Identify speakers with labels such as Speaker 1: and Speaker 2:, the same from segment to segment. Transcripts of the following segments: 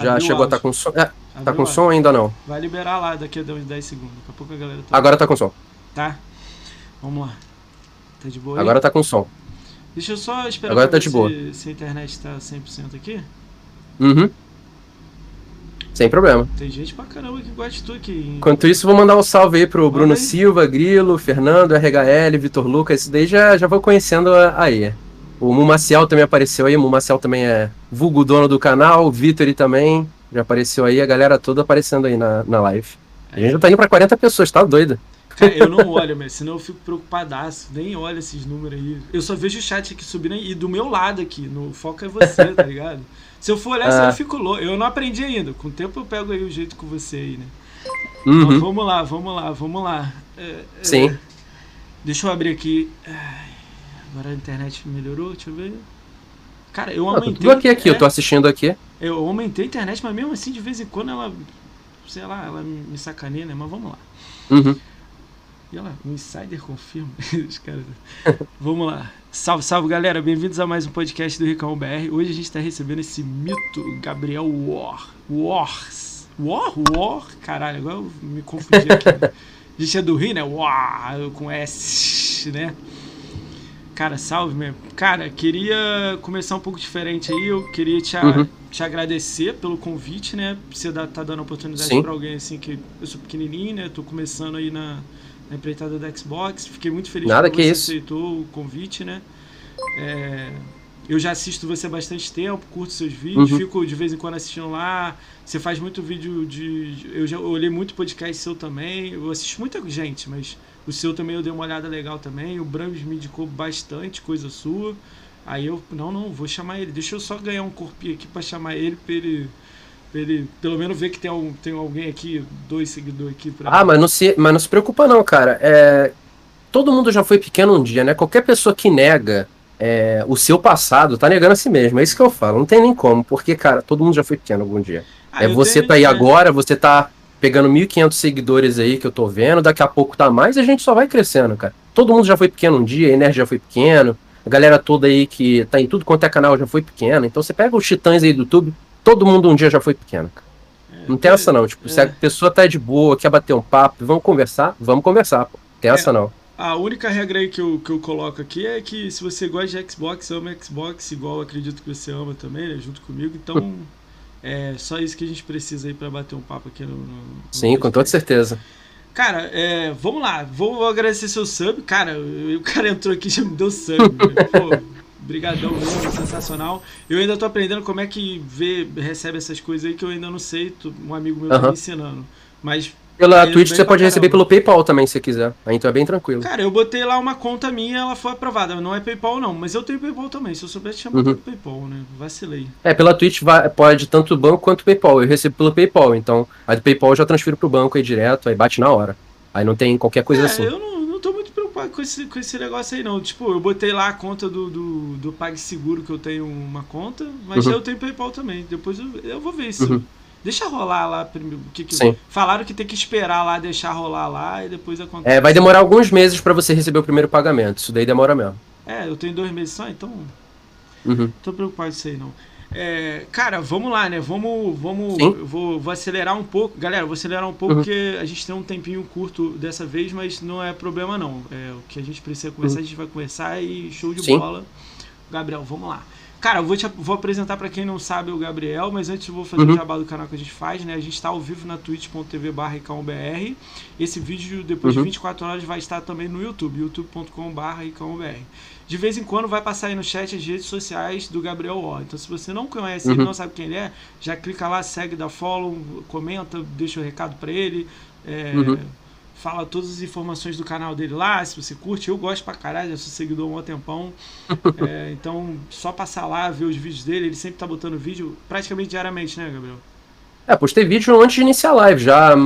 Speaker 1: Já Abriu chegou a estar tá com som? É, tá com som ainda não?
Speaker 2: Vai liberar lá daqui a uns 10 segundos. Daqui a pouco a galera tá.
Speaker 1: Agora tá com som.
Speaker 2: Tá. Vamos lá. Tá de boa
Speaker 1: aí? Agora tá com som.
Speaker 2: Deixa eu só esperar
Speaker 1: Agora tá de
Speaker 2: se,
Speaker 1: boa.
Speaker 2: se a internet tá 100% aqui.
Speaker 1: Uhum. Sem problema.
Speaker 2: Tem gente pra caramba que gosta de tu aqui.
Speaker 1: Enquanto isso, vou mandar um salve aí pro Bruno aí. Silva, Grilo, Fernando, RHL, Vitor Lucas. Isso daí já, já vou conhecendo aí. O Mumaciel também apareceu aí. O Mumaciel também é vulgo dono do canal. O Vitor também já apareceu aí. A galera toda aparecendo aí na, na live. A gente já tá indo pra 40 pessoas, tá doido?
Speaker 2: Cara, eu não olho, mas senão eu fico preocupadaço. Nem olho esses números aí. Eu só vejo o chat aqui subindo e do meu lado aqui. No foco é você, tá ligado? Se eu for olhar, ah. eu fico louco. Eu não aprendi ainda. Com o tempo eu pego aí o jeito com você aí, né? Uhum. Então, vamos lá, vamos lá, vamos lá. É, é
Speaker 1: Sim. É,
Speaker 2: deixa eu abrir aqui. Agora a internet melhorou, deixa eu ver. Cara, eu aumentei.
Speaker 1: Tudo aqui, aqui, é, eu tô assistindo aqui.
Speaker 2: Eu aumentei a internet, mas mesmo assim, de vez em quando ela. Sei lá, ela me sacaneia, né? Mas vamos lá.
Speaker 1: Uhum.
Speaker 2: E olha lá, o Insider confirma. Os caras. vamos lá. Salve, salve galera, bem-vindos a mais um podcast do Ricão BR. Hoje a gente está recebendo esse mito Gabriel War. Wars. War? War? Caralho, agora eu me confundi aqui. A gente é do Rio, né? War, com S, né? Cara, salve mesmo. Cara, queria começar um pouco diferente aí. Eu queria te, a, uhum. te agradecer pelo convite, né? Você dá, tá dando oportunidade para alguém assim que eu sou pequenininho, né? Tô começando aí na na empreitada da Xbox. Fiquei muito feliz
Speaker 1: Nada
Speaker 2: que
Speaker 1: você
Speaker 2: isso. aceitou o convite, né? É, eu já assisto você há bastante tempo, curto seus vídeos, uhum. fico de vez em quando assistindo lá. Você faz muito vídeo de. Eu já olhei muito podcast seu também. Eu assisto muita gente, mas o seu também eu dei uma olhada legal também. O Brams me indicou bastante coisa sua. Aí eu, não, não, vou chamar ele. Deixa eu só ganhar um corpinho aqui para chamar ele, pra ele ele pelo menos ver que tem, algum, tem alguém aqui, dois seguidores aqui. Pra...
Speaker 1: Ah, mas não, se, mas não se preocupa não, cara. É, todo mundo já foi pequeno um dia, né? Qualquer pessoa que nega é, o seu passado tá negando a si mesmo. É isso que eu falo. Não tem nem como, porque, cara, todo mundo já foi pequeno algum dia. Ah, é você tá aí agora, você tá pegando 1.500 seguidores aí que eu tô vendo, daqui a pouco tá mais e a gente só vai crescendo, cara. Todo mundo já foi pequeno um dia, a Energia já foi pequeno, a galera toda aí que tá em tudo quanto é canal já foi pequena. Então você pega os titãs aí do YouTube, Todo mundo um dia já foi pequeno. É, não tem é, essa não. Tipo, é. se a pessoa tá de boa, quer bater um papo, vamos conversar, vamos conversar, pô. Tem essa é, não.
Speaker 2: A única regra aí que eu, que eu coloco aqui é que se você gosta de Xbox, ama Xbox, igual acredito que você ama também, né, junto comigo, então é só isso que a gente precisa aí para bater um papo aqui no. no
Speaker 1: Sim, com toda certeza.
Speaker 2: Cara, é, vamos lá, vou agradecer seu sub. Cara, o cara entrou aqui e já me deu sub. Né? Pô, Brigadão mesmo, sensacional. Eu ainda tô aprendendo como é que vê, recebe essas coisas aí que eu ainda não sei. Um amigo meu tá me ensinando. Mas.
Speaker 1: Pela Twitch você pode receber pelo PayPal também, se quiser. Aí então é bem tranquilo.
Speaker 2: Cara, eu botei lá uma conta minha ela foi aprovada. Não é PayPal, não. Mas eu tenho PayPal também. Se eu soubesse, chamar uhum. PayPal, né? Vacilei.
Speaker 1: É, pela Twitch vai, pode tanto o banco quanto o PayPal. Eu recebo pelo PayPal. Então, a do PayPal eu já transfiro pro banco aí direto, aí bate na hora. Aí não tem qualquer coisa
Speaker 2: é,
Speaker 1: assim.
Speaker 2: Eu não preocupado com esse, com esse negócio aí, não. Tipo, eu botei lá a conta do, do, do PagSeguro, que eu tenho uma conta, mas uhum. eu tenho PayPal também. Depois eu, eu vou ver isso. Uhum. Deixa rolar lá primeiro. Que, que
Speaker 1: Sim.
Speaker 2: Falaram que tem que esperar lá, deixar rolar lá e depois acontece.
Speaker 1: É, vai demorar alguns meses para você receber o primeiro pagamento. Isso daí demora mesmo.
Speaker 2: É, eu tenho dois meses só, então.
Speaker 1: Uhum.
Speaker 2: Tô preocupado com isso aí, não. É, cara, vamos lá, né? Vamos. vamos vou, vou, acelerar um pouco. Galera, vou acelerar um pouco uhum. porque a gente tem um tempinho curto dessa vez, mas não é problema não. É, o que a gente precisa conversar, uhum. a gente vai conversar e show de Sim. bola. Gabriel, vamos lá. Cara, eu vou, te, vou apresentar para quem não sabe o Gabriel, mas antes eu vou fazer uhum. o jabá do canal que a gente faz, né? A gente está ao vivo na twitch.tv barra Esse vídeo, depois uhum. de 24 horas, vai estar também no YouTube, youtube.com barra de vez em quando vai passar aí no chat as redes sociais do Gabriel O. Então, se você não conhece uhum. ele, não sabe quem ele é, já clica lá, segue, dá follow, comenta, deixa o um recado para ele. É, uhum. Fala todas as informações do canal dele lá, se você curte. Eu gosto pra caralho, eu sou seguidor há um tempão. é, então, só passar lá, ver os vídeos dele. Ele sempre tá botando vídeo praticamente diariamente, né, Gabriel?
Speaker 1: É, postei vídeo antes de iniciar a live já.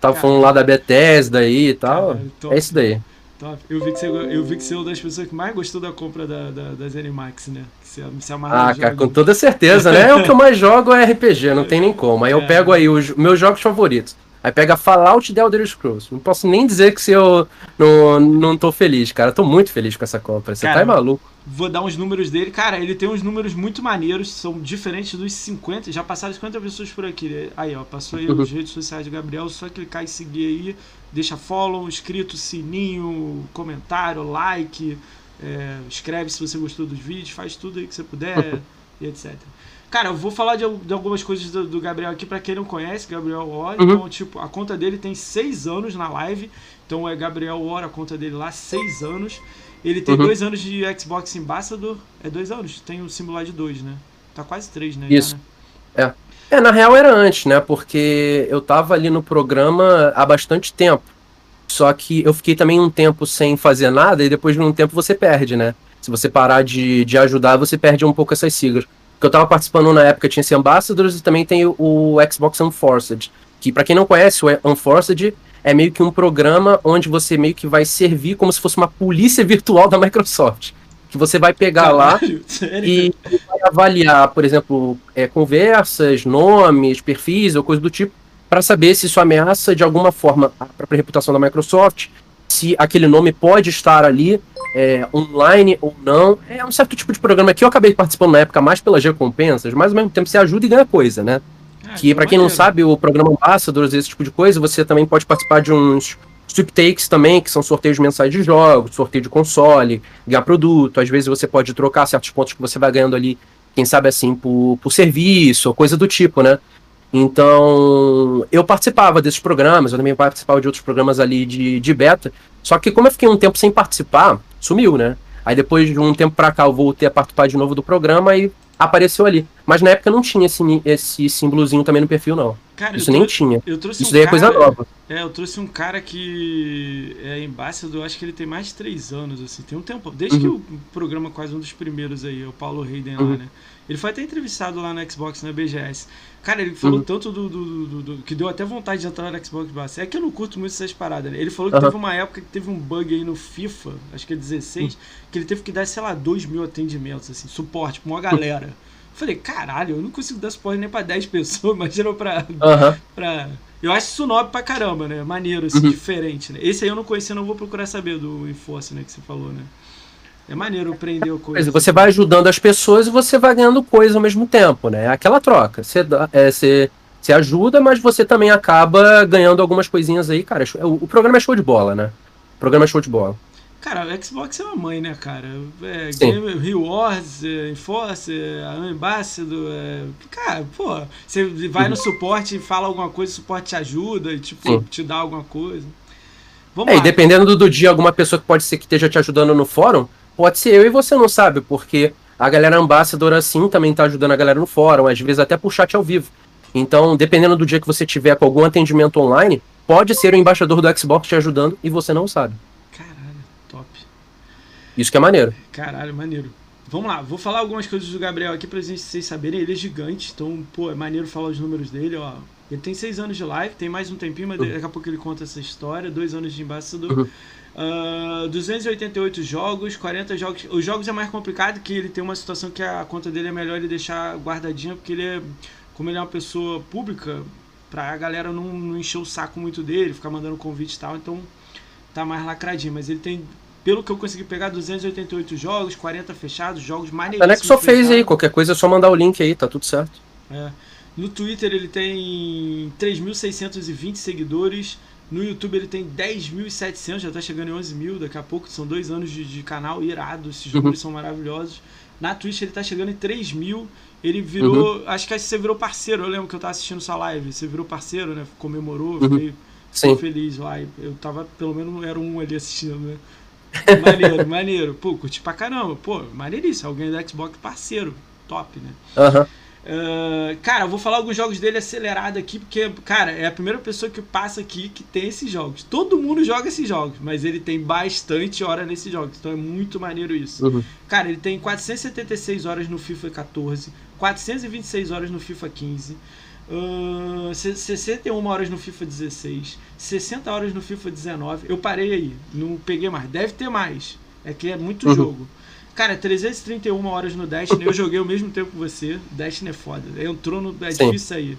Speaker 1: Tava cara, falando lá da Bethesda aí e tal. Cara. É isso daí.
Speaker 2: Top. Eu vi que você, eu vi que você é uma das pessoas que mais gostou da compra da, da, das Animax, né? Que você amarra
Speaker 1: Ah, cara, com toda certeza, né? É o que eu mais jogo é RPG, não tem nem como. Aí eu é. pego aí os meus jogos favoritos. Aí pega Fallout The Elder Scrolls. Não posso nem dizer que se eu não, não tô feliz, cara. Tô muito feliz com essa compra. Você cara, tá maluco.
Speaker 2: Vou dar uns números dele. Cara, ele tem uns números muito maneiros, são diferentes dos 50. Já passaram 50 pessoas por aqui. Aí, ó, passou aí uhum. as redes sociais de Gabriel. Só clicar e seguir aí. Deixa follow, inscrito, sininho, comentário, like. É, escreve se você gostou dos vídeos. Faz tudo aí que você puder e etc. Cara, eu vou falar de, de algumas coisas do, do, Gabriel aqui para quem não conhece, Gabriel War. Uhum. Então, tipo, a conta dele tem seis anos na live. Então é Gabriel War, a conta dele lá, seis anos. Ele tem uhum. dois anos de Xbox Ambassador. É dois anos? Tem o símbolo lá de dois, né? Tá quase três, né?
Speaker 1: Isso. Já, né? É. É, na real era antes, né? Porque eu tava ali no programa há bastante tempo. Só que eu fiquei também um tempo sem fazer nada e depois de um tempo você perde, né? Se você parar de, de ajudar, você perde um pouco essas siglas que eu tava participando na época tinha esse Ambassadors e também tem o, o Xbox Unforced, que para quem não conhece, o Unforced é meio que um programa onde você meio que vai servir como se fosse uma polícia virtual da Microsoft. Que você vai pegar Caralho, lá sério? e vai avaliar, por exemplo, é, conversas, nomes, perfis ou coisa do tipo, para saber se isso ameaça de alguma forma a própria reputação da Microsoft, se aquele nome pode estar ali é, online ou não. É um certo tipo de programa que eu acabei participando na época mais pelas recompensas, mas ao mesmo tempo você ajuda e ganha coisa, né? Ah, que para quem não sabe, o programa Ambassadors, esse tipo de coisa, você também pode participar de uns sweepstakes também, que são sorteios mensais de jogos, sorteio de console, ganhar produto. Às vezes você pode trocar certos pontos que você vai ganhando ali, quem sabe assim, por, por serviço, ou coisa do tipo, né? Então, eu participava desses programas, eu também participava de outros programas ali de, de beta. Só que como eu fiquei um tempo sem participar, sumiu, né? Aí depois de um tempo pra cá eu voltei a participar de novo do programa e apareceu ali. Mas na época não tinha esse, esse símbolozinho também no perfil, não. Cara, Isso nem tinha. Isso
Speaker 2: um
Speaker 1: daí é coisa nova.
Speaker 2: É, eu trouxe um cara que é embaixador, acho que ele tem mais de três anos, assim. Tem um tempo. Desde uhum. que o programa quase um dos primeiros aí, o Paulo Hayden uhum. lá, né? Ele foi até entrevistado lá no Xbox, na BGS. Cara, ele falou uhum. tanto do, do, do, do, que deu até vontade de entrar no Xbox Pass. É que eu não curto muito essas paradas, né? Ele falou que uhum. teve uma época que teve um bug aí no FIFA, acho que é 16, uhum. que ele teve que dar, sei lá, 2 mil atendimentos, assim, suporte pra uma galera. Falei, caralho, eu não consigo dar suporte nem pra 10 pessoas, imagina pra. pra... Eu acho isso nobre pra caramba, né? Maneiro, assim, uhum. diferente, né? Esse aí eu não conhecia, não vou procurar saber do Enforce, né, que você falou, né? É maneiro prender o coisa.
Speaker 1: Você vai ajudando as pessoas e você vai ganhando coisa ao mesmo tempo, né? É aquela troca. Você, dá, é, você, você ajuda, mas você também acaba ganhando algumas coisinhas aí, cara. O, o programa é show de bola, né? O programa é show de bola.
Speaker 2: Cara, o Xbox é uma mãe, né, cara? É, Game Rewards, é, Enforce, é, Ambassador. É, cara, pô, você vai no suporte e fala alguma coisa, o suporte te ajuda e, tipo, Sim. te dá alguma coisa.
Speaker 1: Vamos é, lá. e dependendo do, do dia, alguma pessoa que pode ser que esteja te ajudando no fórum, Pode ser eu e você não sabe, porque a galera Ambassador assim também tá ajudando a galera no fórum, às vezes até por chat ao vivo. Então, dependendo do dia que você tiver com algum atendimento online, pode ser o embaixador do Xbox te ajudando e você não sabe.
Speaker 2: Caralho, top.
Speaker 1: Isso que é maneiro.
Speaker 2: Caralho, maneiro. Vamos lá, vou falar algumas coisas do Gabriel aqui pra vocês saberem. Ele é gigante, então, pô, é maneiro falar os números dele, ó. Ele tem seis anos de live, tem mais um tempinho, mas uhum. daqui a pouco ele conta essa história. Dois anos de embaixador. Uhum. Uh, ah, 288 jogos, 40 jogos. Os jogos é mais complicado que ele tem uma situação que a conta dele é melhor ele deixar guardadinha, porque ele é. Como ele é uma pessoa pública, pra galera não, não encher o saco muito dele, ficar mandando convite e tal, então tá mais lacradinho. Mas ele tem, pelo que eu consegui pegar, 288 jogos, 40 fechados, jogos maneiríssimos.
Speaker 1: A só fez aí, qualquer coisa é só mandar o link aí, tá tudo certo.
Speaker 2: É. No Twitter ele tem 3.620 seguidores. No YouTube ele tem 10.700, já está chegando em 11 mil daqui a pouco. São dois anos de, de canal irado, esses uhum. números são maravilhosos. Na Twitch ele está chegando em 3 mil. Ele virou. Uhum. Acho que você virou parceiro. Eu lembro que eu estava assistindo sua live. Você virou parceiro, né? Comemorou, uhum. fiquei, fiquei feliz lá. Eu tava, pelo menos, era um ali assistindo, né? Maneiro, maneiro. Pô, curti pra caramba. Pô, maneiríssimo. Alguém da Xbox parceiro. Top, né?
Speaker 1: Aham. Uhum.
Speaker 2: Uh, cara, eu vou falar alguns jogos dele acelerado aqui, porque, cara, é a primeira pessoa que passa aqui que tem esses jogos. Todo mundo joga esses jogos, mas ele tem bastante hora nesses jogos, então é muito maneiro isso. Uhum. Cara, ele tem 476 horas no FIFA 14, 426 horas no FIFA 15, uh, 61 horas no FIFA 16, 60 horas no FIFA 19. Eu parei aí, não peguei mais. Deve ter mais, é que é muito uhum. jogo. Cara, 331 horas no Destiny, eu joguei ao mesmo tempo que você. Destiny é foda. Entrou no. É Sim. difícil sair.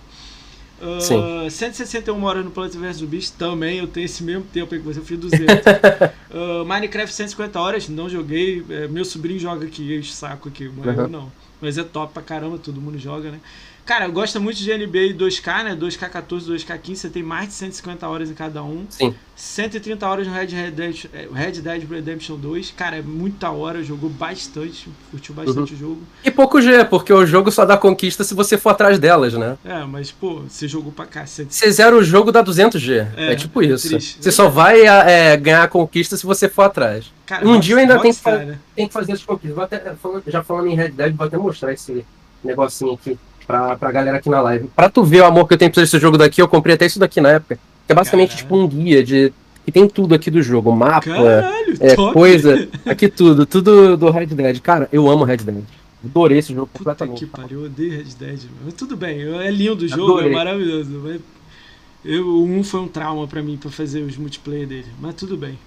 Speaker 2: Uh, Sim. 161 horas no Plants vs Zombies também, eu tenho esse mesmo tempo aí que você, eu fiz 200. uh, Minecraft 150 horas, não joguei, é, meu sobrinho joga aqui, saco aqui, mas uhum. eu não. Mas é top pra caramba, todo mundo joga, né? Cara, eu gosto muito de NBA 2K, né? 2K14, 2K15, você tem mais de 150 horas em cada um.
Speaker 1: Sim.
Speaker 2: 130 horas no Red, Dead, é, Red Dead Redemption 2. Cara, é muita hora, jogou bastante, curtiu bastante uhum. o jogo.
Speaker 1: E pouco G, porque o jogo só dá conquista se você for atrás delas, né?
Speaker 2: É, mas, pô, você jogou pra cacete.
Speaker 1: Você zera o jogo, dá 200G. É, é tipo isso. Triste. Você só vai é, ganhar a conquista se você for atrás. Cara, um dia eu ainda tenho que, né? que fazer as conquistas. Até, já falando em Red Dead, vou até mostrar esse negocinho aqui pra, pra galera aqui na live. Pra tu ver o amor que eu tenho por esse jogo daqui, eu comprei até isso daqui na época. Que é basicamente Caralho. tipo um guia de. que tem tudo aqui do jogo. Mapa, Caralho, é, coisa. Aqui tudo, tudo do Red Dead. Cara, eu amo Red Dead. Adorei esse jogo
Speaker 2: Puta completamente. que pariu, eu odeio Red Dead. Mas tudo bem, é lindo o jogo, Adorei. é maravilhoso. Mas eu, o 1 foi um trauma pra mim, pra fazer os multiplayer dele. Mas tudo bem.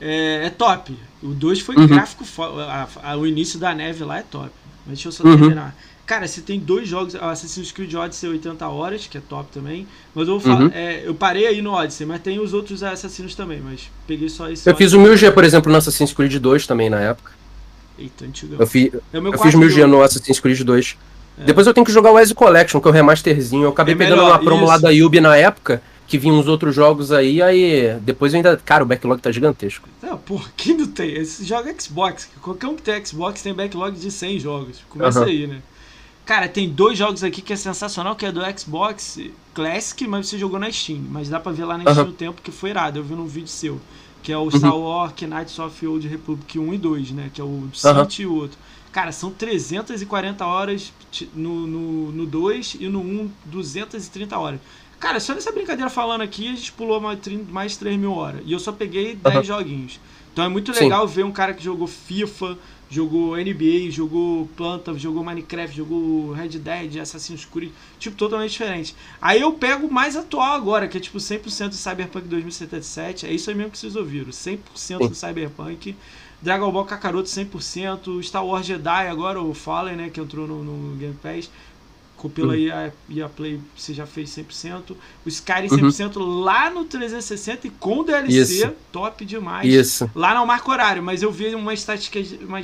Speaker 2: É, é top. O 2 foi uhum. gráfico. A, a, o início da neve lá é top. Mas deixa eu só uhum. Cara, você tem dois jogos, Assassin's Creed Odyssey 80 horas, que é top também. Mas eu vou falar, uhum. é, eu parei aí no Odyssey, mas tem os outros assassinos também, mas peguei só esse.
Speaker 1: Eu Odyssey. fiz o 1000G, por exemplo, no Assassin's Creed 2 também na época.
Speaker 2: Eita, antigão.
Speaker 1: Eu, fi, é eu fiz 1000G no Assassin's Creed 2. É. Depois eu tenho que jogar o Ezio Collection, que é o remasterzinho. Eu acabei é pegando melhor, uma promo isso. lá da Yubi na época, que vinha uns outros jogos aí, aí depois eu ainda. Cara, o backlog tá gigantesco.
Speaker 2: Não, porra, quem não tem? Esse joga Xbox. Qualquer um que tem Xbox tem backlog de 100 jogos. Começa uhum. aí, né? Cara, tem dois jogos aqui que é sensacional, que é do Xbox Classic, mas você jogou na Steam. Mas dá pra ver lá na Steam uhum. o tempo que foi irado. Eu vi num vídeo seu. Que é o Star uhum. Wars Knights of Old Republic 1 e 2, né? Que é o City uhum. e o outro. Cara, são 340 horas no, no, no 2 e no 1, 230 horas. Cara, só nessa brincadeira falando aqui, a gente pulou mais, mais 3 mil horas. E eu só peguei 10 joguinhos. Então é muito legal Sim. ver um cara que jogou FIFA, jogou NBA, jogou Planta, jogou Minecraft, jogou Red Dead, Assassin's Creed, tipo, totalmente diferente. Aí eu pego mais atual agora, que é tipo 100% Cyberpunk 2077, é isso aí mesmo que vocês ouviram, 100% do Cyberpunk, Dragon Ball Kakaroto 100%, Star Wars Jedi agora, o Fallen, né, que entrou no, no Game Pass, Copila uhum. e, a, e a Play você já fez 100%. O Skyrim 100% uhum. lá no 360 e com DLC, Isso. top demais.
Speaker 1: Isso.
Speaker 2: Lá não marca horário, mas eu vi uma estatística, uma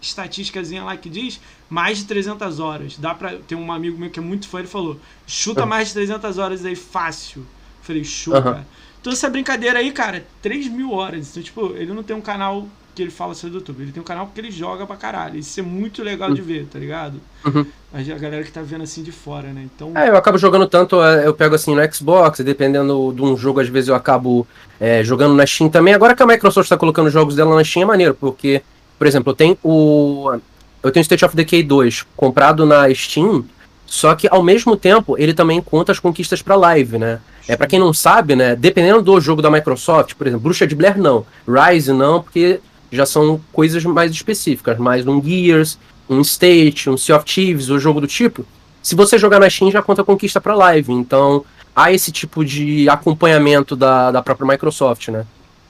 Speaker 2: estatísticazinha lá que diz mais de 300 horas. Dá pra. Tem um amigo meu que é muito fã, ele falou: chuta uhum. mais de 300 horas aí fácil. falei, show, uhum. cara. Então essa brincadeira aí, cara, 3 mil horas. Então, tipo, ele não tem um canal que ele fala sobre o YouTube. Ele tem um canal que ele joga pra caralho. Isso é muito legal uhum. de ver, tá ligado? Uhum. A galera que tá vendo assim de fora, né? Então...
Speaker 1: É, eu acabo jogando tanto, é, eu pego assim no Xbox, dependendo de um jogo, às vezes eu acabo é, jogando na Steam também. Agora que a Microsoft tá colocando jogos dela na Steam é maneiro, porque, por exemplo, eu tenho o. Eu tenho State of Decay 2 comprado na Steam, só que ao mesmo tempo ele também conta as conquistas para live, né? É para quem não sabe, né? Dependendo do jogo da Microsoft, por exemplo, Bruxa de Blair não, Rise não, porque já são coisas mais específicas, mais um Gears, um State, um Sea of Thieves, ou jogo do tipo. Se você jogar na Steam, já conta conquista para live. Então, há esse tipo de acompanhamento da, da própria Microsoft, né?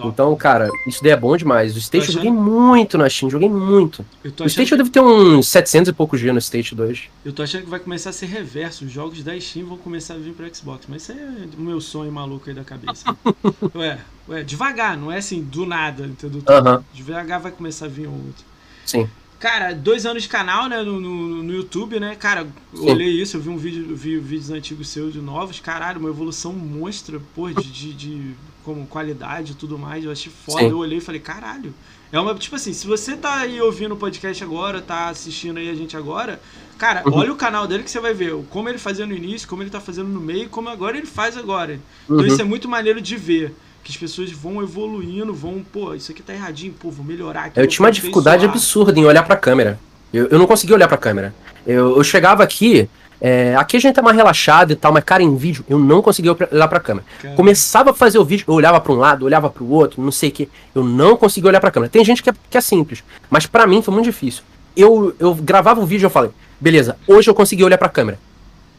Speaker 1: Então, cara, isso daí é bom demais. O State achando... eu joguei muito na Steam, joguei muito. o State que... eu devo ter uns 700 e poucos dias no State 2.
Speaker 2: Eu tô achando que vai começar a ser reverso. Os jogos da Steam vão começar a vir pro Xbox. Mas isso é o meu sonho maluco aí da cabeça. ué, ué, devagar, não é assim, do nada, entendeu? Uh -huh. Devagar vai começar a vir um outro.
Speaker 1: Sim.
Speaker 2: Cara, dois anos de canal, né, no, no, no YouTube, né? Cara, eu olhei isso, eu vi um vídeo, eu vi vídeos antigos seus de novos. Caralho, uma evolução monstra, pô, de, de, de como qualidade e tudo mais. Eu achei foda. Sim. Eu olhei e falei, caralho. É uma, tipo assim, se você tá aí ouvindo o podcast agora, tá assistindo aí a gente agora, cara, uhum. olha o canal dele que você vai ver como ele fazia no início, como ele tá fazendo no meio, como agora ele faz agora. Então uhum. isso é muito maneiro de ver que as pessoas vão evoluindo, vão, pô, isso aqui tá erradinho, pô, vou melhorar aqui.
Speaker 1: Eu tinha uma dificuldade absurda em olhar pra câmera. Eu, eu não conseguia olhar pra câmera. Eu, eu chegava aqui, é, aqui a gente tá mais relaxado e tal, mas, cara, em vídeo eu não conseguia olhar pra câmera. Caramba. Começava a fazer o vídeo, eu olhava pra um lado, olhava pro outro, não sei o que. Eu não conseguia olhar pra câmera. Tem gente que é, que é simples, mas para mim foi muito difícil. Eu, eu gravava o vídeo e eu falei, beleza, hoje eu consegui olhar pra câmera.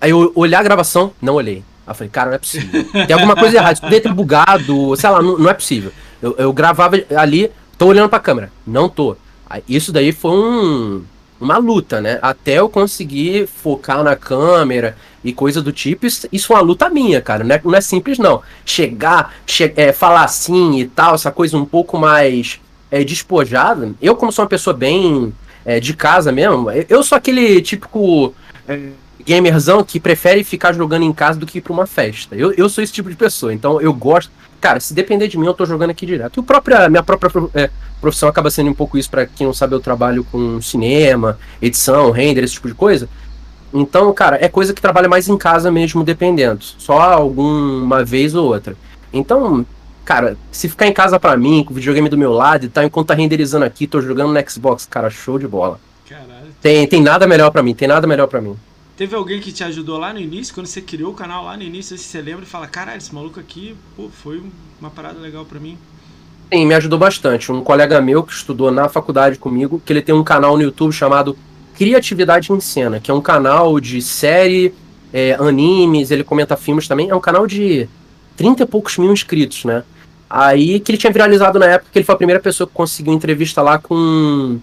Speaker 1: Aí eu olhar a gravação, não olhei. Aí eu falei, cara, não é possível. Tem alguma coisa errada. Isso poderia ter bugado, sei lá, não, não é possível. Eu, eu, gravava ali, tô olhando pra câmera. Não tô. Isso daí foi um, uma luta, né? Até eu conseguir focar na câmera e coisa do tipo, isso, isso é uma luta minha, cara. Não é, não é simples, não. Chegar, che é, falar assim e tal, essa coisa um pouco mais é, despojada. Eu, como sou uma pessoa bem é, de casa mesmo, eu sou aquele típico é, gamerzão que prefere ficar jogando em casa do que ir pra uma festa. Eu, eu sou esse tipo de pessoa, então eu gosto. Cara, se depender de mim, eu tô jogando aqui direto. E o minha própria é, profissão acaba sendo um pouco isso, para quem não sabe, eu trabalho com cinema, edição, render, esse tipo de coisa. Então, cara, é coisa que trabalha mais em casa mesmo, dependendo. Só alguma vez ou outra. Então, cara, se ficar em casa para mim, com o videogame do meu lado e tal, enquanto tá renderizando aqui, tô jogando no Xbox, cara, show de bola. Caralho. Tem, tem nada melhor para mim, tem nada melhor para mim.
Speaker 2: Teve alguém que te ajudou lá no início, quando você criou o canal lá no início, se você lembra e fala, caralho, esse maluco aqui, pô, foi uma parada legal para mim.
Speaker 1: Sim, me ajudou bastante. Um colega meu que estudou na faculdade comigo, que ele tem um canal no YouTube chamado Criatividade em Cena, que é um canal de série, é, animes, ele comenta filmes também. É um canal de 30 e poucos mil inscritos, né? Aí que ele tinha viralizado na época, que ele foi a primeira pessoa que conseguiu entrevista lá com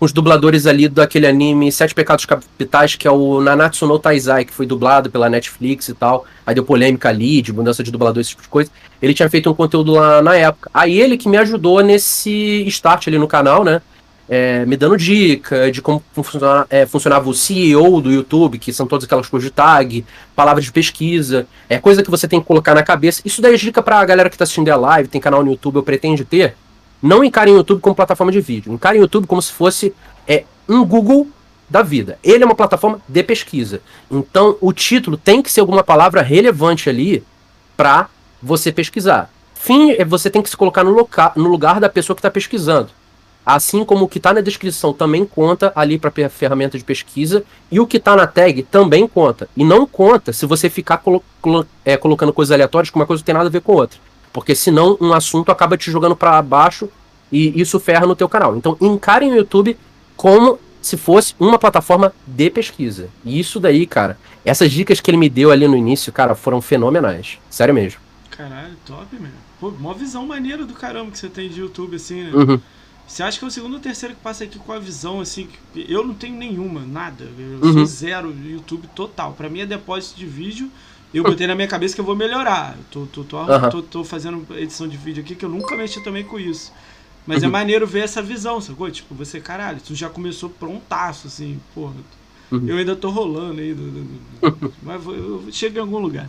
Speaker 1: os dubladores ali daquele anime Sete Pecados Capitais, que é o Nanatsu no Taizai, que foi dublado pela Netflix e tal. Aí deu polêmica ali, de mudança de dublador, esse tipo de coisa. Ele tinha feito um conteúdo lá na época. Aí ele que me ajudou nesse start ali no canal, né? É, me dando dica de como funciona, é, funcionava o CEO do YouTube, que são todas aquelas coisas de tag, palavras de pesquisa, é coisa que você tem que colocar na cabeça. Isso daí é dica pra galera que tá assistindo a live, tem canal no YouTube, eu pretendo ter. Não encarem o YouTube como plataforma de vídeo. Encarem o YouTube como se fosse é, um Google da vida. Ele é uma plataforma de pesquisa. Então, o título tem que ser alguma palavra relevante ali para você pesquisar. Fim, é você tem que se colocar no, loca, no lugar da pessoa que está pesquisando. Assim como o que está na descrição também conta ali para a ferramenta de pesquisa, e o que está na tag também conta. E não conta se você ficar colo colo é, colocando coisas aleatórias que uma coisa não tem nada a ver com outra. Porque senão um assunto acaba te jogando para baixo e isso ferra no teu canal. Então encarem o YouTube como se fosse uma plataforma de pesquisa. E isso daí, cara, essas dicas que ele me deu ali no início, cara, foram fenomenais. Sério mesmo.
Speaker 2: Caralho, top, meu. Pô, uma visão maneira do caramba que você tem de YouTube, assim, né? Uhum. Você acha que é o segundo ou terceiro que passa aqui com a visão, assim, que eu não tenho nenhuma, nada. Eu uhum. sou zero YouTube total. Para mim é depósito de vídeo eu botei na minha cabeça que eu vou melhorar. Tô, tô, tô, uhum. tô, tô, fazendo edição de vídeo aqui que eu nunca mexi também com isso. Mas é uhum. é maneiro ver essa visão, sacou? Tipo, você, caralho, tu já começou prontaço, assim, porra. Uhum. Eu ainda tô rolando aí. Mas eu chego em algum lugar.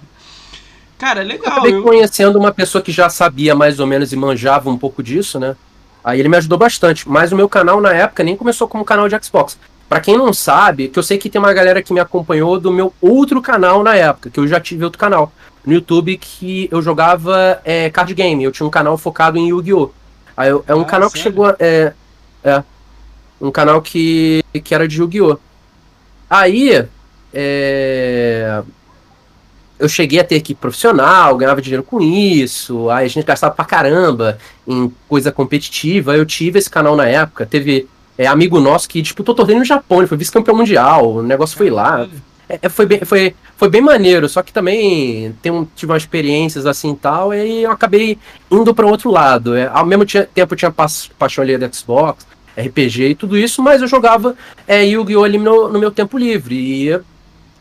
Speaker 2: Cara, legal. Eu
Speaker 1: acabei eu... conhecendo uma pessoa que já sabia mais ou menos e manjava um pouco disso, né? Aí ele me ajudou bastante. Mas o meu canal na época nem começou como canal de Xbox. Para quem não sabe, que eu sei que tem uma galera que me acompanhou do meu outro canal na época, que eu já tive outro canal no YouTube que eu jogava é, card game. Eu tinha um canal focado em Yu-Gi-Oh! É um ah, canal sério? que chegou a, é, é um canal que, que era de Yu-Gi-Oh! Aí é, eu cheguei a ter equipe profissional, ganhava dinheiro com isso, aí a gente gastava pra caramba em coisa competitiva. Eu tive esse canal na época, teve é, amigo nosso que disputou torneio no Japão, ele foi vice-campeão mundial, o negócio foi lá. É, é, foi, bem, foi, foi bem maneiro, só que também tem um, tive umas experiências assim e tal, e eu acabei indo para outro lado. É, ao mesmo tempo eu tinha paixão ali da Xbox, RPG e tudo isso, mas eu jogava é, Yu-Gi-Oh! ali no, no, meu tempo livre. E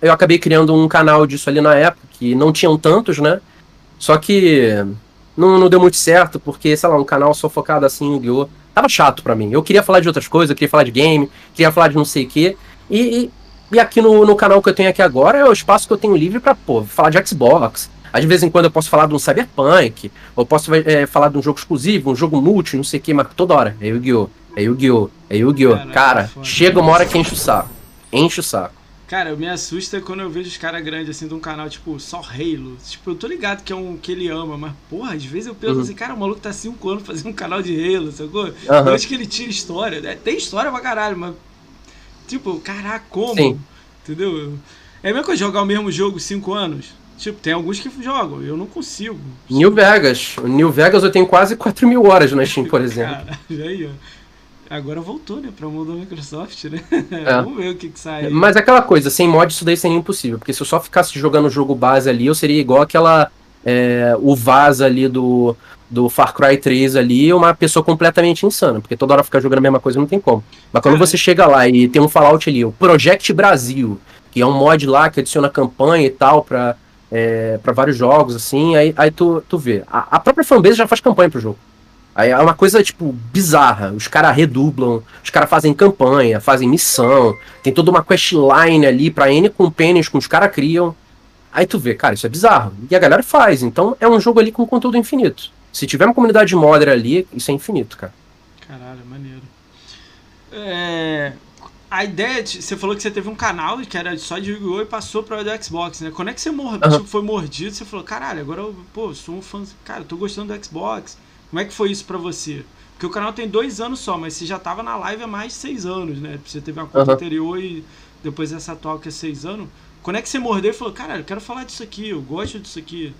Speaker 1: eu acabei criando um canal disso ali na época, que não tinham tantos, né? Só que não, não deu muito certo, porque, sei lá, um canal só focado assim em Yu-Gi-Oh! Tava chato para mim. Eu queria falar de outras coisas, eu queria falar de game, queria falar de não sei o quê. E, e, e, aqui no, no canal que eu tenho aqui agora é o espaço que eu tenho livre pra, pô, falar de Xbox. Às vezes em quando eu posso falar de um Cyberpunk, ou posso é, falar de um jogo exclusivo, um jogo multi, não sei o que, mas toda hora. É Yu-Gi-Oh! É Yu-Gi-Oh! É Yu-Gi-Oh! Cara, chega uma hora que enche o saco. Enche o saco.
Speaker 2: Cara, me assusta quando eu vejo os caras grandes assim de um canal, tipo, só Halo. Tipo, eu tô ligado que é um que ele ama, mas, porra, às vezes eu penso uhum. assim, cara, o maluco tá 5 anos fazendo um canal de Halo, sacou? Uhum. Eu acho que ele tira história. Né? Tem história pra caralho, mas. Tipo, caraca, como? Sim. Entendeu? É a mesma coisa jogar o mesmo jogo 5 anos. Tipo, tem alguns que jogam, eu não consigo.
Speaker 1: New Vegas. New Vegas eu tenho quase 4 mil horas na Steam, por exemplo.
Speaker 2: Caralho, aí, ó. Agora voltou, né? Pra mundo da Microsoft, né? É. Vamos ver o que, que sai.
Speaker 1: Mas aquela coisa, sem mod isso daí seria impossível. Porque se eu só ficasse jogando o jogo base ali, eu seria igual aquela. é, o Vaz ali do, do Far Cry 3 ali uma pessoa completamente insana, porque toda hora ficar jogando a mesma coisa não tem como. Mas quando você chega lá e tem um Fallout ali, o Project Brasil, que é um mod lá que adiciona campanha e tal pra, é, pra vários jogos, assim, aí, aí tu, tu vê. A, a própria fanbase já faz campanha pro jogo. Aí é uma coisa, tipo, bizarra. Os caras redublam, os caras fazem campanha, fazem missão, tem toda uma questline ali pra N companions que os caras criam. Aí tu vê, cara, isso é bizarro. E a galera faz. Então é um jogo ali com conteúdo infinito. Se tiver uma comunidade modder ali, isso é infinito, cara.
Speaker 2: Caralho, maneiro. É, a ideia, de, você falou que você teve um canal que era só de Yu-Gi-Oh! e passou para o do Xbox, né? Quando é que você mor uhum. tipo, foi mordido, você falou, caralho, agora eu, pô, sou um fã, cara, tô gostando do Xbox. Como é que foi isso para você? Porque o canal tem dois anos só, mas você já tava na live há mais de seis anos, né? Você teve uma conta uhum. anterior e depois essa atual que é seis anos. Quando é que você mordeu e falou, caralho, eu quero falar disso aqui, eu gosto disso aqui?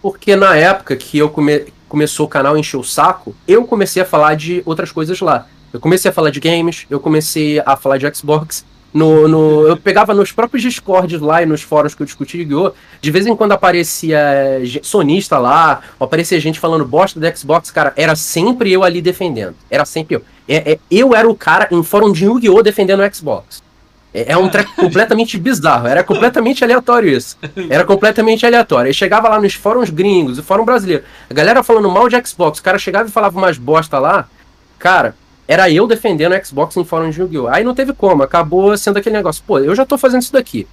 Speaker 1: Porque na época que eu come... começou o canal encher o saco, eu comecei a falar de outras coisas lá. Eu comecei a falar de games, eu comecei a falar de Xbox. No, no, eu pegava nos próprios Discords lá e nos fóruns que eu discuti yu de vez em quando aparecia sonista lá, ou aparecia gente falando bosta do Xbox, cara, era sempre eu ali defendendo. Era sempre eu. É, é, eu era o cara em fórum de Yu-Gi-Oh! defendendo o Xbox. É, é um treco completamente bizarro. Era completamente aleatório isso. Era completamente aleatório. Aí chegava lá nos fóruns gringos, o fórum brasileiro. A galera falando mal de Xbox. O cara chegava e falava umas bosta lá. Cara, era eu defendendo o Xbox em fórum de Yu-Gi-Oh! Aí não teve como. Acabou sendo aquele negócio. Pô, eu já tô fazendo isso daqui.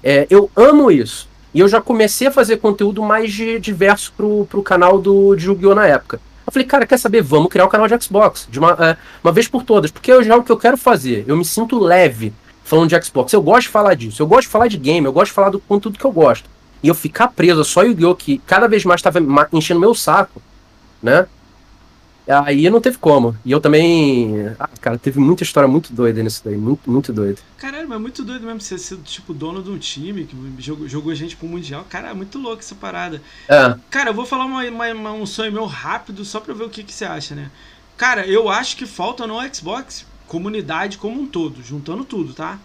Speaker 1: É, eu amo isso. E eu já comecei a fazer conteúdo mais de, diverso pro, pro canal do, de Yu-Gi-Oh! na época. Eu falei, cara, quer saber? Vamos criar o um canal de Xbox. De uma, é, uma vez por todas. Porque eu já é o que eu quero fazer. Eu me sinto leve falando de Xbox. Eu gosto de falar disso. Eu gosto de falar de game. Eu gosto de falar do conteúdo que eu gosto. E eu ficar preso só Yu-Gi-Oh! que cada vez mais estava enchendo meu saco, né? Aí não teve como. E eu também. Ah, cara, teve muita história muito doida nisso daí. Muito, muito doido.
Speaker 2: Caralho, mas muito doido mesmo você ser, tipo, dono de um time que jogou, jogou gente pro Mundial. Cara, é muito louco essa parada. É. Cara, eu vou falar uma, uma, um sonho meu rápido só pra ver o que, que você acha, né? Cara, eu acho que falta no Xbox comunidade como um todo, juntando tudo, tá?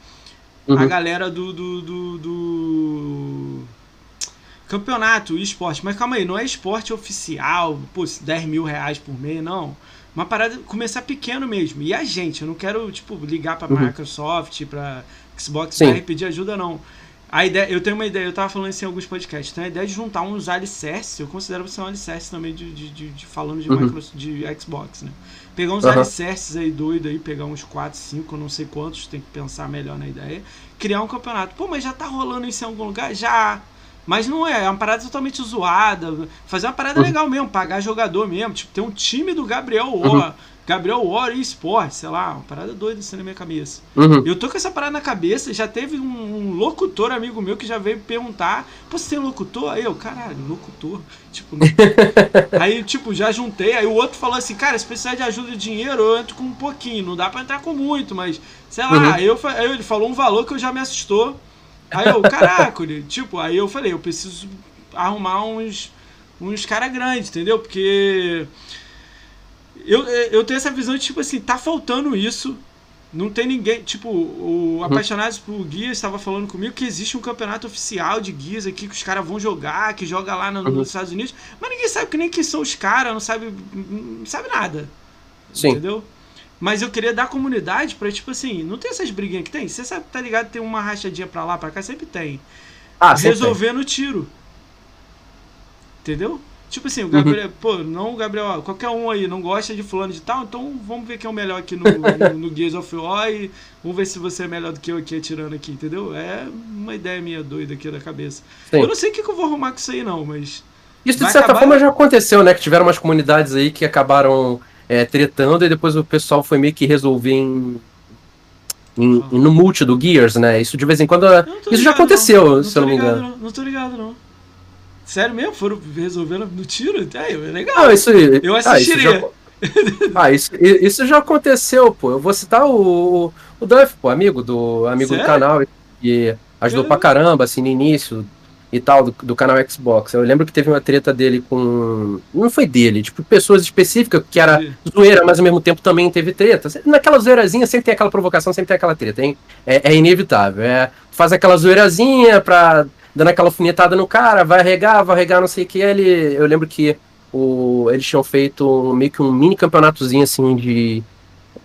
Speaker 2: Uhum. A galera do, do, do, do campeonato, esporte. Mas calma aí, não é esporte oficial, pô, 10 mil reais por mês, não. Uma parada, começar pequeno mesmo. E a gente, eu não quero, tipo, ligar pra uhum. Microsoft, pra Xbox Sim. pra pedir ajuda, não. A ideia, eu tenho uma ideia, eu tava falando isso em alguns podcasts, então a ideia de juntar uns alicerces, eu considero você um alicerce também de, de, de, de falando de, uhum. Microsoft, de Xbox, né? Pegar uns uhum. alicerces aí doido aí, pegar uns 4, 5, não sei quantos, tem que pensar melhor na ideia. Criar um campeonato. Pô, mas já tá rolando isso em algum lugar? Já. Mas não é, é uma parada totalmente zoada. Fazer uma parada uhum. legal mesmo, pagar jogador mesmo. Tipo, ter um time do Gabriel War. Uhum. Gabriel War e Esporte, sei lá, uma parada doida assim na minha cabeça. Uhum. Eu tô com essa parada na cabeça, já teve um, um, locutor amigo meu que já veio perguntar: Pô, você tem locutor? Aí eu, caralho, locutor. Tipo, aí, tipo, já juntei. Aí o outro falou assim: Cara, se precisar de ajuda de dinheiro, eu entro com um pouquinho. Não dá pra entrar com muito, mas sei lá. Uhum. Eu, aí ele falou um valor que eu já me assustou. Aí eu, caraca, tipo, aí eu falei, eu preciso arrumar uns, uns cara grandes, entendeu? Porque eu, eu tenho essa visão de, tipo assim, tá faltando isso. Não tem ninguém. Tipo, o uhum. Apaixonados por Guias estava falando comigo que existe um campeonato oficial de guias aqui que os caras vão jogar, que joga lá no, uhum. nos Estados Unidos. Mas ninguém sabe que nem que são os caras, não sabe, não sabe nada. Sim. Entendeu? Mas eu queria dar comunidade pra, tipo assim, não tem essas briguinhas que tem? Você sabe, tá ligado? Tem uma rachadinha pra lá, pra cá, sempre tem. Ah, Resolver tem. no tiro. Entendeu? Tipo assim, o. Gabriel, uhum. pô, não o Gabriel, qualquer um aí não gosta de fulano de tal, então vamos ver quem é o melhor aqui no, no, no Gears of War e vamos ver se você é melhor do que eu aqui atirando aqui, entendeu? É uma ideia minha doida aqui da cabeça. Sim. Eu não sei o que, que eu vou arrumar com isso aí, não, mas.
Speaker 1: Isso de certa acabar... forma já aconteceu, né? Que tiveram umas comunidades aí que acabaram é, tretando, e depois o pessoal foi meio que resolver em, em, no multi do Gears, né? Isso de vez em quando. Isso ligado, já aconteceu, não. Não se eu não me engano.
Speaker 2: Não, não tô ligado, não. Sério mesmo? Foram resolvendo no tiro? É, é legal.
Speaker 1: Não, isso, eu assistiria. Ah, isso já, ah, isso, isso já aconteceu, pô. Eu vou citar o, o Duff, pô, amigo do amigo Sério? do canal, e ajudou eu... pra caramba, assim, no início e tal, do, do, canal Xbox. Eu lembro que teve uma treta dele com. Não foi dele, tipo, pessoas específicas, que era Sim. zoeira, mas ao mesmo tempo também teve treta. Naquela zoeirazinha sempre tem aquela provocação, sempre tem aquela treta, hein? É, é inevitável. É, faz aquela zoeirazinha pra dando aquela alfinetada no cara, vai regar, vai regar, não sei o que. Ele, eu lembro que o, eles tinham feito meio que um mini campeonatozinho assim de.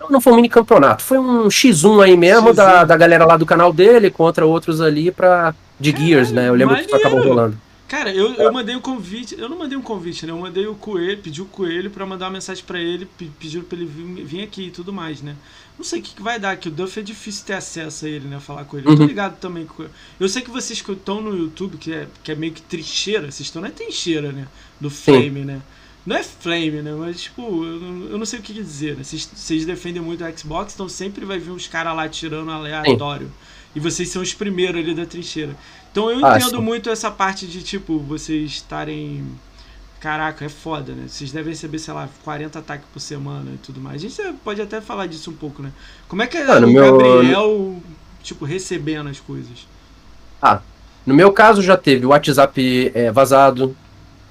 Speaker 1: Não foi um mini campeonato, foi um X1 aí mesmo da, da galera lá do canal dele contra outros ali pra, de Gears, né? Eu lembro maneiro. que acabou rolando.
Speaker 2: Cara, eu, eu mandei um convite. Eu não mandei um convite, né? Eu mandei o coelho, pedi o coelho para mandar uma mensagem para ele, pedindo pra ele vir, vir, aqui e tudo mais, né? Não sei o que, que vai dar, que o Duff é difícil ter acesso a ele, né? Falar com ele. Eu tô uhum. ligado também com ele. Eu sei que vocês que estão no YouTube, que é, que é meio que trincheira, vocês estão na trincheira, né? Do Flame, Sim. né? Não é Flame, né? Mas, tipo, eu, eu não sei o que dizer, né? Vocês, vocês defendem muito a Xbox, então sempre vai vir uns caras lá tirando aleatório. Sim. E vocês são os primeiros ali da trincheira. Então eu ah, entendo muito essa parte de, tipo, vocês estarem. Caraca, é foda, né? Vocês devem receber, sei lá, 40 ataques por semana e tudo mais. A gente pode até falar disso um pouco, né? Como é que é ah, o meu... Gabriel, tipo, recebendo as coisas?
Speaker 1: Ah, no meu caso já teve o WhatsApp é, vazado,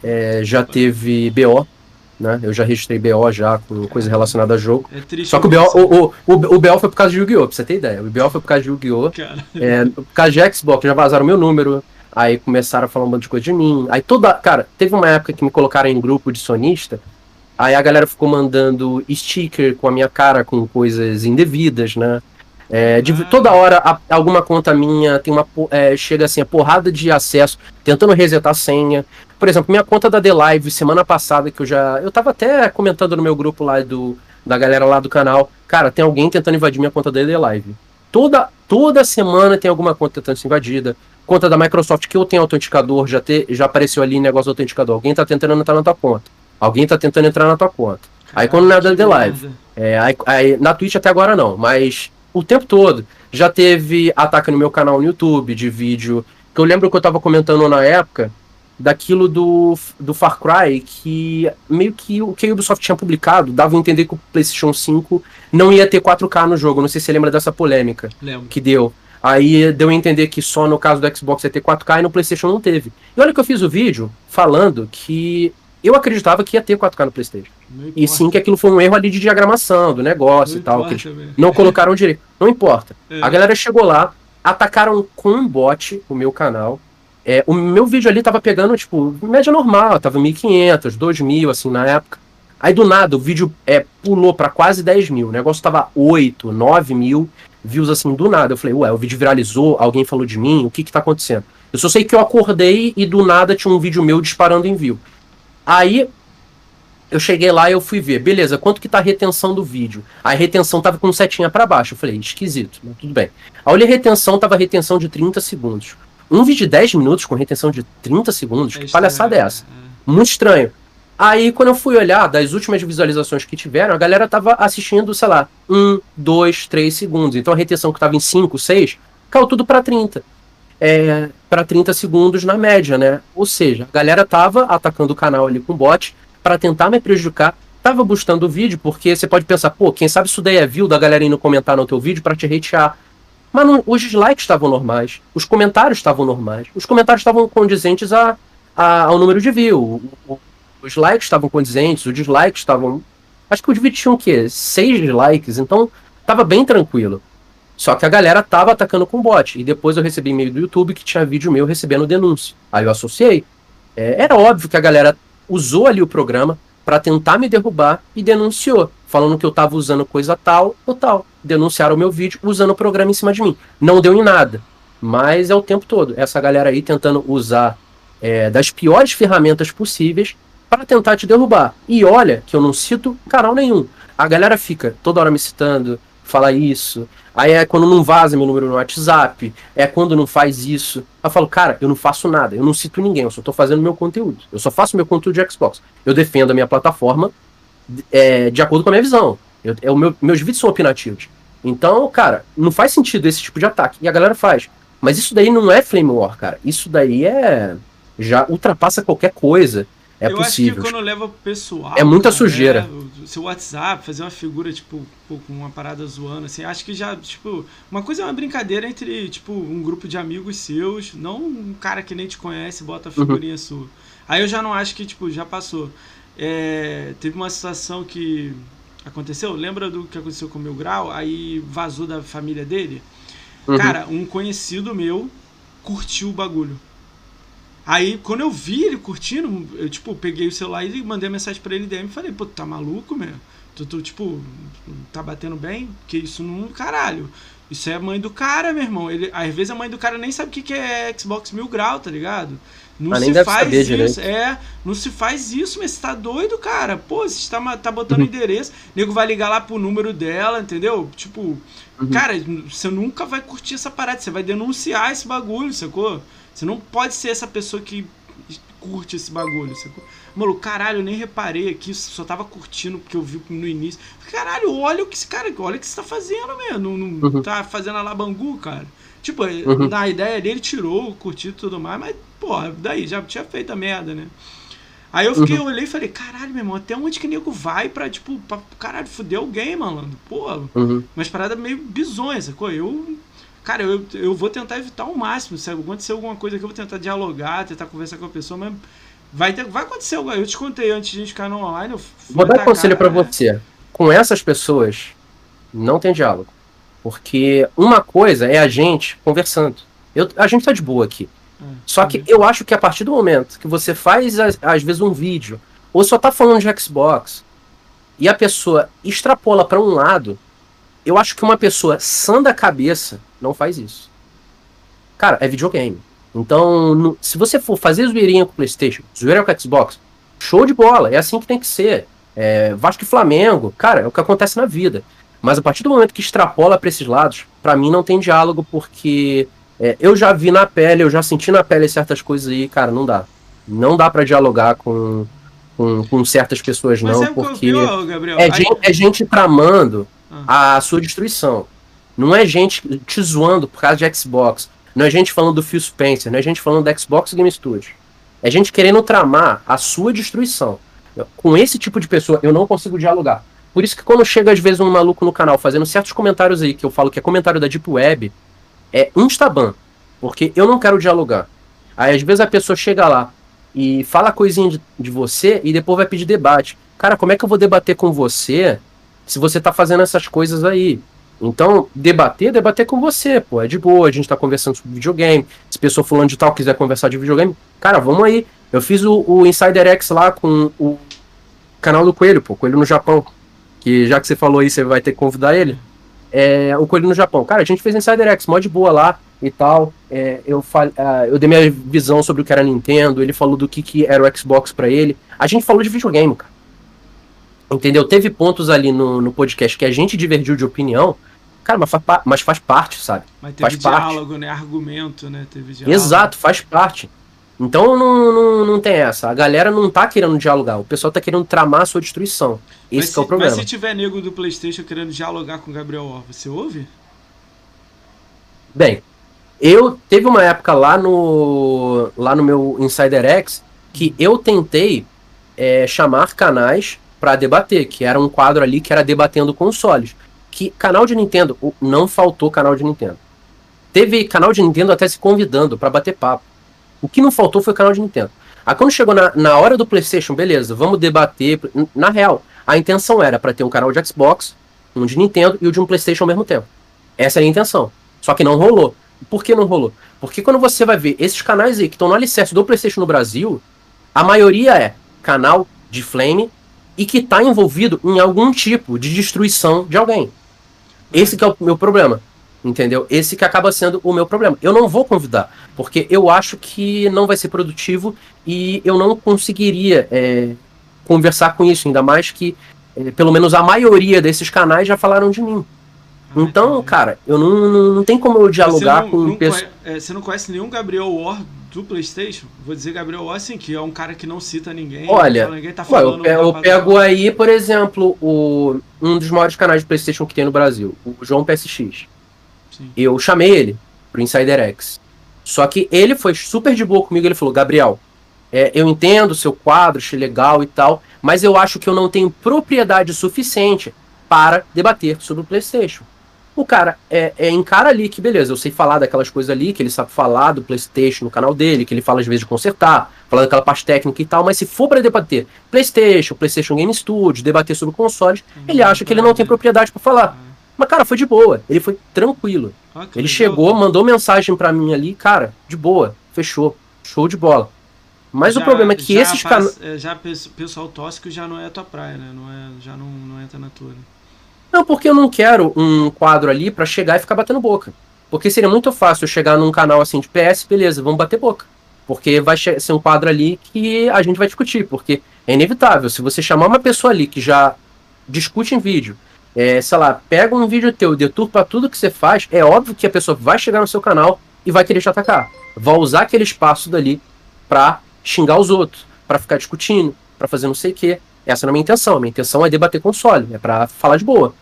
Speaker 1: é, já teve BO, né? Eu já registrei BO já com coisa relacionada a jogo. É triste Só que o BO, o, o, o, BO foi por causa de Yu-Gi-Oh! Pra você ter ideia. O BO foi por causa de Yu-Gi-Oh! É, por causa de Xbox, já vazaram meu número. Aí começaram a falar um monte de coisa de mim. Aí toda. Cara, teve uma época que me colocaram em grupo de sonista. Aí a galera ficou mandando sticker com a minha cara, com coisas indevidas, né? É, de. Toda hora a, alguma conta minha tem uma é, chega assim a porrada de acesso tentando resetar a senha. Por exemplo, minha conta da The Live semana passada que eu já eu tava até comentando no meu grupo lá do da galera lá do canal, cara, tem alguém tentando invadir minha conta da The Live. Toda toda semana tem alguma conta tentando ser invadida. Conta da Microsoft que eu tenho autenticador, já te, já apareceu ali negócio do autenticador. Alguém tá tentando entrar na tua conta. Alguém tá tentando entrar na tua conta. Aí quando não é da The Live. É, aí, aí, na Twitch até agora não, mas o tempo todo. Já teve ataque no meu canal no YouTube de vídeo. Que eu lembro que eu tava comentando na época daquilo do, do Far Cry, que meio que o que a Ubisoft tinha publicado dava a entender que o PlayStation 5 não ia ter 4K no jogo. Não sei se você lembra dessa polêmica
Speaker 2: Lembro.
Speaker 1: que deu. Aí deu a entender que só no caso do Xbox ia ter 4K e no PlayStation não teve. E olha que eu fiz o vídeo falando que eu acreditava que ia ter 4K no PlayStation. E sim que aquilo foi um erro ali de diagramação do negócio não e tal. Que não colocaram direito. Não importa. É. A galera chegou lá, atacaram com um bot o meu canal. É, o meu vídeo ali tava pegando, tipo, média normal, tava 1.500, 2.000, assim, na época. Aí do nada o vídeo é, pulou para quase 10 mil. O negócio tava 8, 9 mil views assim do nada. Eu falei, ué, o vídeo viralizou, alguém falou de mim, o que que tá acontecendo? Eu só sei que eu acordei e do nada tinha um vídeo meu disparando em view. Aí eu cheguei lá e eu fui ver, beleza, quanto que tá a retenção do vídeo? A retenção tava com setinha para baixo. Eu falei, esquisito, mas tudo bem. Aí olhei a retenção, tava a retenção de 30 segundos. Um vídeo de 10 minutos com retenção de 30 segundos? É que palhaçada é essa? É. Muito estranho. Aí, quando eu fui olhar das últimas visualizações que tiveram, a galera tava assistindo, sei lá, 1, 2, 3 segundos. Então a retenção que tava em 5, 6, caiu tudo para 30 é, para 30 segundos na média, né? Ou seja, a galera tava atacando o canal ali com bot para tentar me prejudicar. Tava buscando o vídeo, porque você pode pensar, pô, quem sabe isso daí é view da galera indo comentar no teu vídeo para te hatear. Mas não, os dislikes estavam normais, os comentários estavam normais, os comentários estavam condizentes a, a, ao número de view, os likes estavam condizentes, os dislikes estavam. Acho que o vídeo tinha o quê? Seis dislikes, então tava bem tranquilo. Só que a galera tava atacando com bot. E depois eu recebi e-mail do YouTube que tinha vídeo meu recebendo denúncia. Aí eu associei. É, era óbvio que a galera usou ali o programa para tentar me derrubar e denunciou, falando que eu tava usando coisa tal ou tal. Denunciaram o meu vídeo usando o programa em cima de mim. Não deu em nada. Mas é o tempo todo. Essa galera aí tentando usar é, das piores ferramentas possíveis para tentar te derrubar. E olha que eu não cito canal nenhum. A galera fica toda hora me citando, fala isso. Aí é quando não vaza meu número no WhatsApp, é quando não faz isso. Eu falo, cara, eu não faço nada, eu não cito ninguém, eu só tô fazendo meu conteúdo. Eu só faço meu conteúdo de Xbox. Eu defendo a minha plataforma é, de acordo com a minha visão. Eu, é, o meu, meus vídeos são opinativos. Então, cara, não faz sentido esse tipo de ataque. E a galera faz. Mas isso daí não é Flame War, cara. Isso daí é. Já ultrapassa qualquer coisa. É eu possível.
Speaker 2: acho que quando leva pessoal.
Speaker 1: É muita né, sujeira.
Speaker 2: seu WhatsApp, fazer uma figura, tipo, com uma parada zoando, assim. Acho que já, tipo. Uma coisa é uma brincadeira entre, tipo, um grupo de amigos seus, não um cara que nem te conhece bota a uhum. figurinha uhum. sua. Aí eu já não acho que, tipo, já passou. É, teve uma situação que aconteceu, lembra do que aconteceu com o meu grau? Aí vazou da família dele. Uhum. Cara, um conhecido meu curtiu o bagulho. Aí, quando eu vi ele curtindo, eu, tipo, peguei o celular e mandei mensagem pra ele DM e falei, pô, tu tá maluco, meu? Tu, tu, tipo, tá batendo bem? Que isso não, caralho. Isso é mãe do cara, meu irmão. Ele, às vezes a mãe do cara nem sabe o que, que é Xbox Mil Grau, tá ligado? Não ah, se faz isso. Direito. É, não se faz isso, mas você tá doido, cara. Pô, você tá, tá botando uhum. endereço, o nego vai ligar lá pro número dela, entendeu? Tipo, uhum. cara, você nunca vai curtir essa parada, você vai denunciar esse bagulho, sacou? Você não pode ser essa pessoa que curte esse bagulho, sacou? Mano, caralho, eu nem reparei aqui, só tava curtindo porque eu vi no início. Caralho, olha o que esse cara, olha o que você tá fazendo, mesmo. Não, não uhum. tá fazendo a labangu, cara. Tipo, uhum. na ideia dele, tirou, curtiu e tudo mais, mas, porra, daí já tinha feito a merda, né? Aí eu fiquei, uhum. olhei e falei, caralho, meu irmão, até onde que nego vai pra, tipo, pra, caralho, fuder alguém, malandro? Porra, uhum. umas paradas meio bizonhas, sacou? Eu Cara, eu, eu vou tentar evitar ao máximo. Se acontecer alguma coisa aqui, eu vou tentar dialogar, tentar conversar com a pessoa, mas vai, ter, vai acontecer algo. Eu te contei antes de a gente ficar no online. Eu
Speaker 1: vou dar conselho para você. Com essas pessoas, não tem diálogo. Porque uma coisa é a gente conversando. Eu, a gente tá de boa aqui. É, só que eu acho que a partir do momento que você faz, às vezes, um vídeo, ou só tá falando de Xbox, e a pessoa extrapola para um lado, eu acho que uma pessoa sã da cabeça não faz isso. Cara, é videogame. Então, no, se você for fazer zoeirinha com o PlayStation, zoeira com o Xbox, show de bola, é assim que tem que ser. É, Vasco e Flamengo, cara, é o que acontece na vida. Mas a partir do momento que extrapola para esses lados, para mim não tem diálogo, porque é, eu já vi na pele, eu já senti na pele certas coisas aí, cara, não dá. Não dá para dialogar com, com, com, certas pessoas, Mas não, porque é, gente, é gente tramando. A sua destruição. Não é gente te zoando por causa de Xbox. Não é gente falando do Phil Spencer. Não é gente falando do Xbox Game Studio. É gente querendo tramar a sua destruição. Com esse tipo de pessoa, eu não consigo dialogar. Por isso que quando chega às vezes um maluco no canal fazendo certos comentários aí, que eu falo que é comentário da Deep Web, é instaban. Porque eu não quero dialogar. Aí às vezes a pessoa chega lá e fala coisinha de, de você e depois vai pedir debate. Cara, como é que eu vou debater com você se você tá fazendo essas coisas aí? Então, debater, debater com você, pô, é de boa, a gente tá conversando sobre videogame. Se pessoa fulano de tal quiser conversar de videogame, cara, vamos aí. Eu fiz o, o Insider X lá com o canal do Coelho, pô, Coelho no Japão. Que já que você falou aí, você vai ter que convidar ele. É, o Coelho no Japão. Cara, a gente fez Insider X, mó de boa lá e tal. É, eu, fal, uh, eu dei minha visão sobre o que era Nintendo, ele falou do que, que era o Xbox para ele. A gente falou de videogame, cara. Entendeu? Teve pontos ali no, no podcast que a gente divergiu de opinião, cara, mas faz, mas faz parte, sabe?
Speaker 2: Mas
Speaker 1: teve faz
Speaker 2: diálogo,
Speaker 1: parte.
Speaker 2: né? Argumento, né? Teve diálogo.
Speaker 1: Exato, faz parte. Então não, não, não tem essa. A galera não tá querendo dialogar. O pessoal tá querendo tramar a sua destruição. Esse
Speaker 2: se,
Speaker 1: é o problema.
Speaker 2: Mas se tiver nego do Playstation querendo dialogar com o Gabriel Or, você ouve?
Speaker 1: Bem, eu teve uma época lá no lá no meu Insider X que eu tentei é, chamar canais para debater, que era um quadro ali que era debatendo consoles. Que canal de Nintendo, não faltou canal de Nintendo. Teve canal de Nintendo até se convidando para bater papo. O que não faltou foi canal de Nintendo. Aí quando chegou na, na hora do PlayStation, beleza, vamos debater. Na real, a intenção era para ter um canal de Xbox, um de Nintendo e o de um PlayStation ao mesmo tempo. Essa era a intenção. Só que não rolou. Por que não rolou? Porque quando você vai ver esses canais aí que estão no alicerce do PlayStation no Brasil, a maioria é canal de Flame e que está envolvido em algum tipo de destruição de alguém. Esse que é o meu problema. Entendeu? Esse que acaba sendo o meu problema. Eu não vou convidar, porque eu acho que não vai ser produtivo e eu não conseguiria é, conversar com isso, ainda mais que é, pelo menos a maioria desses canais já falaram de mim. Então, cara, eu não, não, não tem como eu dialogar
Speaker 2: não,
Speaker 1: com
Speaker 2: não conhece, é, Você não conhece nenhum Gabriel War do PlayStation, vou dizer Gabriel assim, que é um cara que não cita ninguém.
Speaker 1: Olha, ninguém tá falando, ué, eu, eu pego aí, por exemplo, o, um dos maiores canais de PlayStation que tem no Brasil, o João PSX. Sim. Eu chamei ele pro Insider X. Só que ele foi super de boa comigo, ele falou: Gabriel, é, eu entendo o seu quadro, achei legal e tal, mas eu acho que eu não tenho propriedade suficiente para debater sobre o PlayStation o cara é, é, encara ali que, beleza, eu sei falar daquelas coisas ali, que ele sabe falar do PlayStation no canal dele, que ele fala às vezes de consertar, falar daquela parte técnica e tal, mas se for para debater PlayStation, PlayStation Game Studio, debater sobre consoles, uhum, ele acha que ele não tem propriedade para falar. Uhum. Mas, cara, foi de boa, ele foi tranquilo. Ah, ele chegou, mandou mensagem para mim ali, cara, de boa, fechou, show de bola. Mas já, o problema é que esses
Speaker 2: canais. É, já pessoal tóxico já não é a tua praia, né? Não é, já não, não entra na tua. Né?
Speaker 1: Não, porque eu não quero um quadro ali para chegar e ficar batendo boca. Porque seria muito fácil eu chegar num canal assim de PS, beleza, vamos bater boca. Porque vai ser um quadro ali que a gente vai discutir. Porque é inevitável. Se você chamar uma pessoa ali que já discute em vídeo, é, sei lá, pega um vídeo teu, deturpa tudo que você faz, é óbvio que a pessoa vai chegar no seu canal e vai querer te atacar. Vai usar aquele espaço dali pra xingar os outros, para ficar discutindo, para fazer não sei o quê. Essa não é a minha intenção. A minha intenção é debater console, é para falar de boa.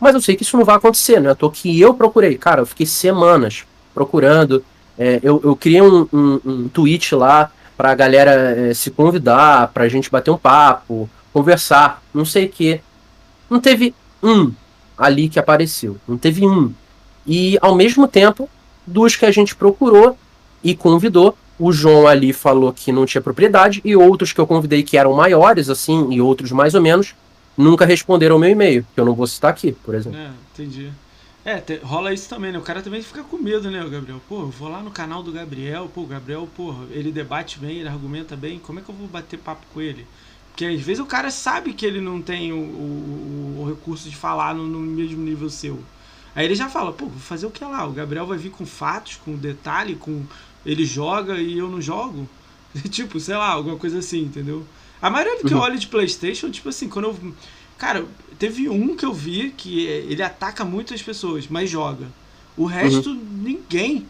Speaker 1: Mas eu sei que isso não vai acontecer, né? Tô que eu procurei. Cara, eu fiquei semanas procurando. É, eu, eu criei um, um, um tweet lá pra galera é, se convidar, pra gente bater um papo, conversar, não sei o quê. Não teve um ali que apareceu. Não teve um. E ao mesmo tempo, duas que a gente procurou e convidou. O João ali falou que não tinha propriedade, e outros que eu convidei que eram maiores, assim, e outros mais ou menos, nunca responderam o meu e-mail, que eu não vou citar aqui, por exemplo.
Speaker 2: É, entendi. É, te, rola isso também, né? O cara também fica com medo, né, Gabriel? Pô, eu vou lá no canal do Gabriel, pô, o Gabriel, pô, ele debate bem, ele argumenta bem, como é que eu vou bater papo com ele? Porque às vezes o cara sabe que ele não tem o, o, o recurso de falar no, no, mesmo nível seu. Aí ele já fala, pô, vou fazer o que lá? O Gabriel vai vir com fatos, com detalhe, com ele joga e eu não jogo? tipo, sei lá, alguma coisa assim, entendeu? A maioria do que uhum. eu olho de Playstation, tipo assim, quando eu. Cara, teve um que eu vi que ele ataca muitas pessoas, mas joga. O resto, uhum. ninguém.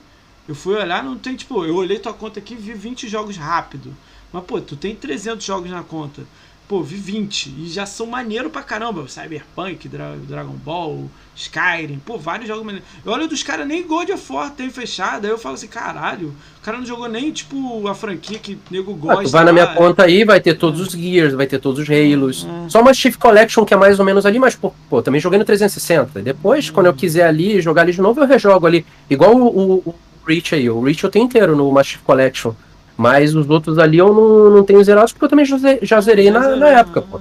Speaker 2: Eu fui olhar, não tem, tipo, eu olhei tua conta aqui e vi 20 jogos rápido. Mas, pô, tu tem 300 jogos na conta. Pô, vi 20 e já são maneiro pra caramba. Cyberpunk, Dra Dragon Ball, Skyrim, pô, vários jogos maneiros. Eu olho dos caras, nem God of War tem fechado. Aí eu falo assim, caralho, o cara não jogou nem, tipo, a franquia que nego gosta. Ah,
Speaker 1: tu vai na minha é... conta aí, vai ter todos os Gears, vai ter todos os Halos. É. Só uma Chief Collection que é mais ou menos ali, mas, pô, pô também joguei no 360. Depois, hum. quando eu quiser ali jogar ali de novo, eu rejogo ali. Igual o, o, o Reach aí. O Reach eu tenho inteiro no Massive Collection. Mas os outros ali eu não, não tenho zerados porque eu também já, já zerei na, na época, pô.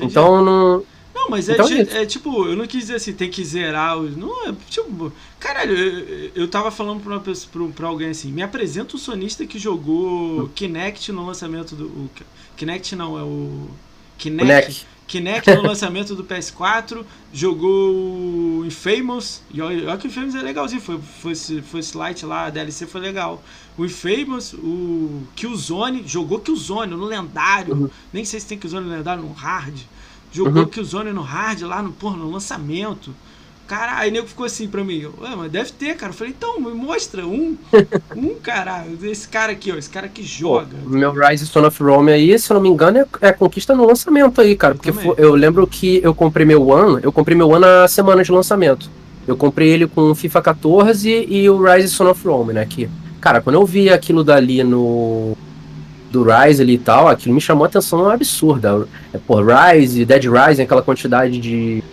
Speaker 1: Então não.
Speaker 2: Não, mas é, então, é, é, tipo, eu não quis dizer assim, tem que zerar os. Não, é tipo. Caralho, eu, eu tava falando pra, uma pessoa, pra, alguém assim, me apresenta o sonista que jogou Kinect no lançamento do. O, Kinect não, é o. Kinect. Kinect no lançamento do PS4, jogou Infamous, e olha, que o Infamous é legalzinho, foi, foi, foi light lá, a DLC foi legal. O Infamous, o Killzone, jogou Killzone no lendário, uhum. nem sei se tem Killzone no lendário, no hard. Jogou uhum. Killzone no hard lá no, porra, no lançamento. Cara, aí nego ficou assim pra mim, Ué, mas deve ter, cara. Eu falei, então, me mostra um. um, cara. Esse cara aqui, ó, esse cara que joga.
Speaker 1: Pô, meu Rise Son of Rome aí, se eu não me engano, é, é conquista no lançamento aí, cara. Eu porque foi, eu lembro que eu comprei meu One, eu comprei meu One na semana de lançamento. Eu comprei ele com FIFA 14 e o Rise Son of Rome, né? Que, cara, quando eu vi aquilo dali no. Do Rise ali e tal, aquilo me chamou a atenção absurda. É, pô, Rise, Dead Rising, aquela quantidade de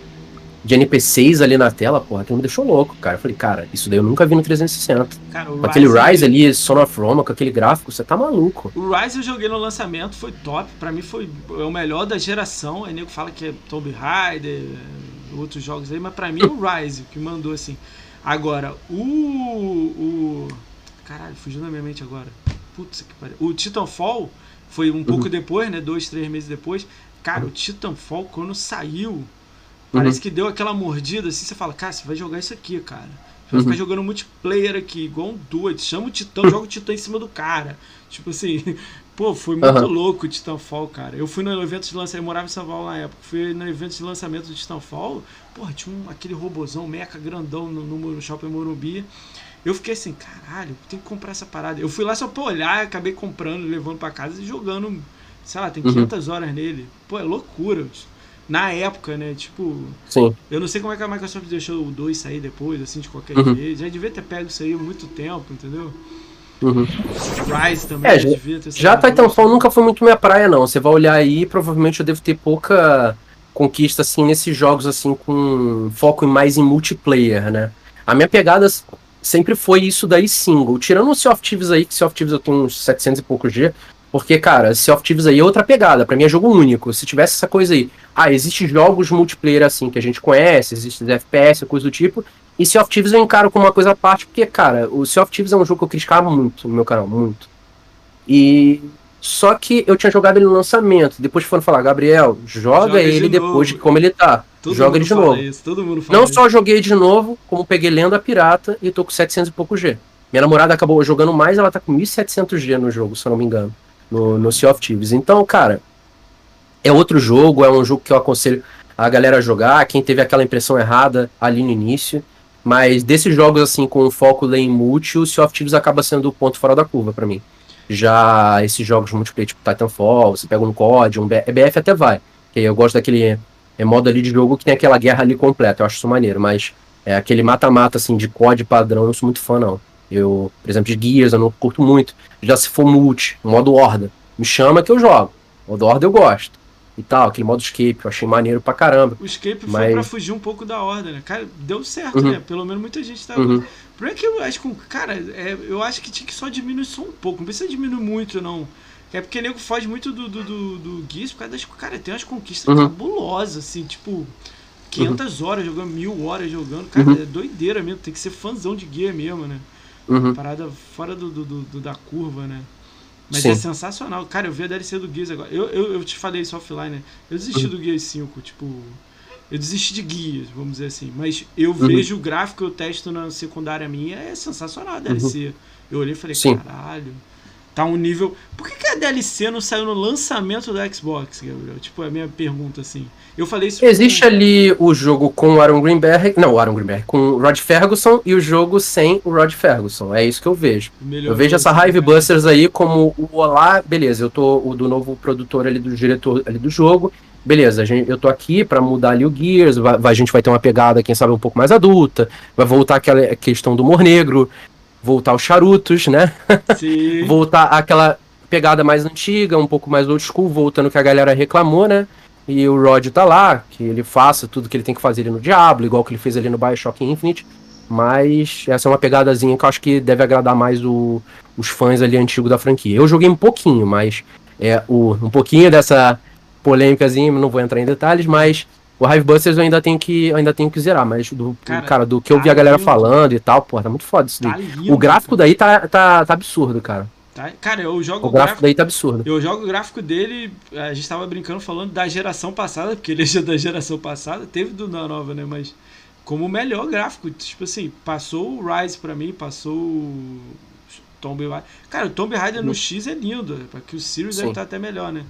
Speaker 1: de NPCs ali na tela, porra, aquilo me deixou louco, cara. Eu falei, cara, isso daí eu nunca vi no 360. Cara, com aquele Rise ali, Son of Roma, com aquele gráfico, você tá maluco.
Speaker 2: O Rise eu joguei no lançamento, foi top. Pra mim foi o melhor da geração. Aí nego fala que é Tomb Raider, outros jogos aí, mas pra mim é o Rise que mandou assim. Agora, o. o caralho, fugiu na minha mente agora. Putz, que pariu. O Titanfall foi um pouco uhum. depois, né? Dois, três meses depois. Cara, uhum. o Titanfall, quando saiu, Parece uhum. que deu aquela mordida assim, você fala, cara, você vai jogar isso aqui, cara. Você vai uhum. ficar jogando multiplayer aqui, igual um doido. Chama o Titã, joga o Titã em cima do cara. Tipo assim, pô, foi muito uhum. louco o Titanfall, cara. Eu fui no evento de lançamento, eu morava em São Paulo na época. Fui no evento de lançamento do Titanfall. Porra, tinha um, aquele robozão, meca grandão no, no, no shopping Morumbi. Eu fiquei assim, caralho, tem que comprar essa parada. Eu fui lá só pra olhar, acabei comprando, levando para casa e jogando, sei lá, tem 500 uhum. horas nele. Pô, é loucura na época, né? Tipo.
Speaker 1: Sim.
Speaker 2: Eu não sei como é que a Microsoft deixou o 2 sair depois, assim, de qualquer uhum. jeito. Já devia ter pego isso aí há muito tempo, entendeu?
Speaker 1: Uhum.
Speaker 2: Rise também é, já devia ter
Speaker 1: Já Titanfall nunca foi muito minha praia, não. Você vai olhar aí, provavelmente eu devo ter pouca conquista, assim, nesses jogos, assim, com foco mais em multiplayer, né? A minha pegada sempre foi isso daí single. Tirando o Sea of Thieves aí, que Sea of Thieves eu tenho uns 700 e poucos G, porque, cara, Sea of Thieves aí é outra pegada. Para mim é jogo único. Se tivesse essa coisa aí, ah, existem jogos multiplayer assim que a gente conhece, existem FPS, coisa do tipo. E Sea of Thieves eu encaro como uma coisa à parte, porque, cara, o Sea of Thieves é um jogo que eu criticava muito no meu canal, muito. E Só que eu tinha jogado ele no lançamento. Depois foram falar, Gabriel, joga, joga ele de depois de como ele tá. Todo joga ele de novo. Isso, Não isso. só joguei de novo, como peguei Lenda Pirata e tô com 700 e pouco G. Minha namorada acabou jogando mais, ela tá com 1700 G no jogo, se eu não me engano, no, no Sea of Thieves. Então, cara, é outro jogo, é um jogo que eu aconselho a galera a jogar, quem teve aquela impressão errada ali no início. Mas desses jogos, assim, com foco lane multi, o Sea of Thieves acaba sendo o ponto fora da curva para mim. Já esses jogos multiplayer, tipo Titanfall, você pega um COD, um BF até vai. Que eu gosto daquele é, modo ali de jogo que tem aquela guerra ali completa, eu acho isso maneiro, mas é aquele mata-mata, assim, de COD padrão, eu não sou muito fã, não. Eu, por exemplo, de Gears eu não curto muito. Já se for multi, modo horda, me chama que eu jogo. Modo horda eu gosto e tal, aquele modo escape, eu achei maneiro pra caramba.
Speaker 2: O escape mas... foi pra fugir um pouco da ordem, né? Cara, deu certo, uhum. né? Pelo menos muita gente tava. Uhum. Por que eu acho que, cara, é, eu acho que tinha que só diminuir só um pouco, não precisa diminuir muito, não. É porque o nego foge muito do, do, do, do Gears por causa das. Cara, tem umas conquistas uhum. cabulosas, assim, tipo. 500 uhum. horas jogando, mil horas jogando. Cara, uhum. é doideira mesmo, tem que ser fãzão de gear mesmo, né? Uhum. Parada fora do, do, do, da curva, né? Mas Sim. é sensacional. Cara, eu vi a DLC do Gears agora. Eu, eu, eu te falei isso offline, né? Eu desisti uhum. do Gears 5, tipo. Eu desisti de guias, vamos dizer assim. Mas eu uhum. vejo o gráfico, eu testo na secundária minha, é sensacional a DLC. Uhum. Eu olhei e falei, Sim. caralho tá um nível. Por que, que a DLC não saiu no lançamento do Xbox, Gabriel? Tipo, é a minha pergunta, assim. Eu falei isso.
Speaker 1: Existe com... ali o jogo com o Aaron Greenberg. Não, o Aaron Greenberg, com o Rod Ferguson e o jogo sem o Rod Ferguson. É isso que eu vejo. Melhor eu vejo essa Hive Busters aí como o Olá, beleza, eu tô o do novo produtor ali, do diretor ali do jogo. Beleza, gente, eu tô aqui para mudar ali o Gears, vai, a gente vai ter uma pegada, quem sabe, um pouco mais adulta, vai voltar aquela questão do humor negro, voltar aos charutos, né? Sim. voltar aquela pegada mais antiga, um pouco mais old school, voltando que a galera reclamou, né? E o Rod tá lá, que ele faça tudo que ele tem que fazer ali no Diablo, igual que ele fez ali no Bioshock Infinite. Mas essa é uma pegadazinha que eu acho que deve agradar mais o, os fãs ali antigos da franquia. Eu joguei um pouquinho, mas é o, um pouquinho dessa polêmicazinha, não vou entrar em detalhes, mas o Hivebusters eu ainda tenho que, ainda tenho que zerar, mas do, cara, cara do que eu vi a tá galera falando e tal, pô, tá muito foda isso tá daí. O gráfico daí tá, tá, tá absurdo, cara.
Speaker 2: Tá, cara, eu jogo
Speaker 1: o, o gráfico, gráfico daí tá absurdo.
Speaker 2: Eu jogo o gráfico dele, a gente tava brincando falando da geração passada, porque ele é da geração passada, teve do nova, né, mas como o melhor gráfico, tipo assim, passou o Rise para mim, passou o Tomb Raider. Cara, o Tomb Raider no X é lindo, porque o Sirius deve estar tá até melhor, né?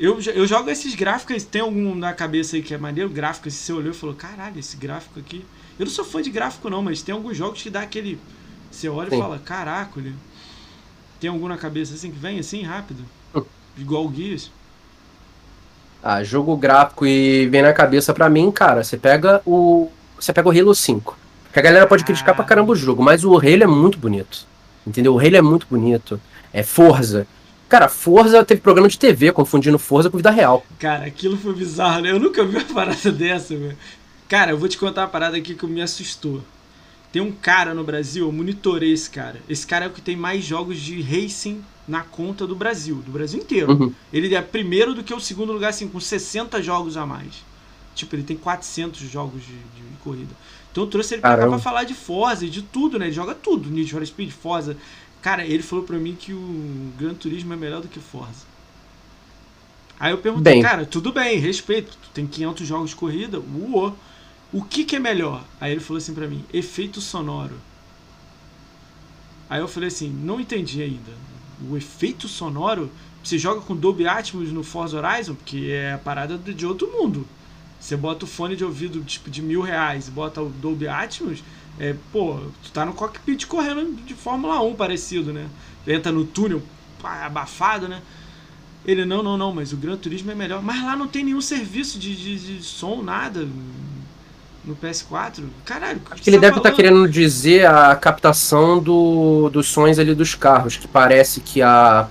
Speaker 2: Eu, eu jogo esses gráficos, tem algum na cabeça aí que é maneiro, gráfico, se você olhou e falou, caralho, esse gráfico aqui. Eu não sou fã de gráfico não, mas tem alguns jogos que dá aquele. Você olha Sim. e fala, caraca, tem algum na cabeça assim que vem assim, rápido? Igual o Guias?
Speaker 1: Ah, jogo gráfico e vem na cabeça pra mim, cara, você pega o. Você pega o Halo 5. Que a galera pode criticar ah. pra caramba o jogo, mas o Halo é muito bonito. Entendeu? O Halo é muito bonito. É Forza. Cara, Forza teve programa de TV confundindo Forza com vida real.
Speaker 2: Cara, aquilo foi bizarro, né? Eu nunca vi uma parada dessa, velho. Cara, eu vou te contar uma parada aqui que me assustou. Tem um cara no Brasil, eu monitorei esse cara. Esse cara é o que tem mais jogos de racing na conta do Brasil, do Brasil inteiro. Uhum. Ele é primeiro do que o segundo lugar, assim, com 60 jogos a mais. Tipo, ele tem 400 jogos de, de corrida. Então eu trouxe ele pra cá pra falar de Forza e de tudo, né? Ele joga tudo, Need for Speed, Forza, Cara, ele falou pra mim que o Gran Turismo é melhor do que Forza. Aí eu perguntei, bem. cara, tudo bem, respeito, tu tem 500 jogos de corrida, uou. O que que é melhor? Aí ele falou assim pra mim, efeito sonoro. Aí eu falei assim, não entendi ainda. O efeito sonoro, você joga com Dolby Atmos no Forza Horizon, porque é a parada de outro mundo. Você bota o fone de ouvido tipo de mil reais, bota o Dolby Atmos, é, pô, tu tá no cockpit correndo de Fórmula 1 parecido, né? Entra no túnel, pá, abafado, né? Ele, não, não, não, mas o Gran Turismo é melhor. Mas lá não tem nenhum serviço de, de, de som, nada no PS4. Caralho,
Speaker 1: Acho que ele tá deve estar tá querendo dizer a captação do, dos sons ali dos carros, que parece que a.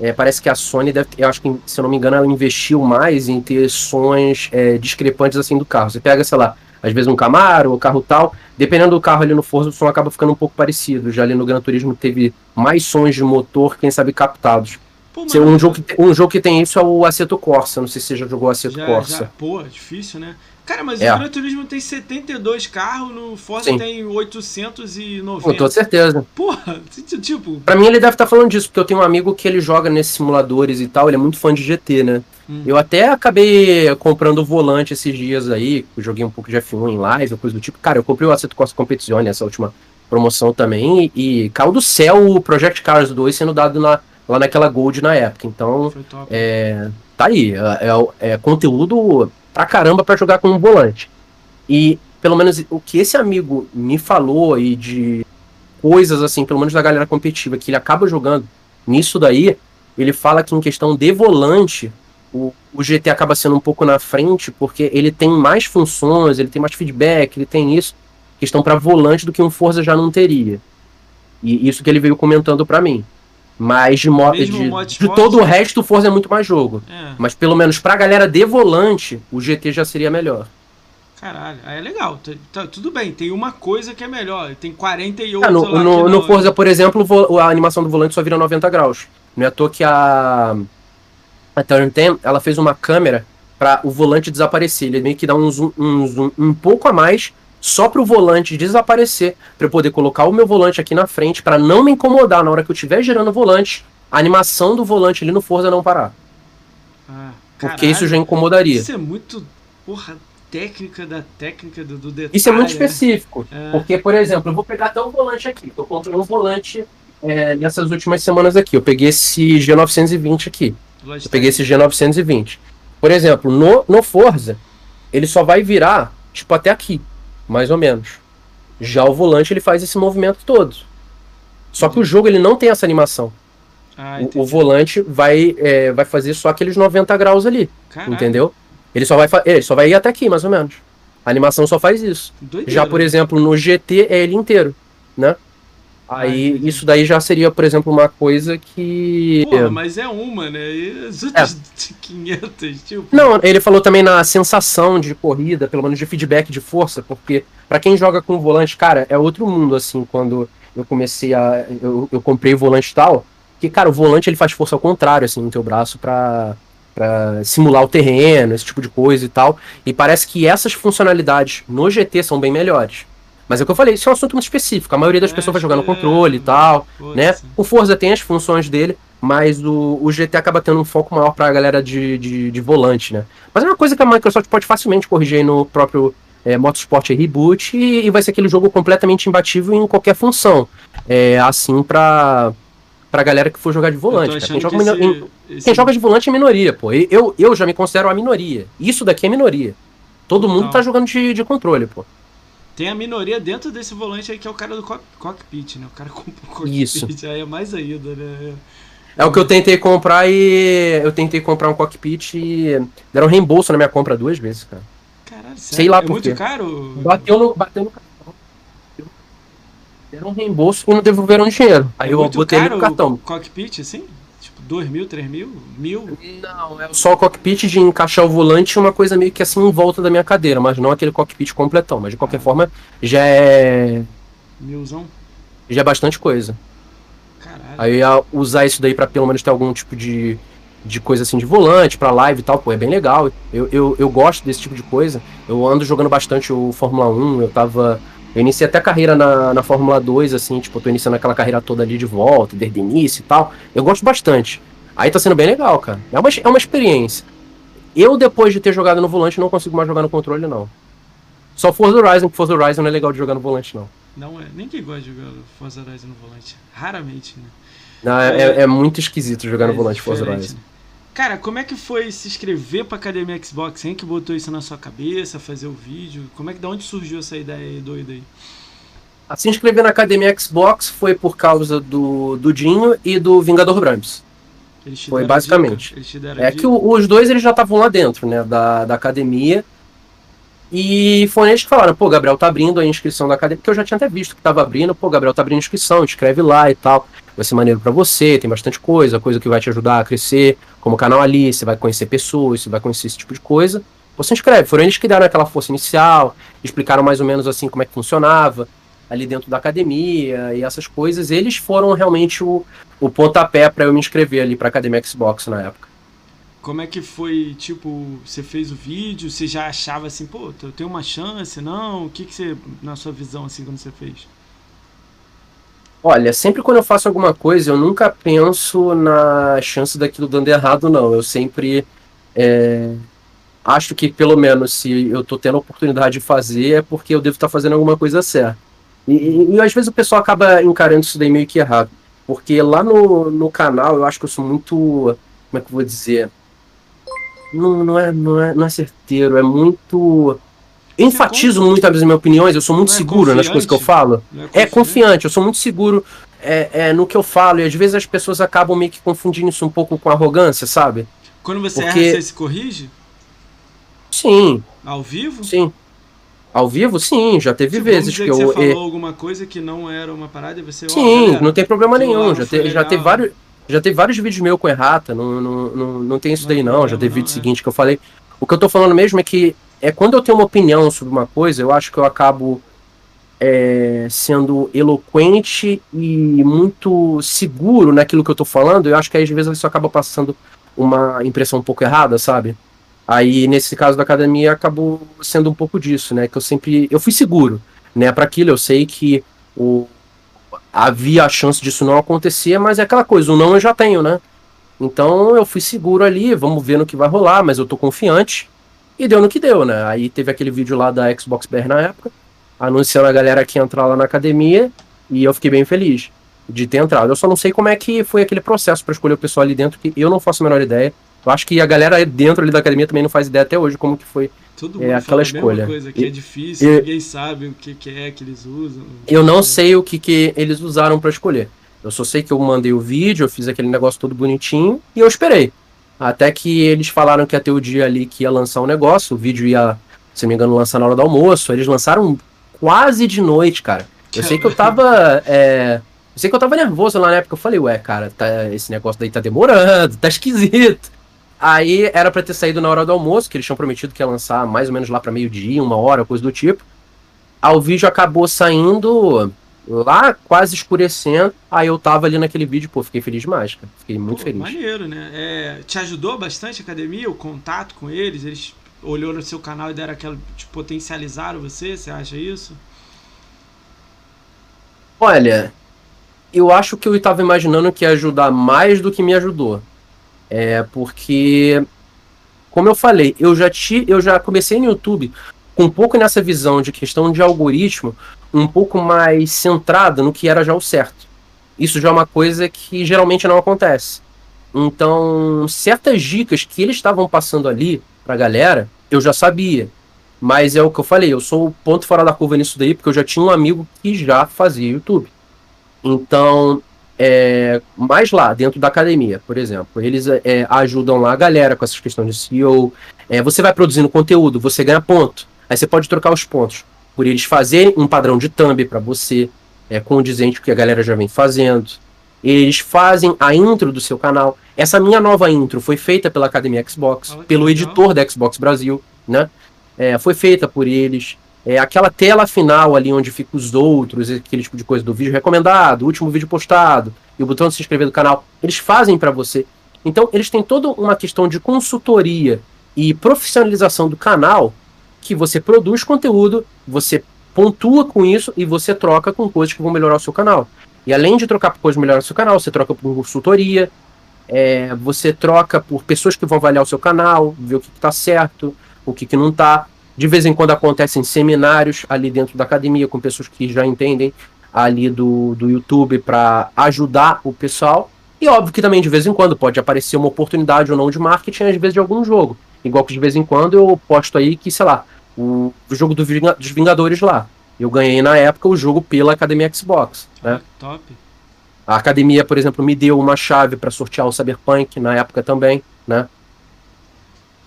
Speaker 1: É, parece que a Sony deve eu acho que, se eu não me engano, ela investiu mais em ter sons é, discrepantes assim do carro. Você pega, sei lá, às vezes um Camaro ou carro tal, dependendo do carro ali no Forza, o som acaba ficando um pouco parecido. Já ali no Gran Turismo teve mais sons de motor, quem sabe captados. Pô, um, jogo que, um jogo que tem isso é o Aceto Corsa. Não sei se você já jogou Aceto já, Corsa. Já.
Speaker 2: Pô, difícil, né? Cara, mas é. o Gran Turismo tem 72 carros, no Forza Sim. tem 890. Com
Speaker 1: toda certeza.
Speaker 2: Porra, tipo.
Speaker 1: Pra mim ele deve estar tá falando disso, porque eu tenho um amigo que ele joga nesses simuladores e tal, ele é muito fã de GT, né? Hum. Eu até acabei comprando o volante esses dias aí, joguei um pouco de F1 em live, coisa do tipo. Cara, eu comprei o Assetto Corsa Competizione, essa última promoção também, e, e caiu do céu o Project Cars 2 sendo dado na, lá naquela Gold na época. Então, é, tá aí. É, é, é conteúdo pra caramba para jogar com um volante. E pelo menos o que esse amigo me falou aí de coisas assim, pelo menos da galera competitiva, que ele acaba jogando nisso daí, ele fala que em questão de volante, o, o GT acaba sendo um pouco na frente, porque ele tem mais funções, ele tem mais feedback, ele tem isso, questão para volante do que um Forza já não teria. E isso que ele veio comentando para mim. Mas de, mo de, de todo o resto, o Forza é muito mais jogo. É. Mas pelo menos pra galera de volante, o GT já seria melhor.
Speaker 2: Caralho, aí é legal. Tá, tudo bem, tem uma coisa que é melhor. Tem 48
Speaker 1: ah, no, lá no, no Forza, por exemplo, a animação do volante só vira 90 graus. Não é à toa que a, a Turn 10 ela fez uma câmera para o volante desaparecer. Ele meio que dá um zoom, um, zoom, um pouco a mais só para o volante desaparecer, para eu poder colocar o meu volante aqui na frente, para não me incomodar na hora que eu estiver girando o volante, a animação do volante ali no Forza não parar. Ah, Porque isso já incomodaria.
Speaker 2: Isso é muito, porra, técnica da técnica do, do detalhe.
Speaker 1: Isso é muito né? específico. É. Porque, por exemplo, eu vou pegar até o volante aqui. Estou comprando um volante é, nessas últimas semanas aqui. Eu peguei esse G920 aqui. Eu peguei esse G920. Por exemplo, no, no Forza, ele só vai virar, tipo, até aqui mais ou menos. Já o volante ele faz esse movimento todo. Só que o jogo ele não tem essa animação. Ah, o, o, volante vai, é, vai fazer só aqueles 90 graus ali. Entendeu? Ele só, vai ele só vai ir até aqui, mais ou menos. A animação só faz isso. Doideira. Já, por exemplo, no GT é ele inteiro, né? Aí Ai, isso daí já seria, por exemplo, uma coisa que.
Speaker 2: Porra, mas é uma, né? E as outras é. 500, tipo.
Speaker 1: Não, ele falou também na sensação de corrida, pelo menos de feedback de força, porque para quem joga com volante, cara, é outro mundo, assim, quando eu comecei a. Eu, eu comprei o volante e tal. Que, cara, o volante ele faz força ao contrário, assim, no teu braço pra, pra simular o terreno, esse tipo de coisa e tal. E parece que essas funcionalidades no GT são bem melhores. Mas é o que eu falei, isso é um assunto muito específico. A maioria das é, pessoas vai jogar no é, controle e tal, né? O Forza tem as funções dele, mas o, o GT acaba tendo um foco maior pra galera de, de, de volante, né? Mas é uma coisa que a Microsoft pode facilmente corrigir aí no próprio é, Motorsport Reboot e, e, vai ser aquele jogo completamente imbatível em qualquer função. É, assim pra, pra galera que for jogar de volante. Quem, joga, esse, em, esse... quem, joga, de volante é minoria, pô. Eu, eu já me considero a minoria. Isso daqui é minoria. Todo mundo tá jogando de, de controle, pô.
Speaker 2: Tem a minoria dentro desse volante aí que é o cara do cockpit, né? O cara compra o cockpit,
Speaker 1: Isso.
Speaker 2: aí é mais ainda, né?
Speaker 1: É o que eu tentei comprar e. Eu tentei comprar um cockpit e deram reembolso na minha compra duas vezes, cara.
Speaker 2: Caralho, sério?
Speaker 1: Sei lá
Speaker 2: é
Speaker 1: por
Speaker 2: muito caro?
Speaker 1: Bateu no, bateu no cartão. Deram reembolso e não devolveram dinheiro. Aí é eu botei no cartão.
Speaker 2: cockpit, assim? 2 mil, 3 mil? Mil?
Speaker 1: Não, é só o cockpit de encaixar o volante uma coisa meio que assim em volta da minha cadeira, mas não aquele cockpit completão. Mas de qualquer ah. forma, já é.
Speaker 2: Milzão?
Speaker 1: Já é bastante coisa.
Speaker 2: Caralho.
Speaker 1: Aí usar isso daí para pelo menos ter algum tipo de, de coisa assim de volante, para live e tal, pô, é bem legal. Eu, eu, eu gosto desse tipo de coisa. Eu ando jogando bastante o Fórmula 1, eu tava eu iniciei até a carreira na, na Fórmula 2, assim, tipo, tô iniciando aquela carreira toda ali de volta, desde o início e tal. Eu gosto bastante. Aí tá sendo bem legal, cara. É uma, é uma experiência. Eu, depois de ter jogado no volante, não consigo mais jogar no controle, não. Só Forza Horizon, que Forza Horizon não é legal de jogar no volante, não.
Speaker 2: Não é. Nem quem gosta de jogar Forza Horizon no volante. Raramente, né?
Speaker 1: Não, é, é, é muito esquisito jogar no volante Forza Horizon. Né?
Speaker 2: Cara, como é que foi se inscrever pra Academia Xbox? Quem que botou isso na sua cabeça, fazer o vídeo? Como é que, da onde surgiu essa ideia aí, doida aí?
Speaker 1: A se inscrever na Academia Xbox foi por causa do, do Dinho e do Vingador Brams. Foi basicamente. É que o, os dois eles já estavam lá dentro, né, da, da academia. E foi eles que falaram, pô, Gabriel tá abrindo a inscrição da academia, porque eu já tinha até visto que tava abrindo, pô, Gabriel tá abrindo inscrição, escreve lá e tal vai ser maneiro para você, tem bastante coisa, coisa que vai te ajudar a crescer como canal ali, você vai conhecer pessoas, você vai conhecer esse tipo de coisa. Você inscreve. Foram eles que deram aquela força inicial, explicaram mais ou menos assim como é que funcionava. ali dentro da academia e essas coisas, eles foram realmente o, o pontapé para eu me inscrever ali para academia Xbox na época.
Speaker 2: Como é que foi, tipo, você fez o vídeo, você já achava assim, pô, eu tenho uma chance, não? O que que você, na sua visão, assim, quando você fez?
Speaker 1: Olha, sempre quando eu faço alguma coisa, eu nunca penso na chance daquilo dando errado, não. Eu sempre é, acho que, pelo menos, se eu tô tendo a oportunidade de fazer, é porque eu devo estar tá fazendo alguma coisa certa. E, e, e, às vezes o pessoal acaba encarando isso daí meio que errado. Porque lá no, no canal eu acho que eu sou muito. Como é que eu vou dizer? Não, não, é, não, é, não é certeiro, é muito. Eu enfatizo é muito as minhas opiniões, eu sou muito é seguro nas coisas que eu falo. É, é, confiante, eu sou muito seguro é, é, no que eu falo, e às vezes as pessoas acabam meio que confundindo isso um pouco com arrogância, sabe?
Speaker 2: Quando você Porque... erra, você se corrige?
Speaker 1: Sim.
Speaker 2: Ao vivo?
Speaker 1: Sim. Ao vivo, sim, já teve tipo, vezes que, que eu. Você
Speaker 2: falou alguma coisa que não era uma parada e você.
Speaker 1: Sim, não tem problema nenhum. Já, te, já teve vários. Já teve vários vídeos meus com errata, não, não, não, não tem isso daí não. Já teve vídeo seguinte que eu falei. O que eu tô falando mesmo é que é quando eu tenho uma opinião sobre uma coisa, eu acho que eu acabo é, sendo eloquente e muito seguro naquilo que eu tô falando. Eu acho que às vezes isso acaba passando uma impressão um pouco errada, sabe? Aí, nesse caso da academia, acabou sendo um pouco disso, né? Que eu sempre. Eu fui seguro, né? Para aquilo, eu sei que o, havia a chance disso não acontecer, mas é aquela coisa, o não eu já tenho, né? Então eu fui seguro ali, vamos ver no que vai rolar, mas eu tô confiante. E deu no que deu, né? Aí teve aquele vídeo lá da Xbox BR na época, anunciando a galera que ia entrar lá na academia, e eu fiquei bem feliz de ter entrado. Eu só não sei como é que foi aquele processo para escolher o pessoal ali dentro, que eu não faço a menor ideia. Eu acho que a galera dentro ali da academia também não faz ideia até hoje como que foi
Speaker 2: Todo é, mundo é, aquela escolha. coisa, que é difícil, e, ninguém sabe o que, que, é que eles usam.
Speaker 1: Eu não sei o que, que eles usaram para escolher. Eu só sei que eu mandei o vídeo, eu fiz aquele negócio todo bonitinho e eu esperei. Até que eles falaram que ia ter o dia ali que ia lançar o um negócio, o vídeo ia, se não me engano, lançar na hora do almoço. Eles lançaram quase de noite, cara. Eu sei que eu tava. É, eu sei que eu tava nervoso lá na época. Eu falei, ué, cara, tá, esse negócio daí tá demorando, tá esquisito. Aí era para ter saído na hora do almoço, que eles tinham prometido que ia lançar mais ou menos lá para meio-dia, uma hora, coisa do tipo. Aí o vídeo acabou saindo lá, quase escurecendo. Aí eu tava ali naquele vídeo, pô, fiquei feliz demais, cara. Fiquei muito pô, feliz.
Speaker 2: Maneiro, né? É, te ajudou bastante a academia, o contato com eles? Eles olhou no seu canal e deram aquela. Te potencializaram você? Você acha isso?
Speaker 1: Olha, eu acho que eu estava imaginando que ia ajudar mais do que me ajudou. É porque, como eu falei, eu já, ti, eu já comecei no YouTube com um pouco nessa visão de questão de algoritmo, um pouco mais centrada no que era já o certo. Isso já é uma coisa que geralmente não acontece. Então, certas dicas que eles estavam passando ali pra galera, eu já sabia. Mas é o que eu falei, eu sou o ponto fora da curva nisso daí, porque eu já tinha um amigo que já fazia YouTube. Então, é, mais lá, dentro da academia, por exemplo, eles é, ajudam lá a galera com essas questões de CEO. É, você vai produzindo conteúdo, você ganha ponto. Aí você pode trocar os pontos por eles fazerem um padrão de thumb para você, é, condizente com o que a galera já vem fazendo. Eles fazem a intro do seu canal. Essa minha nova intro foi feita pela Academia Xbox, pelo editor da Xbox Brasil, né? É, foi feita por eles. É, aquela tela final ali onde fica os outros, aquele tipo de coisa do vídeo recomendado, último vídeo postado, e o botão de se inscrever do canal, eles fazem para você. Então, eles têm toda uma questão de consultoria e profissionalização do canal que você produz conteúdo, você pontua com isso e você troca com coisas que vão melhorar o seu canal. E além de trocar por coisas que melhorar o seu canal, você troca por consultoria, é, você troca por pessoas que vão avaliar o seu canal, ver o que está certo, o que, que não está. De vez em quando acontecem seminários ali dentro da academia com pessoas que já entendem ali do, do YouTube para ajudar o pessoal. E óbvio que também de vez em quando pode aparecer uma oportunidade ou não de marketing, às vezes de algum jogo. Igual que de vez em quando eu posto aí que, sei lá, o, jogo do Vinga, dos Vingadores lá. Eu ganhei na época o jogo pela Academia Xbox. Né?
Speaker 2: Top.
Speaker 1: A academia, por exemplo, me deu uma chave para sortear o Cyberpunk na época também, né?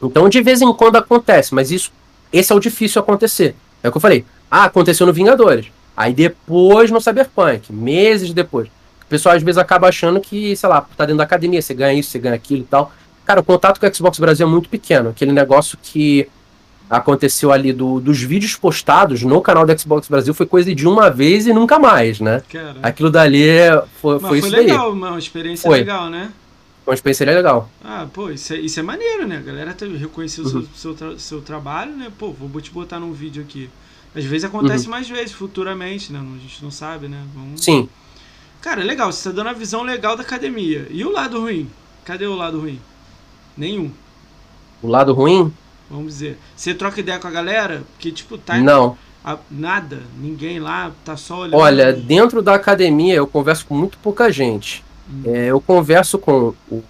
Speaker 1: Então de vez em quando acontece, mas isso esse é o difícil acontecer. É o que eu falei. Ah, aconteceu no Vingadores. Aí depois no Cyberpunk, meses depois. O pessoal às vezes acaba achando que, sei lá, tá dentro da academia, você ganha isso, você ganha aquilo e tal. Cara, o contato com o Xbox Brasil é muito pequeno. Aquele negócio que aconteceu ali do, dos vídeos postados no canal do Xbox Brasil foi coisa de uma vez e nunca mais, né? Cara. Aquilo dali foi, foi, foi isso
Speaker 2: legal,
Speaker 1: daí.
Speaker 2: uma experiência foi. legal, né?
Speaker 1: Uma experiência legal.
Speaker 2: Ah, pô, isso é, isso é maneiro, né? A galera reconheceu o uhum. seu, seu, tra seu, trabalho, né? Pô, vou te botar num vídeo aqui. Às vezes acontece uhum. mais vezes, futuramente, né? A gente não sabe, né?
Speaker 1: Vamos... Sim.
Speaker 2: Cara, legal, você tá dando a visão legal da academia. E o lado ruim? Cadê o lado ruim? Nenhum.
Speaker 1: O lado ruim?
Speaker 2: Vamos dizer. Você troca ideia com a galera? Que, tipo, tá.
Speaker 1: Não.
Speaker 2: A, nada, ninguém lá, tá só olhando.
Speaker 1: Olha, dentro da academia eu converso com muito pouca gente. É, eu converso com o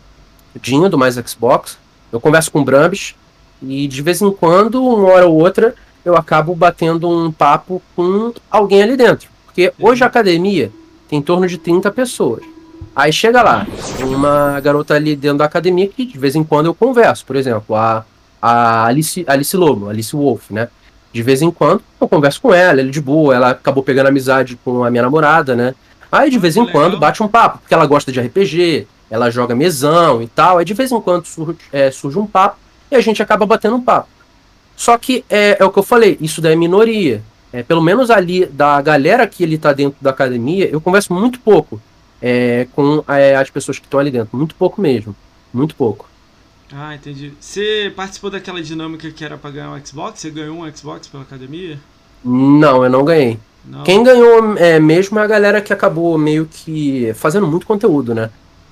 Speaker 1: Dinho do Mais Xbox, eu converso com o Brambis, e de vez em quando, uma hora ou outra, eu acabo batendo um papo com alguém ali dentro. Porque hoje a academia tem em torno de 30 pessoas. Aí chega lá, uma garota ali dentro da academia que de vez em quando eu converso, por exemplo, a, a Alice, Alice Lobo, Alice Wolf, né? De vez em quando eu converso com ela, ela é de boa, ela acabou pegando amizade com a minha namorada, né? Aí de vez em quando bate um papo, porque ela gosta de RPG, ela joga mesão e tal, aí de vez em quando surge, é, surge um papo e a gente acaba batendo um papo. Só que é, é o que eu falei, isso daí é minoria. É, pelo menos ali da galera que ele tá dentro da academia, eu converso muito pouco é, com é, as pessoas que estão ali dentro. Muito pouco mesmo. Muito pouco.
Speaker 2: Ah, entendi. Você participou daquela dinâmica que era pra ganhar um Xbox? Você ganhou um Xbox pela academia?
Speaker 1: Não, eu não ganhei. Não. Quem ganhou é, mesmo é a galera que acabou meio que fazendo muito conteúdo, né?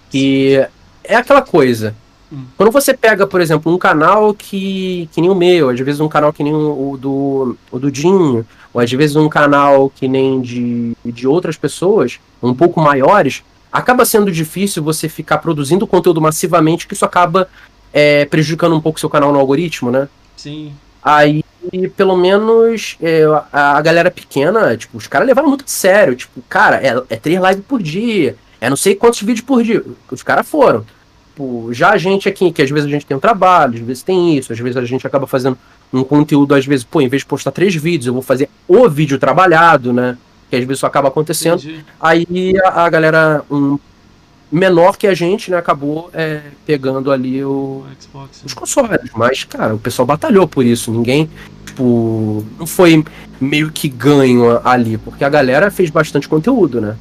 Speaker 1: Que é aquela coisa. Hum. Quando você pega, por exemplo, um canal que, que nem o meu, às vezes um canal que nem o, o do, o do Dinho, ou às vezes um canal que nem de, de outras pessoas, um pouco maiores, acaba sendo difícil você ficar produzindo conteúdo massivamente, que isso acaba é, prejudicando um pouco seu canal no algoritmo, né?
Speaker 2: Sim.
Speaker 1: Aí, pelo menos, é, a, a, galera pequena, tipo, os caras levaram muito a sério. Tipo, cara, é, é três lives por dia, é não sei quantos vídeos por dia. Os caras foram. Tipo, já a gente aqui, que às vezes a gente tem um trabalho, às vezes tem isso, às vezes a gente acaba fazendo um conteúdo, às vezes, pô, em vez de postar três vídeos, eu vou fazer o vídeo trabalhado, né? Que às vezes isso acaba acontecendo. Entendi. Aí a, a, galera um, menor que a gente, né, acabou é, pegando ali o, Xbox, os consoles. Mas, cara, o pessoal batalhou por isso. Ninguém, tipo, não foi meio que ganho ali, porque a galera fez bastante conteúdo, né?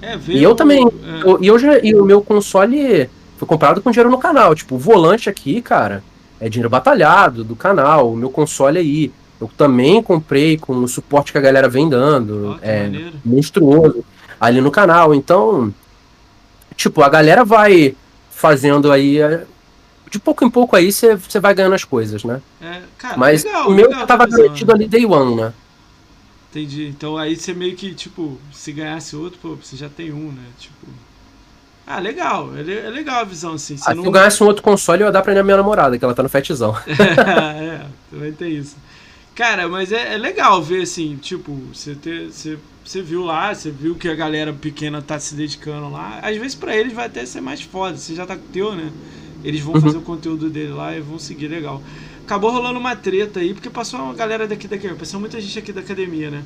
Speaker 1: É, e eu também. É... Eu, e eu já, e o meu console foi comprado com dinheiro no canal. Tipo, o volante aqui, cara é dinheiro batalhado do canal, o meu console aí. Eu também comprei com o suporte que a galera vem dando. É maneiro. monstruoso ali no canal. Então, tipo, a galera vai fazendo aí. É, de pouco em pouco aí você vai ganhando as coisas, né?
Speaker 2: É, cara,
Speaker 1: Mas
Speaker 2: legal,
Speaker 1: o meu legal, tava garantido ali day one, né?
Speaker 2: Entendi. Então aí você meio que, tipo, se ganhasse outro, pô, você já tem um, né? Tipo. Ah, legal. É, é legal a visão, assim.
Speaker 1: Ah, não... Se eu ganhasse um outro console, eu ia dar pra minha namorada, que ela tá no fetzão.
Speaker 2: é, também tem isso. Cara, mas é, é legal ver, assim, tipo, você, ter, você, você viu lá, você viu que a galera pequena tá se dedicando lá. Às vezes pra eles vai até ser mais foda. Você já tá com o teu, né? Eles vão uhum. fazer o conteúdo dele lá e vão seguir legal. Acabou rolando uma treta aí, porque passou uma galera daqui daqui, passou muita gente aqui da academia, né?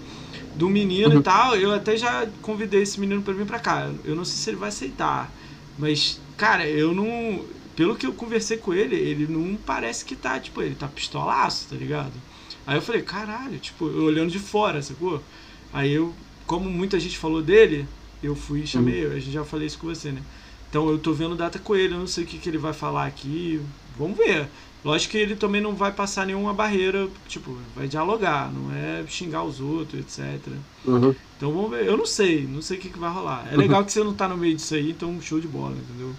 Speaker 2: do menino uhum. e tal. Eu até já convidei esse menino para vir para cá. Eu não sei se ele vai aceitar, mas cara, eu não, pelo que eu conversei com ele, ele não parece que tá, tipo, ele tá pistolaço, tá ligado? Aí eu falei, caralho, tipo, eu olhando de fora, sacou? Aí eu, como muita gente falou dele, eu fui e chamei, uhum. eu já falei isso com você, né? Então eu tô vendo data com ele, eu não sei o que, que ele vai falar aqui. Vamos ver. Lógico que ele também não vai passar nenhuma barreira, tipo, vai dialogar, não é xingar os outros, etc. Uhum. Então vamos ver. Eu não sei, não sei o que, que vai rolar. É legal uhum. que você não tá no meio disso aí, então show de bola, entendeu?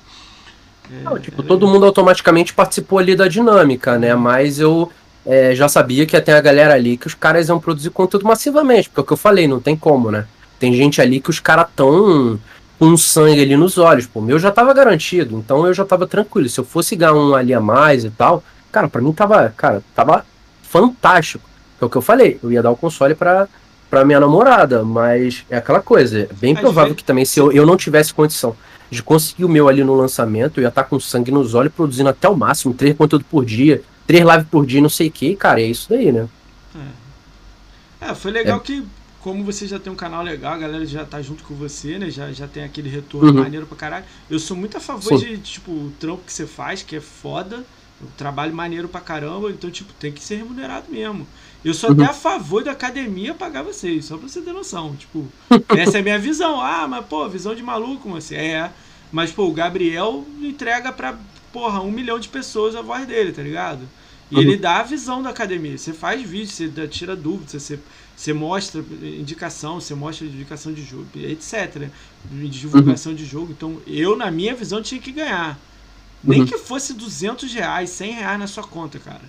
Speaker 1: É, não, tipo, é todo mundo automaticamente participou ali da dinâmica, né? Uhum. Mas eu é, já sabia que ia ter a galera ali que os caras iam produzir conteúdo massivamente, porque é o que eu falei, não tem como, né? Tem gente ali que os caras tão com sangue ali nos olhos. Pô, o meu já tava garantido, então eu já tava tranquilo. Se eu fosse ganhar um ali a mais e tal, Cara, pra mim tava, cara, tava fantástico. É o que eu falei, eu ia dar o console pra, pra minha namorada, mas é aquela coisa, é bem provável que também se eu, eu não tivesse condição de conseguir o meu ali no lançamento, eu ia estar tá com sangue nos olhos, produzindo até o máximo, três conteúdos por dia, três lives por dia, não sei o que, cara, é isso daí, né?
Speaker 2: É, é foi legal é. que, como você já tem um canal legal, a galera já tá junto com você, né? Já, já tem aquele retorno uhum. maneiro pra caralho. Eu sou muito a favor de, tipo, o trampo que você faz, que é foda trabalho maneiro pra caramba, então, tipo, tem que ser remunerado mesmo. Eu sou uhum. até a favor da academia pagar vocês, só pra você ter noção. Tipo, essa é a minha visão. Ah, mas, pô, visão de maluco, você. É. Mas, pô, o Gabriel entrega pra, porra, um milhão de pessoas a voz dele, tá ligado? E uhum. ele dá a visão da academia. Você faz vídeo, você tira dúvidas, você, você mostra indicação, você mostra indicação de jogo, etc. Divulgação uhum. de jogo. Então, eu, na minha visão, tinha que ganhar. Nem uhum. que fosse 200 reais, 100 reais na sua conta, cara.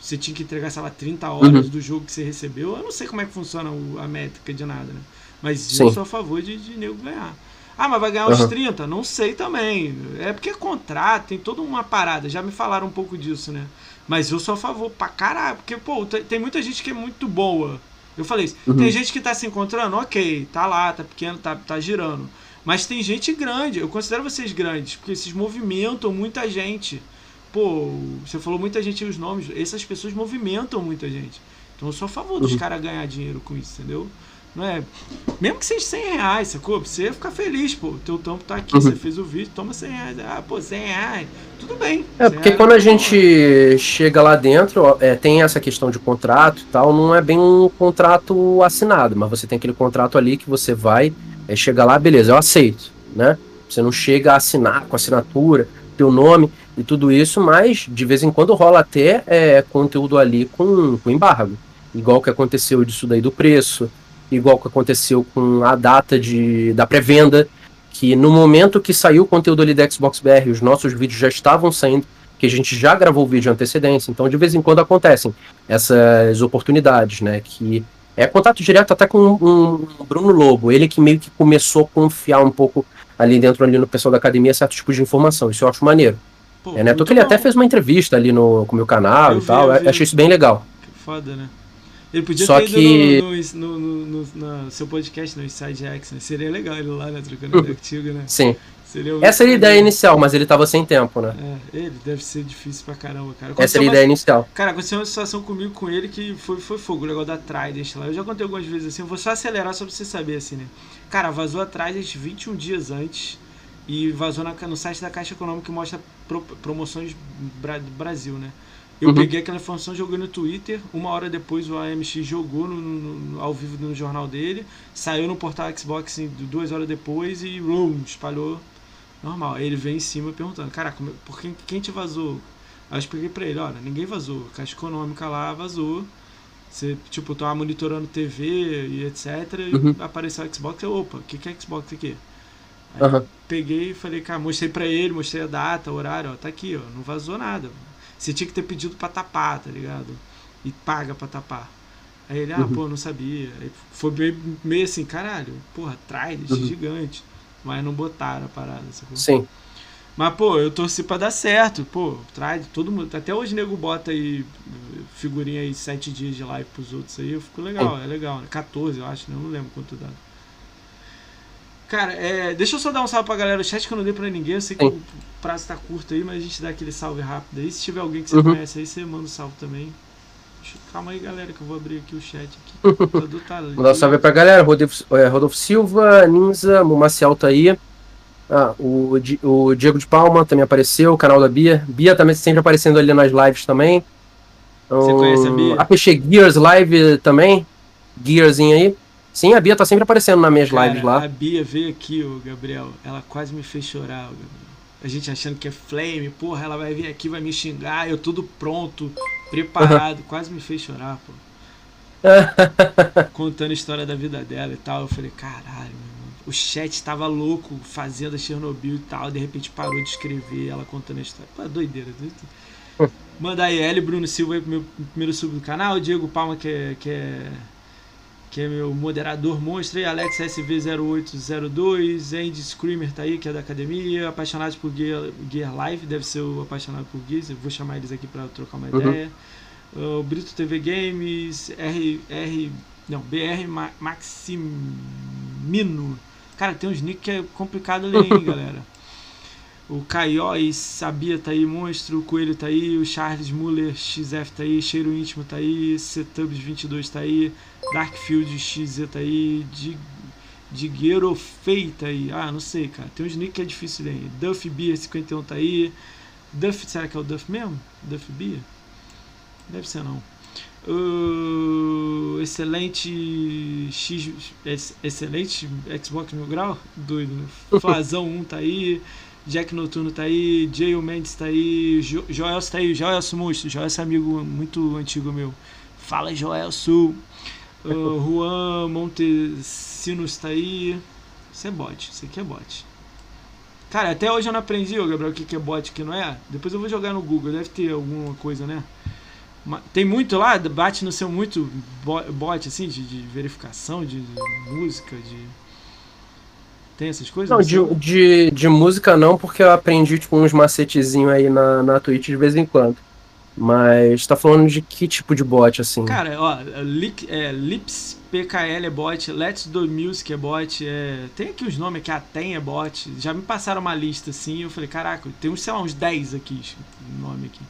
Speaker 2: Você tinha que entregar, sei lá, 30 horas uhum. do jogo que você recebeu. Eu não sei como é que funciona a métrica de nada, né? Mas Sim. eu sou a favor de, de nego ganhar. Ah, mas vai ganhar uns 30? Não sei também. É porque é contrato, tem toda uma parada. Já me falaram um pouco disso, né? Mas eu sou a favor pra caralho. Porque, pô, tem muita gente que é muito boa. Eu falei isso. Uhum. Tem gente que tá se encontrando, ok, tá lá, tá pequeno, tá, tá girando. Mas tem gente grande, eu considero vocês grandes, porque vocês movimentam muita gente. Pô, você falou muita gente os nomes, essas pessoas movimentam muita gente. Então eu sou a favor dos uhum. caras ganhar dinheiro com isso, entendeu? É? Mesmo que seja 100 reais, sacou? Você ia ficar feliz, pô. O teu tampo tá aqui, uhum. você fez o vídeo, toma 100 reais. Ah, pô, 100 reais. Tudo bem.
Speaker 1: É, porque quando a gente chega lá dentro, é, tem essa questão de contrato e tal, não é bem um contrato assinado, mas você tem aquele contrato ali que você vai é, chega lá, beleza, eu aceito, né? Você não chega a assinar com assinatura, teu nome e tudo isso, mas de vez em quando rola até é, conteúdo ali com, com embargo. Igual que aconteceu disso daí do preço, igual que aconteceu com a data de, da pré-venda, que no momento que saiu o conteúdo ali da Xbox BR, os nossos vídeos já estavam saindo, que a gente já gravou o vídeo antecedência, então de vez em quando acontecem essas oportunidades, né? Que é contato direto até com um, um Bruno Lobo, ele que meio que começou a confiar um pouco ali dentro ali no pessoal da academia certos tipos de informação. Isso eu acho maneiro. Pô, é, né? que ele até fez uma entrevista ali no, com o meu canal eu e vi, tal. Eu achei isso bem legal.
Speaker 2: Que foda, né? Ele podia Só ter que... no, no, no, no, seu podcast, no Inside X, né? Seria legal ele lá, né? Trocando ideia contigo, né?
Speaker 1: Sim. Seria Essa era a ideia inicial, mas ele tava sem tempo, né?
Speaker 2: É, ele deve ser difícil pra caramba, cara.
Speaker 1: Aconteceu Essa era a ideia inicial.
Speaker 2: Cara, aconteceu uma situação comigo com ele que foi, foi fogo, o negócio da Trident lá. Eu já contei algumas vezes assim, eu vou só acelerar só pra você saber, assim, né? Cara, vazou a Trident 21 dias antes e vazou na, no site da Caixa Econômica que mostra pro, promoções do Brasil, né? Eu uhum. peguei aquela informação, joguei no Twitter. Uma hora depois o AMX jogou no, no, ao vivo no jornal dele. Saiu no portal Xbox duas horas depois e um, espalhou Normal. Aí ele vem em cima perguntando, cara, por quem, quem te vazou? Aí eu expliquei pra ele, olha, ninguém vazou. A Caixa Econômica lá vazou. Você, tipo, tava monitorando TV e etc. E uhum. apareceu o Xbox. Eu, opa, o que, que é Xbox aqui? Aí uhum. peguei e falei, cara, mostrei pra ele, mostrei a data, o horário, ó, tá aqui, ó, não vazou nada. Você tinha que ter pedido pra tapar, tá ligado? E paga pra tapar. Aí ele, ah, uhum. pô, não sabia. Aí foi meio, meio assim, caralho, porra, Trident, uhum. gigante. Mas não botaram a parada, sacou?
Speaker 1: Sim.
Speaker 2: Mas, pô, eu torci pra dar certo. Pô, traz todo mundo. Até hoje o nego bota aí figurinha aí, sete dias de live pros outros aí. Eu fico legal, é, é legal. Né? 14, eu acho, né? Eu não lembro quanto dá. Cara, é, deixa eu só dar um salve pra galera do chat que eu não dei pra ninguém. Eu sei que Sim. o prazo tá curto aí, mas a gente dá aquele salve rápido aí. Se tiver alguém que você uhum. conhece aí, você manda um salve também. Calma aí, galera, que eu vou abrir aqui o chat. Aqui.
Speaker 1: tá Mandar um salve pra galera. Rodolfo, é, Rodolfo Silva, Ninza, Mumaciel tá aí. Ah, o, o Diego de Palma também apareceu, o canal da Bia. Bia também sempre aparecendo ali nas lives também.
Speaker 2: Você um, conhece a Bia?
Speaker 1: APX Gears Live também. Gearzinho aí. Sim, a Bia tá sempre aparecendo nas minhas Cara, lives lá.
Speaker 2: A Bia veio aqui, o Gabriel. Ela quase me fez chorar, o Gabriel a gente achando que é flame, porra, ela vai vir aqui, vai me xingar, eu tudo pronto, preparado, quase me fez chorar, pô. Contando a história da vida dela e tal, eu falei, caralho, o chat tava louco fazendo a Chernobyl e tal, de repente parou de escrever, ela contando a história. Pô, doideira, doideira. Manda aí, L Bruno Silva aí pro meu primeiro sub do canal, Diego Palma, que é, que é que é meu moderador monstro, e Alex SV0802, Andy Screamer tá aí, que é da academia, apaixonado por Gear, Gear Live, deve ser o apaixonado por Gears, eu vou chamar eles aqui para trocar uma uhum. ideia. O Brito TV Games, R, R não, BR Maximino. Cara, tem uns nick que é complicado ali, hein, galera. O Caióis Sabia tá aí, Monstro, o Coelho tá aí, o Charles Muller XF tá aí, Cheiro Íntimo tá aí, Setubs 22 tá aí, Darkfield XZ tá aí, Digueiro Fei tá aí. Ah, não sei, cara. Tem uns nick que é difícil aí. Duff Beer 51 tá aí. Duff, será que é o Duff mesmo? Duff Bia? Deve ser não. Uh, excelente X, excelente Xbox Mil Grau, doido. Né? Flazão 1 tá aí, Jack Noturno tá aí, Jail Mendes tá aí, jo Joel tá aí, Joel Monstro, Joel é amigo muito antigo meu. Fala Joel Sul. Uh, Juan Montesinos tá aí. Isso é bot, isso aqui é bot. Cara, até hoje eu não aprendi, Gabriel, o que é bot e o que não é. Depois eu vou jogar no Google, deve ter alguma coisa, né? Tem muito lá, bate no seu muito bot, assim, de, de verificação, de, de, música, de. Tem essas coisas?
Speaker 1: Não, de, de, de, música não, porque eu aprendi tipo, uns macetezinhos aí na, na Twitch de vez em quando. Mas tá falando de que tipo de bot, assim?
Speaker 2: Cara, ó, é, Lips PKL é bot, Let's Do Music é bot, é... tem aqui os nomes aqui, a Tem é bot. Já me passaram uma lista assim, eu falei, caraca, tem uns, sei lá, uns 10 aqui, nome aqui.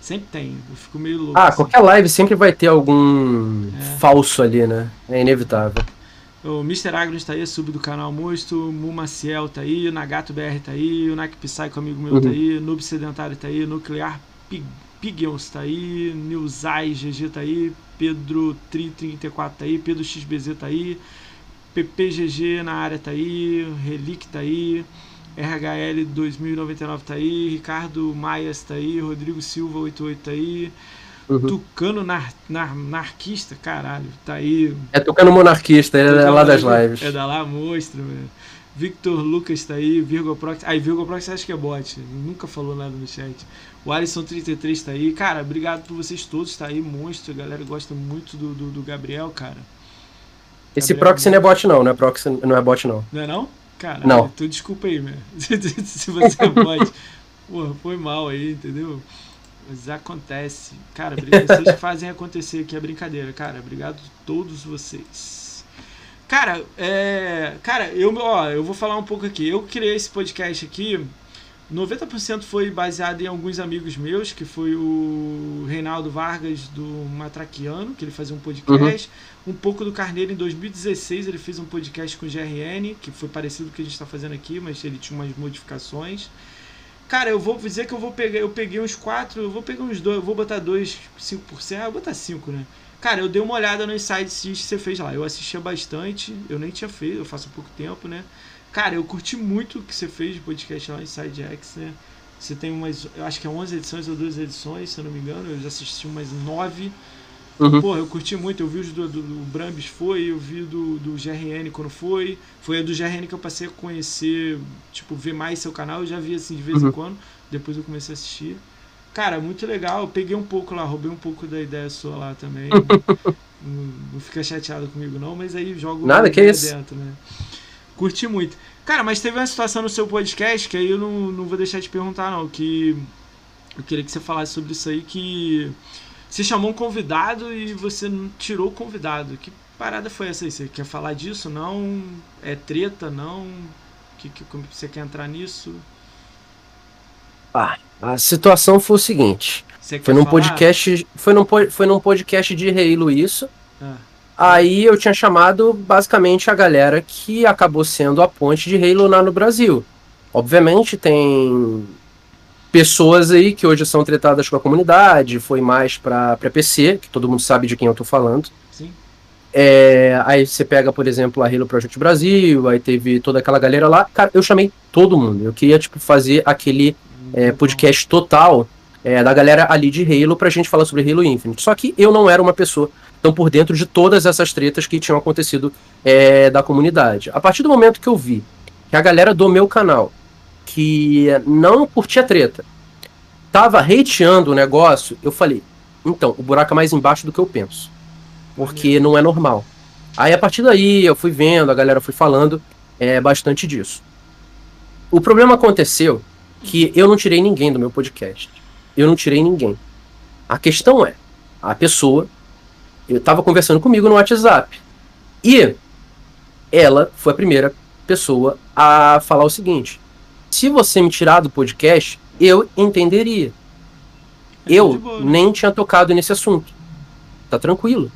Speaker 2: Sempre tem, eu fico meio louco.
Speaker 1: Ah, assim. qualquer live sempre vai ter algum é. falso ali, né? É inevitável.
Speaker 2: O Mr. Agnes tá aí, sub do canal Mosto, Mumaciel tá aí, o Nagato BR tá aí, o Nak Psycho amigo meu tá uhum. tá aí, Noob Sedentário tá aí, Nuclear Pig, Pigels tá aí, Nilzai GG tá aí, Pedro Tri 34 tá aí, Pedro XBZ tá aí, PPGG na área tá aí, Relic tá aí, RHL 2099 tá aí, Ricardo Maias tá aí, Rodrigo Silva 88 tá aí, uhum. Tucano nar, nar, Narquista, caralho, tá aí.
Speaker 1: É Tucano Monarquista, ele é lá das lives.
Speaker 2: É da lá, monstro, velho. Victor Lucas tá aí, Virgo Prox. Aí, Virgo Prox acha que é bot, nunca falou nada no chat. O Alisson33 tá aí. Cara, obrigado por vocês todos, tá aí, monstro. A galera gosta muito do, do, do Gabriel, cara.
Speaker 1: Esse Gabriel proxy não é bot não, não é proxy, não é bot não.
Speaker 2: Não é não? Cara,
Speaker 1: não.
Speaker 2: tu desculpa aí, meu. Se você é bot. Porra, foi mal aí, entendeu? Mas acontece. Cara, vocês que fazem acontecer aqui a brincadeira. Cara, obrigado a todos vocês. Cara, é. Cara, eu, ó, eu vou falar um pouco aqui. Eu criei esse podcast aqui 90% foi baseado em alguns amigos meus, que foi o Reinaldo Vargas do Matraquiano, que ele fazia um podcast. Uhum. Um pouco do Carneiro em 2016, ele fez um podcast com o GRN, que foi parecido com o que a gente está fazendo aqui, mas ele tinha umas modificações. Cara, eu vou dizer que eu vou pegar, eu peguei uns quatro, eu vou pegar uns dois, eu vou botar dois, 5%, ah, eu vou botar cinco, né? Cara, eu dei uma olhada no Insights que você fez lá. Eu assistia bastante, eu nem tinha feito, eu faço pouco tempo, né? Cara, eu curti muito o que você fez de podcast lá em SideX, né? Você tem umas, eu acho que é 11 edições ou 12 edições, se eu não me engano. Eu já assisti umas 9. Uhum. Porra, eu curti muito. Eu vi os do, do, do Brambis foi, eu vi do, do GRN quando foi. Foi a do GRN que eu passei a conhecer, tipo, ver mais seu canal. Eu já vi assim de vez uhum. em quando. Depois eu comecei a assistir. Cara, muito legal. Eu peguei um pouco lá, roubei um pouco da ideia sua lá também. não, não, fica chateado comigo, não, mas aí jogo
Speaker 1: Nada, que isso. dentro,
Speaker 2: né? Curti muito. Cara, mas teve uma situação no seu podcast que aí eu não, não vou deixar de perguntar, não. Que eu queria que você falasse sobre isso aí. Que você chamou um convidado e você não tirou o convidado. Que parada foi essa aí? Você quer falar disso? Não? É treta? Não? Que, que você quer entrar nisso?
Speaker 1: Ah, a situação foi o seguinte. Foi num falar? podcast. Foi num, foi num podcast de Rei Luiz. Ah. Aí eu tinha chamado basicamente a galera que acabou sendo a ponte de Halo lá no Brasil. Obviamente tem pessoas aí que hoje são tratadas com a comunidade, foi mais para PC, que todo mundo sabe de quem eu tô falando.
Speaker 2: Sim.
Speaker 1: É, aí você pega, por exemplo, a Halo Project Brasil, aí teve toda aquela galera lá. Cara, eu chamei todo mundo. Eu queria, tipo, fazer aquele é, podcast total é, da galera ali de Halo pra gente falar sobre Halo Infinite. Só que eu não era uma pessoa estão por dentro de todas essas tretas que tinham acontecido é, da comunidade. A partir do momento que eu vi que a galera do meu canal, que não curtia treta, tava hateando o negócio, eu falei, então, o buraco é mais embaixo do que eu penso. Porque não é normal. Aí a partir daí eu fui vendo, a galera foi falando é, bastante disso. O problema aconteceu que eu não tirei ninguém do meu podcast. Eu não tirei ninguém. A questão é, a pessoa eu estava conversando comigo no WhatsApp. E ela foi a primeira pessoa a falar o seguinte: se você me tirar do podcast, eu entenderia. É eu né? nem tinha tocado nesse assunto. Tá tranquilo.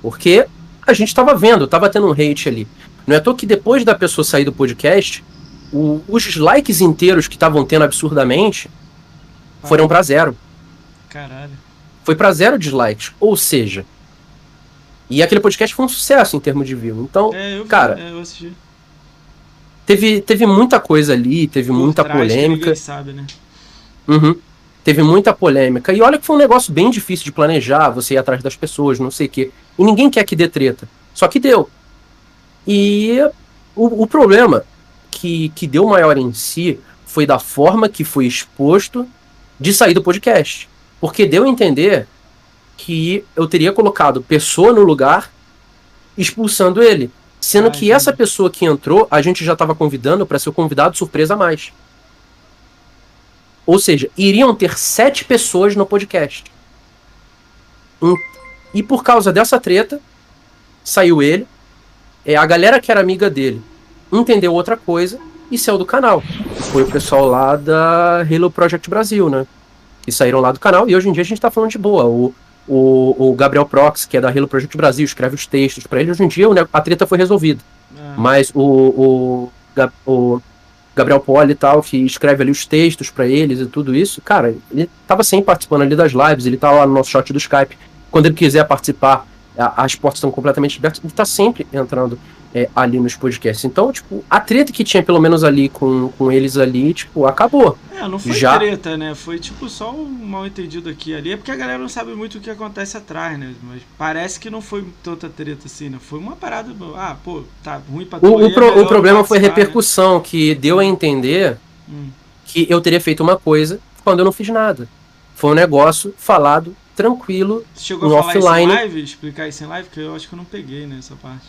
Speaker 1: Porque a gente estava vendo, estava tendo um hate ali. Não é à que depois da pessoa sair do podcast, o, os likes inteiros que estavam tendo absurdamente foram para zero.
Speaker 2: Caralho.
Speaker 1: Foi para zero dislikes. Ou seja, e aquele podcast foi um sucesso em termos de view. Então, é, eu cara, é, eu assisti. Teve, teve muita coisa ali, teve Por muita polêmica.
Speaker 2: sabe, né?
Speaker 1: Uhum. Teve muita polêmica. E olha que foi um negócio bem difícil de planejar, você ir atrás das pessoas, não sei o quê. E ninguém quer que dê treta. Só que deu. E o, o problema que, que deu maior em si foi da forma que foi exposto de sair do podcast. Porque deu a entender que eu teria colocado pessoa no lugar expulsando ele. Sendo que essa pessoa que entrou, a gente já estava convidando para ser o convidado surpresa a mais. Ou seja, iriam ter sete pessoas no podcast. E por causa dessa treta, saiu ele. É, a galera que era amiga dele entendeu outra coisa e saiu do canal. Foi o pessoal lá da Halo Project Brasil, né? Que saíram lá do canal e hoje em dia a gente tá falando de boa. O, o, o Gabriel Prox, que é da Halo Project Brasil, escreve os textos para ele. Hoje em dia a treta foi resolvida. Ah. Mas o, o, o Gabriel Poli e tal, que escreve ali os textos para eles e tudo isso, cara, ele tava sempre participando ali das lives, ele tá lá no nosso chat do Skype. Quando ele quiser participar, as portas estão completamente abertas, ele tá sempre entrando é, ali nos podcasts. Então, tipo, a treta que tinha pelo menos ali com, com eles ali, tipo, acabou.
Speaker 2: É, não foi Já... treta, né? Foi tipo só um mal entendido aqui ali. É porque a galera não sabe muito o que acontece atrás, né? Mas parece que não foi tanta treta assim, né? Foi uma parada. Ah, pô, tá ruim pra tu.
Speaker 1: O, o, pro, é o problema foi a repercussão, né? que deu a entender hum. que eu teria feito uma coisa quando eu não fiz nada. Foi um negócio falado tranquilo.
Speaker 2: Você chegou no a falar offline. isso em live? Explicar isso em live? Porque eu acho que eu não peguei nessa parte.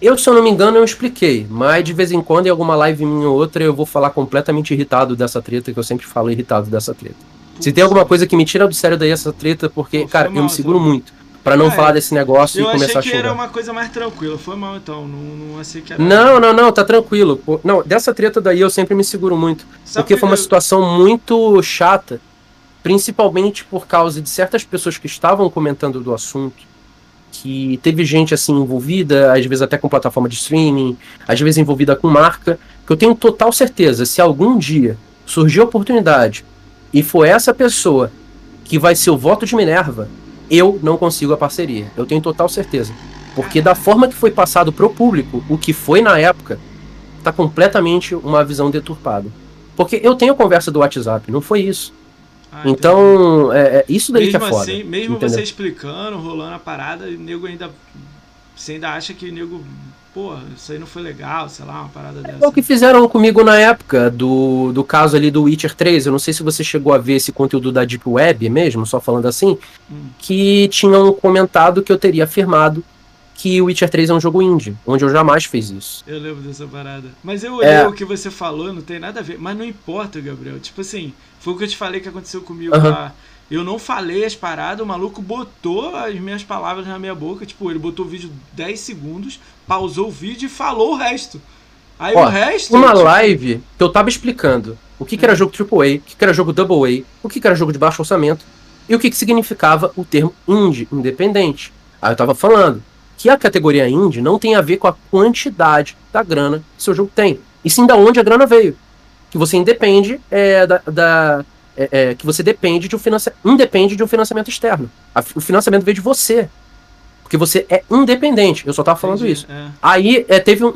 Speaker 1: Eu, se eu não me engano, eu expliquei, mas de vez em quando, em alguma live minha ou outra, eu vou falar completamente irritado dessa treta, que eu sempre falo irritado dessa treta. Putz. Se tem alguma coisa que me tira do sério daí essa treta, porque, Pô, cara, mal, eu me seguro então. muito para não ah, falar é. desse negócio eu e começar a chorar. Eu achei que
Speaker 2: era uma coisa mais tranquila, foi mal então, não, não achei que era...
Speaker 1: Não, não, não, tá tranquilo. Não, dessa treta daí eu sempre me seguro muito, Sabe porque foi uma eu... situação muito chata, principalmente por causa de certas pessoas que estavam comentando do assunto, que teve gente assim envolvida, às vezes até com plataforma de streaming, às vezes envolvida com marca, que eu tenho total certeza, se algum dia surgir a oportunidade e for essa pessoa que vai ser o voto de Minerva, eu não consigo a parceria. Eu tenho total certeza. Porque da forma que foi passado pro público, o que foi na época, tá completamente uma visão deturpada. Porque eu tenho conversa do WhatsApp, não foi isso. Ah, então, é, é, isso daí
Speaker 2: mesmo
Speaker 1: que é foda.
Speaker 2: Assim, mesmo entendeu? você explicando, rolando a parada, o nego ainda. Você ainda acha que o nego. Pô, isso aí não foi legal, sei lá, uma parada dessa.
Speaker 1: É o que fizeram comigo na época do, do caso ali do Witcher 3. Eu não sei se você chegou a ver esse conteúdo da Deep Web mesmo, só falando assim. Hum. Que tinham comentado que eu teria afirmado que o Witcher 3 é um jogo indie, onde eu jamais fiz isso.
Speaker 2: Eu lembro dessa parada. Mas eu olhei é... o que você falou, não tem nada a ver. Mas não importa, Gabriel. Tipo assim, foi o que eu te falei que aconteceu comigo uhum. lá. Eu não falei as paradas, o maluco botou as minhas palavras na minha boca. Tipo, ele botou o vídeo 10 segundos, pausou o vídeo e falou o resto. Aí Ó, o resto.
Speaker 1: Uma tipo... live que eu tava explicando o que, que era jogo AAA, o que, que era jogo Double A, o que, que era jogo de baixo orçamento e o que, que significava o termo indie, independente. Aí eu tava falando que a categoria indie não tem a ver com a quantidade da grana que seu jogo tem, e sim da onde a grana veio. Que você independe é, da, da é, é, que você depende de um financiamento, independe de um financiamento externo. A, o financiamento veio de você. Porque você é independente. Eu só tava falando Entendi, isso. É. Aí é, teve um,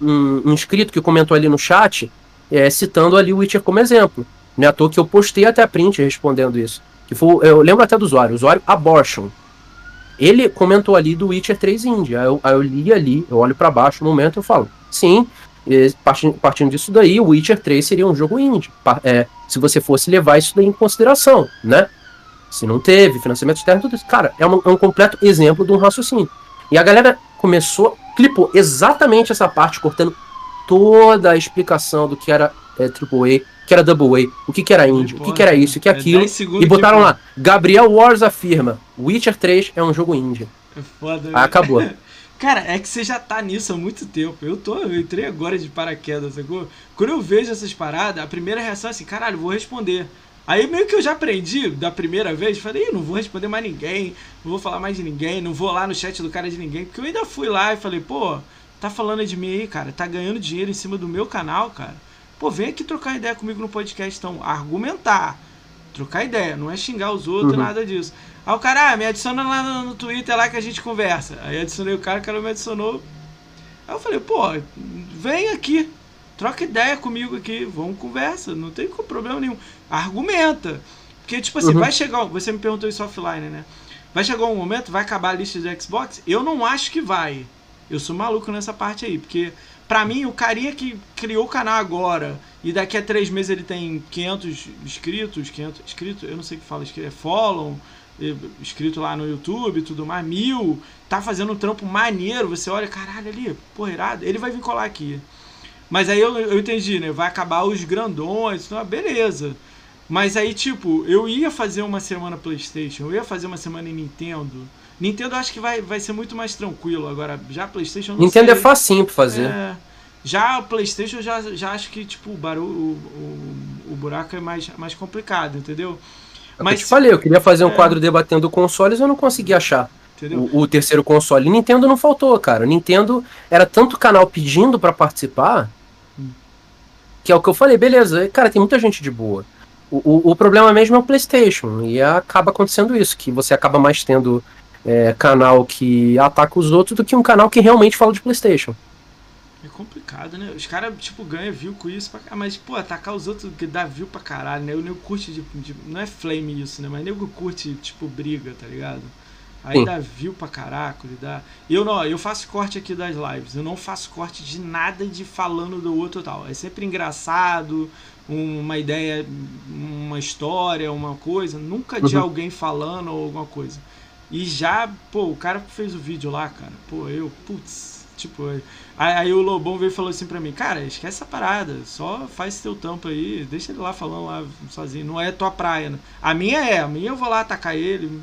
Speaker 1: um, um, inscrito que comentou ali no chat, é, citando ali o Witcher como exemplo. Não é à toa que eu postei até a print respondendo isso. Que foi, eu lembro até do usuário, usuário Abortion. Ele comentou ali do Witcher 3 Indie. Aí eu, aí eu li ali, eu olho para baixo no momento e falo, sim, partindo, partindo disso daí, o Witcher 3 seria um jogo indie. É, se você fosse levar isso daí em consideração, né? Se não teve financiamento externo, tudo isso. Cara, é um, é um completo exemplo de um raciocínio. E a galera começou, clipou exatamente essa parte, cortando toda a explicação do que era é, AAA, que era Double A, o que, que era indie, o que, que era isso, o que é aquilo. E botaram lá, Gabriel Wars afirma, Witcher 3 é um jogo indie.
Speaker 2: É foda,
Speaker 1: Aí acabou.
Speaker 2: Cara, é que você já tá nisso há muito tempo. Eu tô, eu entrei agora de paraquedas, sacou? Quando eu vejo essas paradas, a primeira reação é assim, caralho, vou responder. Aí meio que eu já aprendi da primeira vez, falei, não vou responder mais ninguém, não vou falar mais de ninguém, não vou lá no chat do cara de ninguém, porque eu ainda fui lá e falei, pô, tá falando de mim aí, cara, tá ganhando dinheiro em cima do meu canal, cara. Pô, vem aqui trocar ideia comigo no podcast, então, argumentar. Trocar ideia, não é xingar os outros, uhum. nada disso. Aí o cara, ah, me adiciona lá no, no Twitter lá que a gente conversa. Aí adicionei o cara, o cara me adicionou. Aí eu falei, pô, vem aqui, troca ideia comigo aqui, vamos conversa, não tem problema nenhum. Argumenta. Porque, tipo assim, uhum. vai chegar. Você me perguntou isso offline, né? Vai chegar um momento, vai acabar a lista de Xbox? Eu não acho que vai. Eu sou maluco nessa parte aí, porque pra mim, o carinha que criou o canal agora e daqui a três meses ele tem 500 inscritos, 500 inscritos, eu não sei o que fala, é follow, inscrito lá no YouTube tudo mais, mil, tá fazendo um trampo maneiro, você olha, caralho, ali, porra, irado, ele vai vir colar aqui. Mas aí eu, eu entendi, né? Vai acabar os grandões, então, beleza. Mas aí, tipo, eu ia fazer uma semana PlayStation, eu ia fazer uma semana em Nintendo. Nintendo acho que vai, vai ser muito mais tranquilo. Agora, já PlayStation não
Speaker 1: Nintendo é sei. é facinho pra fazer. É,
Speaker 2: já o PlayStation já, já acho que tipo o barulho, o, o, o buraco é mais, mais complicado, entendeu?
Speaker 1: É Mas eu te falei, eu queria fazer um é... quadro debatendo consoles, eu não consegui achar. O, o, terceiro console. Nintendo não faltou, cara. Nintendo era tanto canal pedindo para participar, hum. que é o que eu falei, beleza. Cara, tem muita gente de boa. O, o, o, problema mesmo é o PlayStation. E acaba acontecendo isso, que você acaba mais tendo é, canal que ataca os outros do que um canal que realmente fala de PlayStation.
Speaker 2: É complicado, né? Os caras, tipo, ganham view com isso, pra... mas, pô, atacar os outros que dá view pra caralho, né? O nego curte de, de, Não é flame isso, né? Mas o nego curte, tipo, briga, tá ligado? Aí Sim. dá view pra caraca, ele dá. Eu não, eu faço corte aqui das lives. Eu não faço corte de nada de falando do outro tal. É sempre engraçado, uma ideia, uma história, uma coisa. Nunca de uhum. alguém falando ou alguma coisa. E já, pô, o cara que fez o vídeo lá, cara, pô, eu, putz, tipo, aí, aí o Lobão veio e falou assim pra mim, cara, esquece essa parada, só faz teu tampo aí, deixa ele lá falando lá sozinho, não é tua praia, né? A minha é, a minha eu vou lá atacar ele,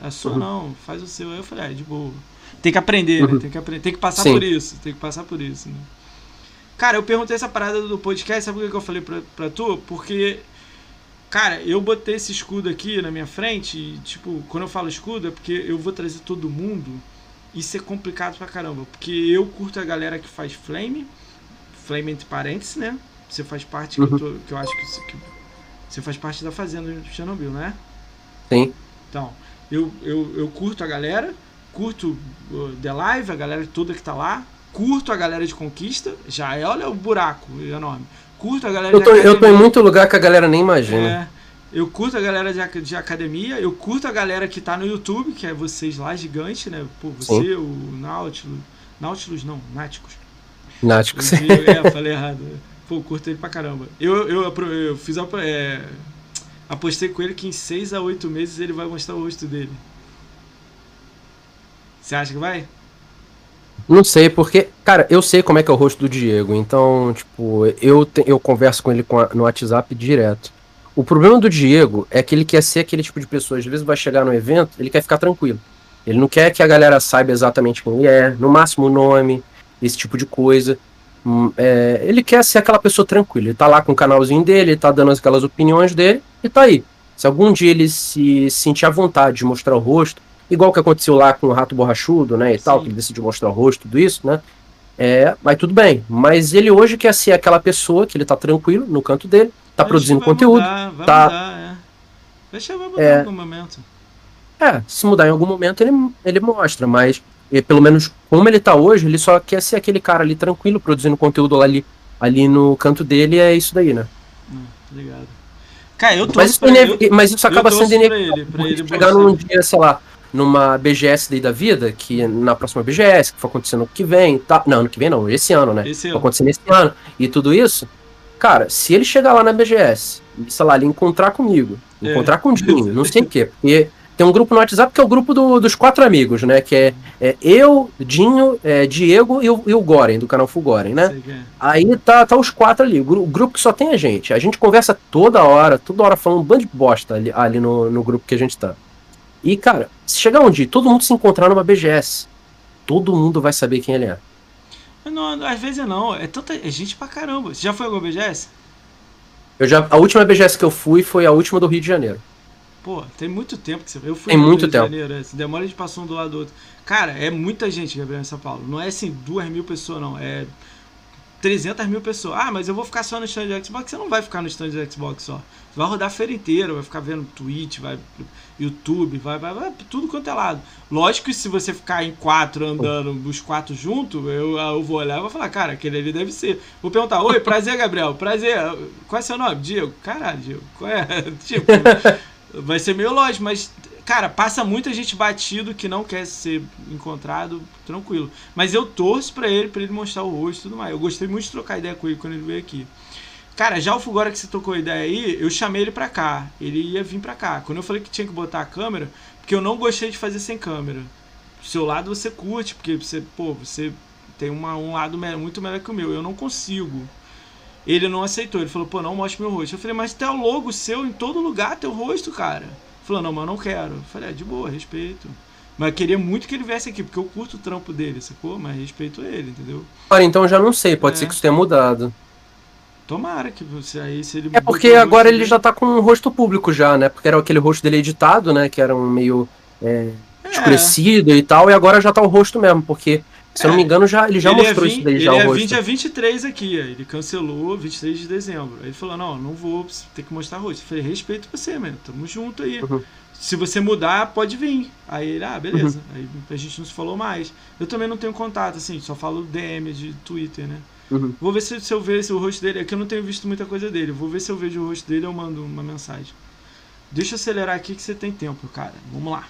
Speaker 2: a sua uhum. não, faz o seu. Aí eu falei, é, de boa. Tem que aprender, né? uhum. né? Tem que aprender, tem que passar Sim. por isso, tem que passar por isso, né? Cara, eu perguntei essa parada do podcast, sabe por que eu falei pra, pra tu? Porque Cara, eu botei esse escudo aqui na minha frente e, tipo, quando eu falo escudo é porque eu vou trazer todo mundo. Isso é complicado pra caramba. Porque eu curto a galera que faz flame. Flame entre parênteses, né? Você faz parte, uhum. que, eu tô, que, eu acho que, que, você faz parte da fazenda de Chernobyl, né?
Speaker 1: Sim.
Speaker 2: Então, eu, eu, eu curto a galera, curto uh, The Live, a galera toda que tá lá, curto a galera de conquista, já é, olha o buraco enorme curto a galera
Speaker 1: eu tô, Eu tô em muito lugar que a galera nem imagina.
Speaker 2: É, eu curto a galera de, de, academia, eu curto a galera que tá no YouTube, que é vocês lá, gigante, né? Pô, você, Sim. o Nautilus. Nautilus não, Náticos.
Speaker 1: Náticos.
Speaker 2: É, falei errado. Pô, curto ele pra caramba. Eu, eu, eu, eu fiz a. É, apostei com ele que em 6 a 8 meses ele vai mostrar o rosto dele. Você acha que vai?
Speaker 1: Não sei, porque, cara, eu sei como é que é o rosto do Diego, então, tipo, eu, te, eu converso com ele com a, no WhatsApp direto. O problema do Diego é que ele quer ser aquele tipo de pessoa, às vezes vai chegar no evento, ele quer ficar tranquilo. Ele não quer que a galera saiba exatamente quem ele é, no máximo o nome, esse tipo de coisa. Hum, é, ele quer ser aquela pessoa tranquila. Ele tá lá com o canalzinho dele, ele tá dando aquelas opiniões dele e tá aí. Se algum dia ele se sentir à vontade de mostrar o rosto, igual que aconteceu lá com o Rato Borrachudo, né, e Sim. tal, que ele decidiu mostrar o rosto, tudo isso, né, é, mas tudo bem. Mas ele hoje quer ser aquela pessoa que ele tá tranquilo no canto dele, tá Acho produzindo conteúdo, mudar, vai tá... Mudar, é.
Speaker 2: Deixa eu mudar é, em algum momento.
Speaker 1: É, se mudar em algum momento ele, ele mostra, mas e, pelo menos como ele tá hoje, ele só quer ser aquele cara ali tranquilo, produzindo conteúdo ali, ali no canto dele, é isso daí, né?
Speaker 2: Hum, obrigado. Cara, eu
Speaker 1: mas, isso, ele, mas isso acaba sendo inevitável. Chegar num dia, sei lá, numa BGS daí da vida, que na próxima BGS, que for acontecendo no que vem, tá? Não, no que vem não, esse ano, né? Esse ano. Acontecer nesse ano. E tudo isso, cara, se ele chegar lá na BGS, sei lá, ele encontrar comigo, é. encontrar com o Dinho, não sei o quê, porque tem um grupo no WhatsApp que é o grupo do, dos quatro amigos, né? Que é, é eu, Dinho, é, Diego e o, e o Goren, do canal Fugoren, né? É. Aí tá, tá os quatro ali, o, grupo que só tem a gente. A gente conversa toda hora, toda hora falando um bando de bosta ali, ali no, no grupo que a gente tá. E, cara, se chegar um dia todo mundo se encontrar numa BGS, todo mundo vai saber quem ele é.
Speaker 2: Não, às vezes não, é tanta é gente pra caramba. Você já foi a alguma BGS?
Speaker 1: Eu já, a última BGS que eu fui foi a última do Rio de Janeiro.
Speaker 2: Pô, tem muito tempo que você Eu
Speaker 1: fui tem muito Rio tempo. de Janeiro,
Speaker 2: é, demora de passar um do lado do outro. Cara, é muita gente, Gabriel, em São Paulo. Não é assim, duas mil pessoas, não. É 300 mil pessoas. Ah, mas eu vou ficar só no stand de Xbox. Você não vai ficar no stand de Xbox só. Você vai rodar a feira inteira, vai ficar vendo Twitch, vai YouTube, vai, vai, vai tudo quanto é lado. Lógico que se você ficar em quatro andando, os quatro juntos, eu, eu vou olhar e vou falar, cara, aquele ali deve ser. Vou perguntar, oi, prazer, Gabriel, prazer. Qual é seu nome? Diego. Caralho, Diego. Qual é? tipo, vai ser meio lógico, mas Cara, passa muita gente batido que não quer ser encontrado, tranquilo. Mas eu torço pra ele, pra ele mostrar o rosto e tudo mais. Eu gostei muito de trocar ideia com ele quando ele veio aqui. Cara, já o Fugora que você tocou ideia aí, eu chamei ele pra cá. Ele ia vir pra cá. Quando eu falei que tinha que botar a câmera, porque eu não gostei de fazer sem câmera. Do seu lado você curte, porque você, pô, você tem uma, um lado muito melhor que o meu. Eu não consigo. Ele não aceitou. Ele falou, pô, não mostre meu rosto. Eu falei, mas tem o logo seu em todo lugar, teu rosto, cara. Falou, não, mas eu não quero. Eu falei, é, de boa, respeito. Mas eu queria muito que ele viesse aqui, porque eu curto o trampo dele, sacou? Mas respeito ele, entendeu?
Speaker 1: Olha, então já não sei, pode é. ser que isso tenha mudado.
Speaker 2: Tomara que você aí, se ele.
Speaker 1: É porque agora ele já tá com um rosto público já, né? Porque era aquele rosto dele editado, né? Que era um meio é, é. escurecido e tal, e agora já tá o rosto mesmo, porque se eu não me engano, já, ele já ele mostrou isso daí já
Speaker 2: ele
Speaker 1: o
Speaker 2: rosto. Ele é 23 aqui, ele cancelou 23 de dezembro. Aí ele falou, não, não vou ter que mostrar rosto. Eu falei, respeito você, mano, tamo junto aí. Uhum. Se você mudar, pode vir. Aí ele, ah, beleza. Uhum. Aí a gente não se falou mais. Eu também não tenho contato, assim, só falo DM de Twitter, né? Uhum. Vou ver se, se eu se o rosto dele. É que eu não tenho visto muita coisa dele. Vou ver se eu vejo o rosto dele eu mando uma mensagem. Deixa eu acelerar aqui que você tem tempo, cara. Vamos lá.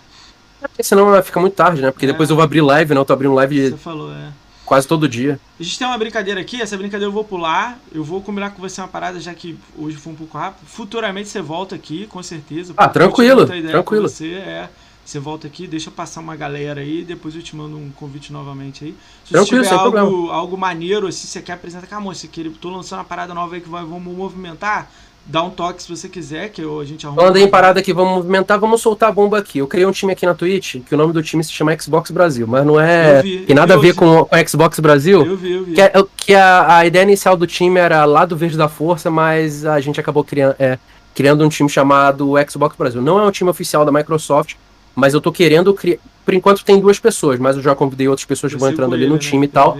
Speaker 1: É porque senão fica muito tarde, né? Porque é. depois eu vou abrir live, não? Eu tô abrindo live.
Speaker 2: Você falou, é.
Speaker 1: Quase todo dia.
Speaker 2: A gente tem uma brincadeira aqui, essa brincadeira eu vou pular. Eu vou combinar com você uma parada, já que hoje foi um pouco rápido. Futuramente você volta aqui, com certeza.
Speaker 1: Ah, tranquilo. Tranquilo.
Speaker 2: Você é. Você volta aqui, deixa passar uma galera aí, depois eu te mando um convite novamente aí.
Speaker 1: Se Tranquilo,
Speaker 2: tiver algo, algo maneiro, assim, você quer apresentar, cara, moça, que tô lançando uma parada nova aí que vai, vamos movimentar, dá um toque se você quiser, que eu, a gente
Speaker 1: arruma. Em parada aqui, vamos movimentar, vamos soltar a bomba aqui. Eu criei um time aqui na Twitch, que o nome do time se chama Xbox Brasil, mas não é. Vi, tem nada a ver com, com a Xbox Brasil.
Speaker 2: Eu vi, eu vi.
Speaker 1: Que, é, que a, a ideia inicial do time era lá do Verde da Força, mas a gente acabou criando, é, criando um time chamado Xbox Brasil. Não é um time oficial da Microsoft, mas eu tô querendo criar. Por enquanto tem duas pessoas, mas eu já convidei outras pessoas que vão entrando ali no né? time e tal.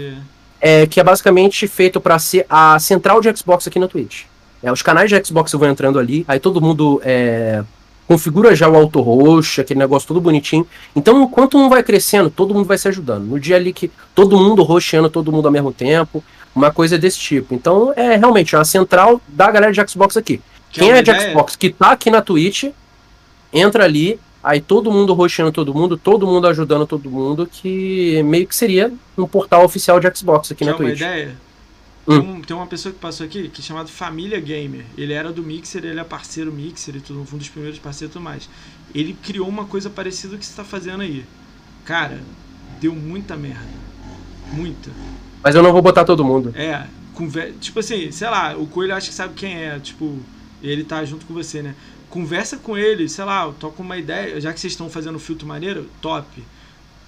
Speaker 1: É, que é basicamente feito para ser a central de Xbox aqui na Twitch. É, os canais de Xbox vão entrando ali, aí todo mundo é, configura já o auto roxo, aquele negócio todo bonitinho. Então, enquanto um vai crescendo, todo mundo vai se ajudando. No dia ali que todo mundo roxeando todo mundo ao mesmo tempo, uma coisa desse tipo. Então, é realmente a central da galera de Xbox aqui. Que Quem é, é de Xbox que tá aqui na Twitch, entra ali, aí todo mundo roxeando todo mundo, todo mundo ajudando todo mundo, que meio que seria um portal oficial de Xbox aqui
Speaker 2: que
Speaker 1: na é Twitch.
Speaker 2: Uma ideia? Tem, hum. um, tem, uma pessoa que passou aqui que é chamado Família Gamer. Ele era do Mixer, ele é parceiro Mixer e tudo, um dos primeiros parceiros e tudo mais. Ele criou uma coisa parecida com o que você está fazendo aí. Cara, deu muita merda. Muita.
Speaker 1: Mas eu não vou botar todo mundo.
Speaker 2: É, tipo assim, sei lá, o Coelho acha que sabe quem é, tipo, ele tá junto com você, né? Conversa com ele, sei lá, toca uma ideia, já que vocês estão fazendo filtro maneiro, top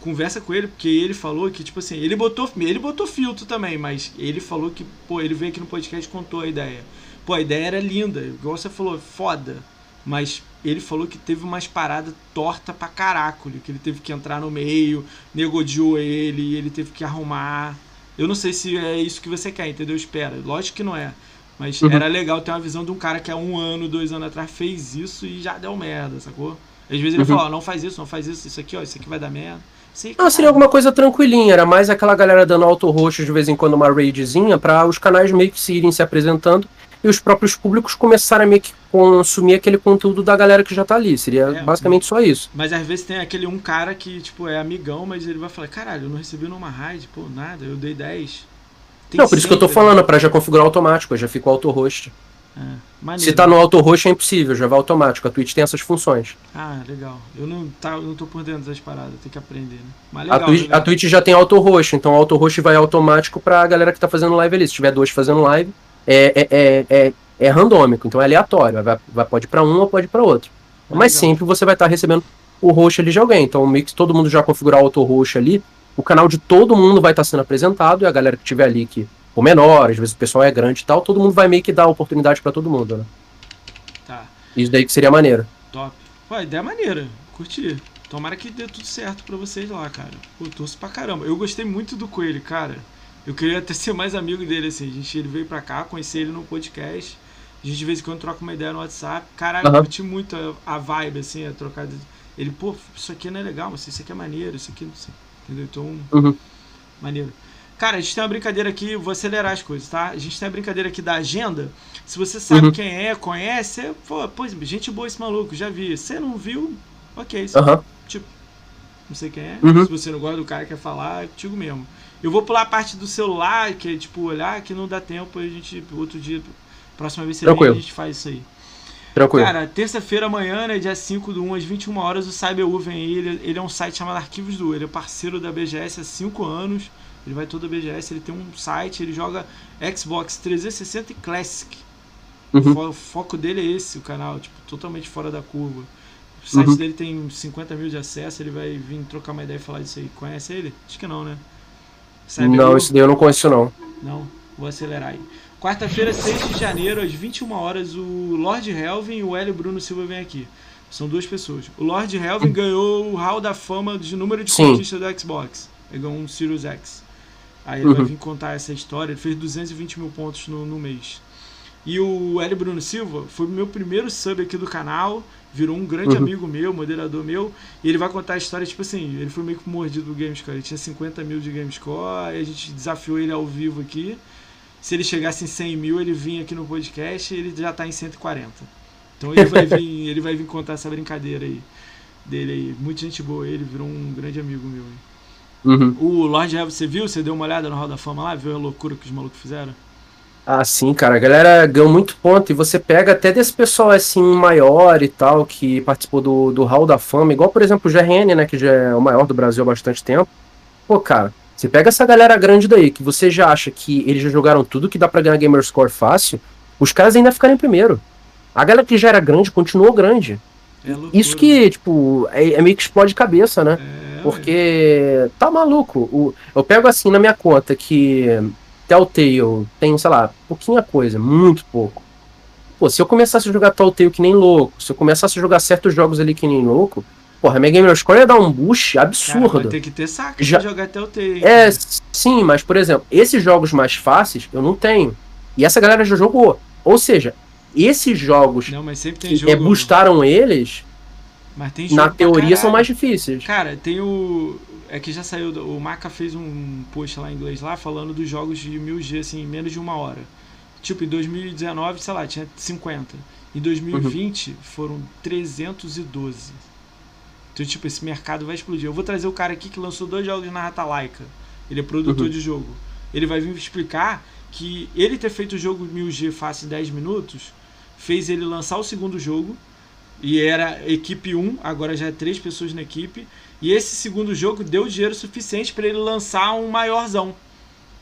Speaker 2: conversa com ele, porque ele falou que, tipo assim, ele botou, ele botou filtro também, mas ele falou que, pô, ele veio aqui no podcast e contou a ideia. Pô, a ideia era linda, igual você falou, foda. Mas ele falou que teve umas paradas torta pra caracolho, que ele teve que entrar no meio, negociou ele, ele teve que arrumar. Eu não sei se é isso que você quer, entendeu? Espera. Lógico que não é. Mas uhum. era legal ter uma visão de um cara que há um ano, dois anos atrás fez isso e já deu merda, sacou? Às vezes ele uhum. fala, não faz isso, não faz isso, isso aqui, ó, isso aqui vai dar merda.
Speaker 1: Sim, não, seria alguma coisa tranquilinha, era mais aquela galera dando alto roxo de vez em quando uma raidzinha para os canais meio que se irem se apresentando e os próprios públicos começarem a meio que consumir aquele conteúdo da galera que já tá ali. Seria é, basicamente só isso.
Speaker 2: Mas às vezes tem aquele um cara que, tipo, é amigão, mas ele vai falar, caralho, eu não recebi numa raid, pô, nada, eu dei 10.
Speaker 1: Tem não, por isso que eu tô falando, para já configurar automático, já fica o auto host. É, Se tá no auto roxo é impossível, já vai automático. A Twitch tem essas funções.
Speaker 2: Ah, legal. Eu não, tá, eu não tô por dentro das paradas, tem que aprender, né?
Speaker 1: Mas legal, a, Twitch, legal. a Twitch já tem auto roxo, então o auto roxo vai automático pra galera que tá fazendo live ali. Se tiver dois fazendo live, é, é, é, é, é randômico, então é aleatório. Vai, vai, pode ir pra um ou pode ir pra outro. Mas legal. sempre você vai estar tá recebendo o roxo ali de alguém. Então, meio que todo mundo já configurar o auto roxo ali, o canal de todo mundo vai estar tá sendo apresentado e a galera que tiver ali que o menor, às vezes o pessoal é grande e tal, todo mundo vai meio que dar oportunidade para todo mundo, né?
Speaker 2: Tá.
Speaker 1: Isso daí que seria maneiro.
Speaker 2: Top. Pô, ideia maneira. Curti. Tomara que dê tudo certo pra vocês lá, cara. Pô, torço pra caramba. Eu gostei muito do Coelho, cara. Eu queria até ser mais amigo dele, assim. A gente, ele veio pra cá, conheci ele no podcast. A gente de vez em quando troca uma ideia no WhatsApp. Caralho, uhum. eu curti muito a, a, vibe, assim, a trocar. Ele, pô, isso aqui não é legal, mas isso aqui é maneiro, isso aqui não sei. Entendeu? Então,
Speaker 1: uhum.
Speaker 2: maneiro. Cara, a gente tem uma brincadeira aqui, vou acelerar as coisas, tá? A gente tem a brincadeira aqui da agenda. Se você sabe uhum. quem é, conhece, pô, pô, gente boa esse maluco, já vi. Você não viu, ok.
Speaker 1: Uhum.
Speaker 2: Tipo, não sei quem é.
Speaker 1: Uhum.
Speaker 2: Se você não gosta do cara quer falar, é contigo mesmo. Eu vou pular a parte do celular, que é tipo, olhar que não dá tempo, a gente, outro dia, próxima vez você vem, a gente faz isso aí.
Speaker 1: Tranquilo.
Speaker 2: Cara, terça-feira amanhã, né, dia 5 do 1 às 21 horas, o CyberU vem aí. Ele, ele é um site chamado Arquivos do Ele é parceiro da BGS há 5 anos. Ele vai todo a BGS, ele tem um site, ele joga Xbox 360 e Classic.
Speaker 1: Uhum.
Speaker 2: O foco dele é esse, o canal, tipo, totalmente fora da curva. O site uhum. dele tem 50 mil de acesso, ele vai vir trocar uma ideia e falar disso aí. Conhece ele? Acho que não, né?
Speaker 1: Cyber não, esse daí eu não conheço não.
Speaker 2: Não, vou acelerar aí. Quarta-feira, 6 de janeiro, às 21 horas, o Lord Helvin e o Hélio Bruno Silva vêm aqui. São duas pessoas. O Lord Helvin ganhou o Hall da Fama de número de conquistas do Xbox. Ele ganhou um Sirius X. Aí ele uhum. vai vir contar essa história. Ele fez 220 mil pontos no, no mês. E o Hélio Bruno Silva foi o meu primeiro sub aqui do canal. Virou um grande uhum. amigo meu, moderador meu. E ele vai contar a história, tipo assim, ele foi meio que mordido do Gamescore. Ele tinha 50 mil de Gamescore, a gente desafiou ele ao vivo aqui. Se ele chegasse em 100 mil, ele vinha aqui no podcast e ele já está em 140. Então ele vai vir, ele vai vir contar essa brincadeira aí dele aí. Muita gente boa, ele virou um grande amigo meu. Aí.
Speaker 1: Uhum.
Speaker 2: O Lord Heaven, você viu? Você deu uma olhada no Hall da Fama lá? Viu a loucura que os malucos fizeram?
Speaker 1: Ah, sim, cara. A galera ganhou muito ponto. E você pega até desse pessoal assim maior e tal, que participou do, do Hall da Fama, igual, por exemplo, o GRN, né? Que já é o maior do Brasil há bastante tempo. Pô, cara, você pega essa galera grande daí, que você já acha que eles já jogaram tudo que dá pra ganhar Gamerscore fácil, os caras ainda ficaram em primeiro. A galera que já era grande continuou grande. É Isso que, tipo, é, é, meio que explode cabeça, né?
Speaker 2: É
Speaker 1: porque tá maluco. O, eu pego assim na minha conta que Telltale tem, sei lá, pouquinha coisa, muito pouco. Pô, se eu começasse a jogar Telltale que nem louco, se eu começasse a jogar certos jogos ali que nem louco, porra, minha Gamer Score ia dar um boost absurdo.
Speaker 2: Ter que ter saco Já... jogar Telltale.
Speaker 1: É, sim, mas por exemplo, esses jogos mais fáceis eu não tenho. E essa galera já jogou. Ou seja, esses jogos
Speaker 2: não,
Speaker 1: que
Speaker 2: jogo,
Speaker 1: é, boostaram eles,
Speaker 2: mas tem
Speaker 1: Na teoria são mais difíceis.
Speaker 2: Cara, tem o. É que já saiu. O Maca fez um post lá em inglês lá falando dos jogos de 1000G assim, em menos de uma hora. Tipo, em 2019, sei lá, tinha 50. Em 2020 uhum. foram 312. Então, tipo, esse mercado vai explodir. Eu vou trazer o cara aqui que lançou dois jogos na Ratalaika. Ele é produtor uhum. de jogo. Ele vai vir explicar que ele ter feito o jogo 1000G fácil em 10 minutos fez ele lançar o segundo jogo e era equipe 1, agora já é três pessoas na equipe. E esse segundo jogo deu dinheiro suficiente para ele lançar um maiorzão.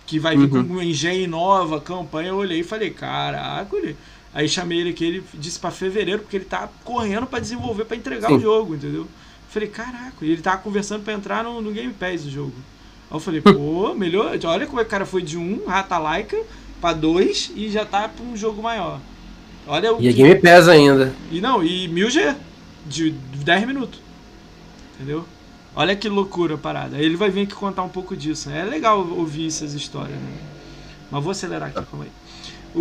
Speaker 2: Que vai vir uhum. com uma engenho nova, campanha. Eu olhei e falei, caraca, ele. Aí chamei ele aqui, ele disse para fevereiro, porque ele tá correndo para desenvolver, para entregar Sim. o jogo, entendeu? Falei, caraca, e ele tava conversando para entrar no, no Game Pass o jogo. Aí eu falei, pô, melhor. Olha como é que o cara foi de um Rata Laika pra dois e já tá pra um jogo maior. Olha o
Speaker 1: e a Game pesa ainda.
Speaker 2: E não, e 1000G de 10 minutos. Entendeu? Olha que loucura a parada. Ele vai vir aqui contar um pouco disso. Né? É legal ouvir essas histórias, né? Mas vou acelerar aqui, calma aí.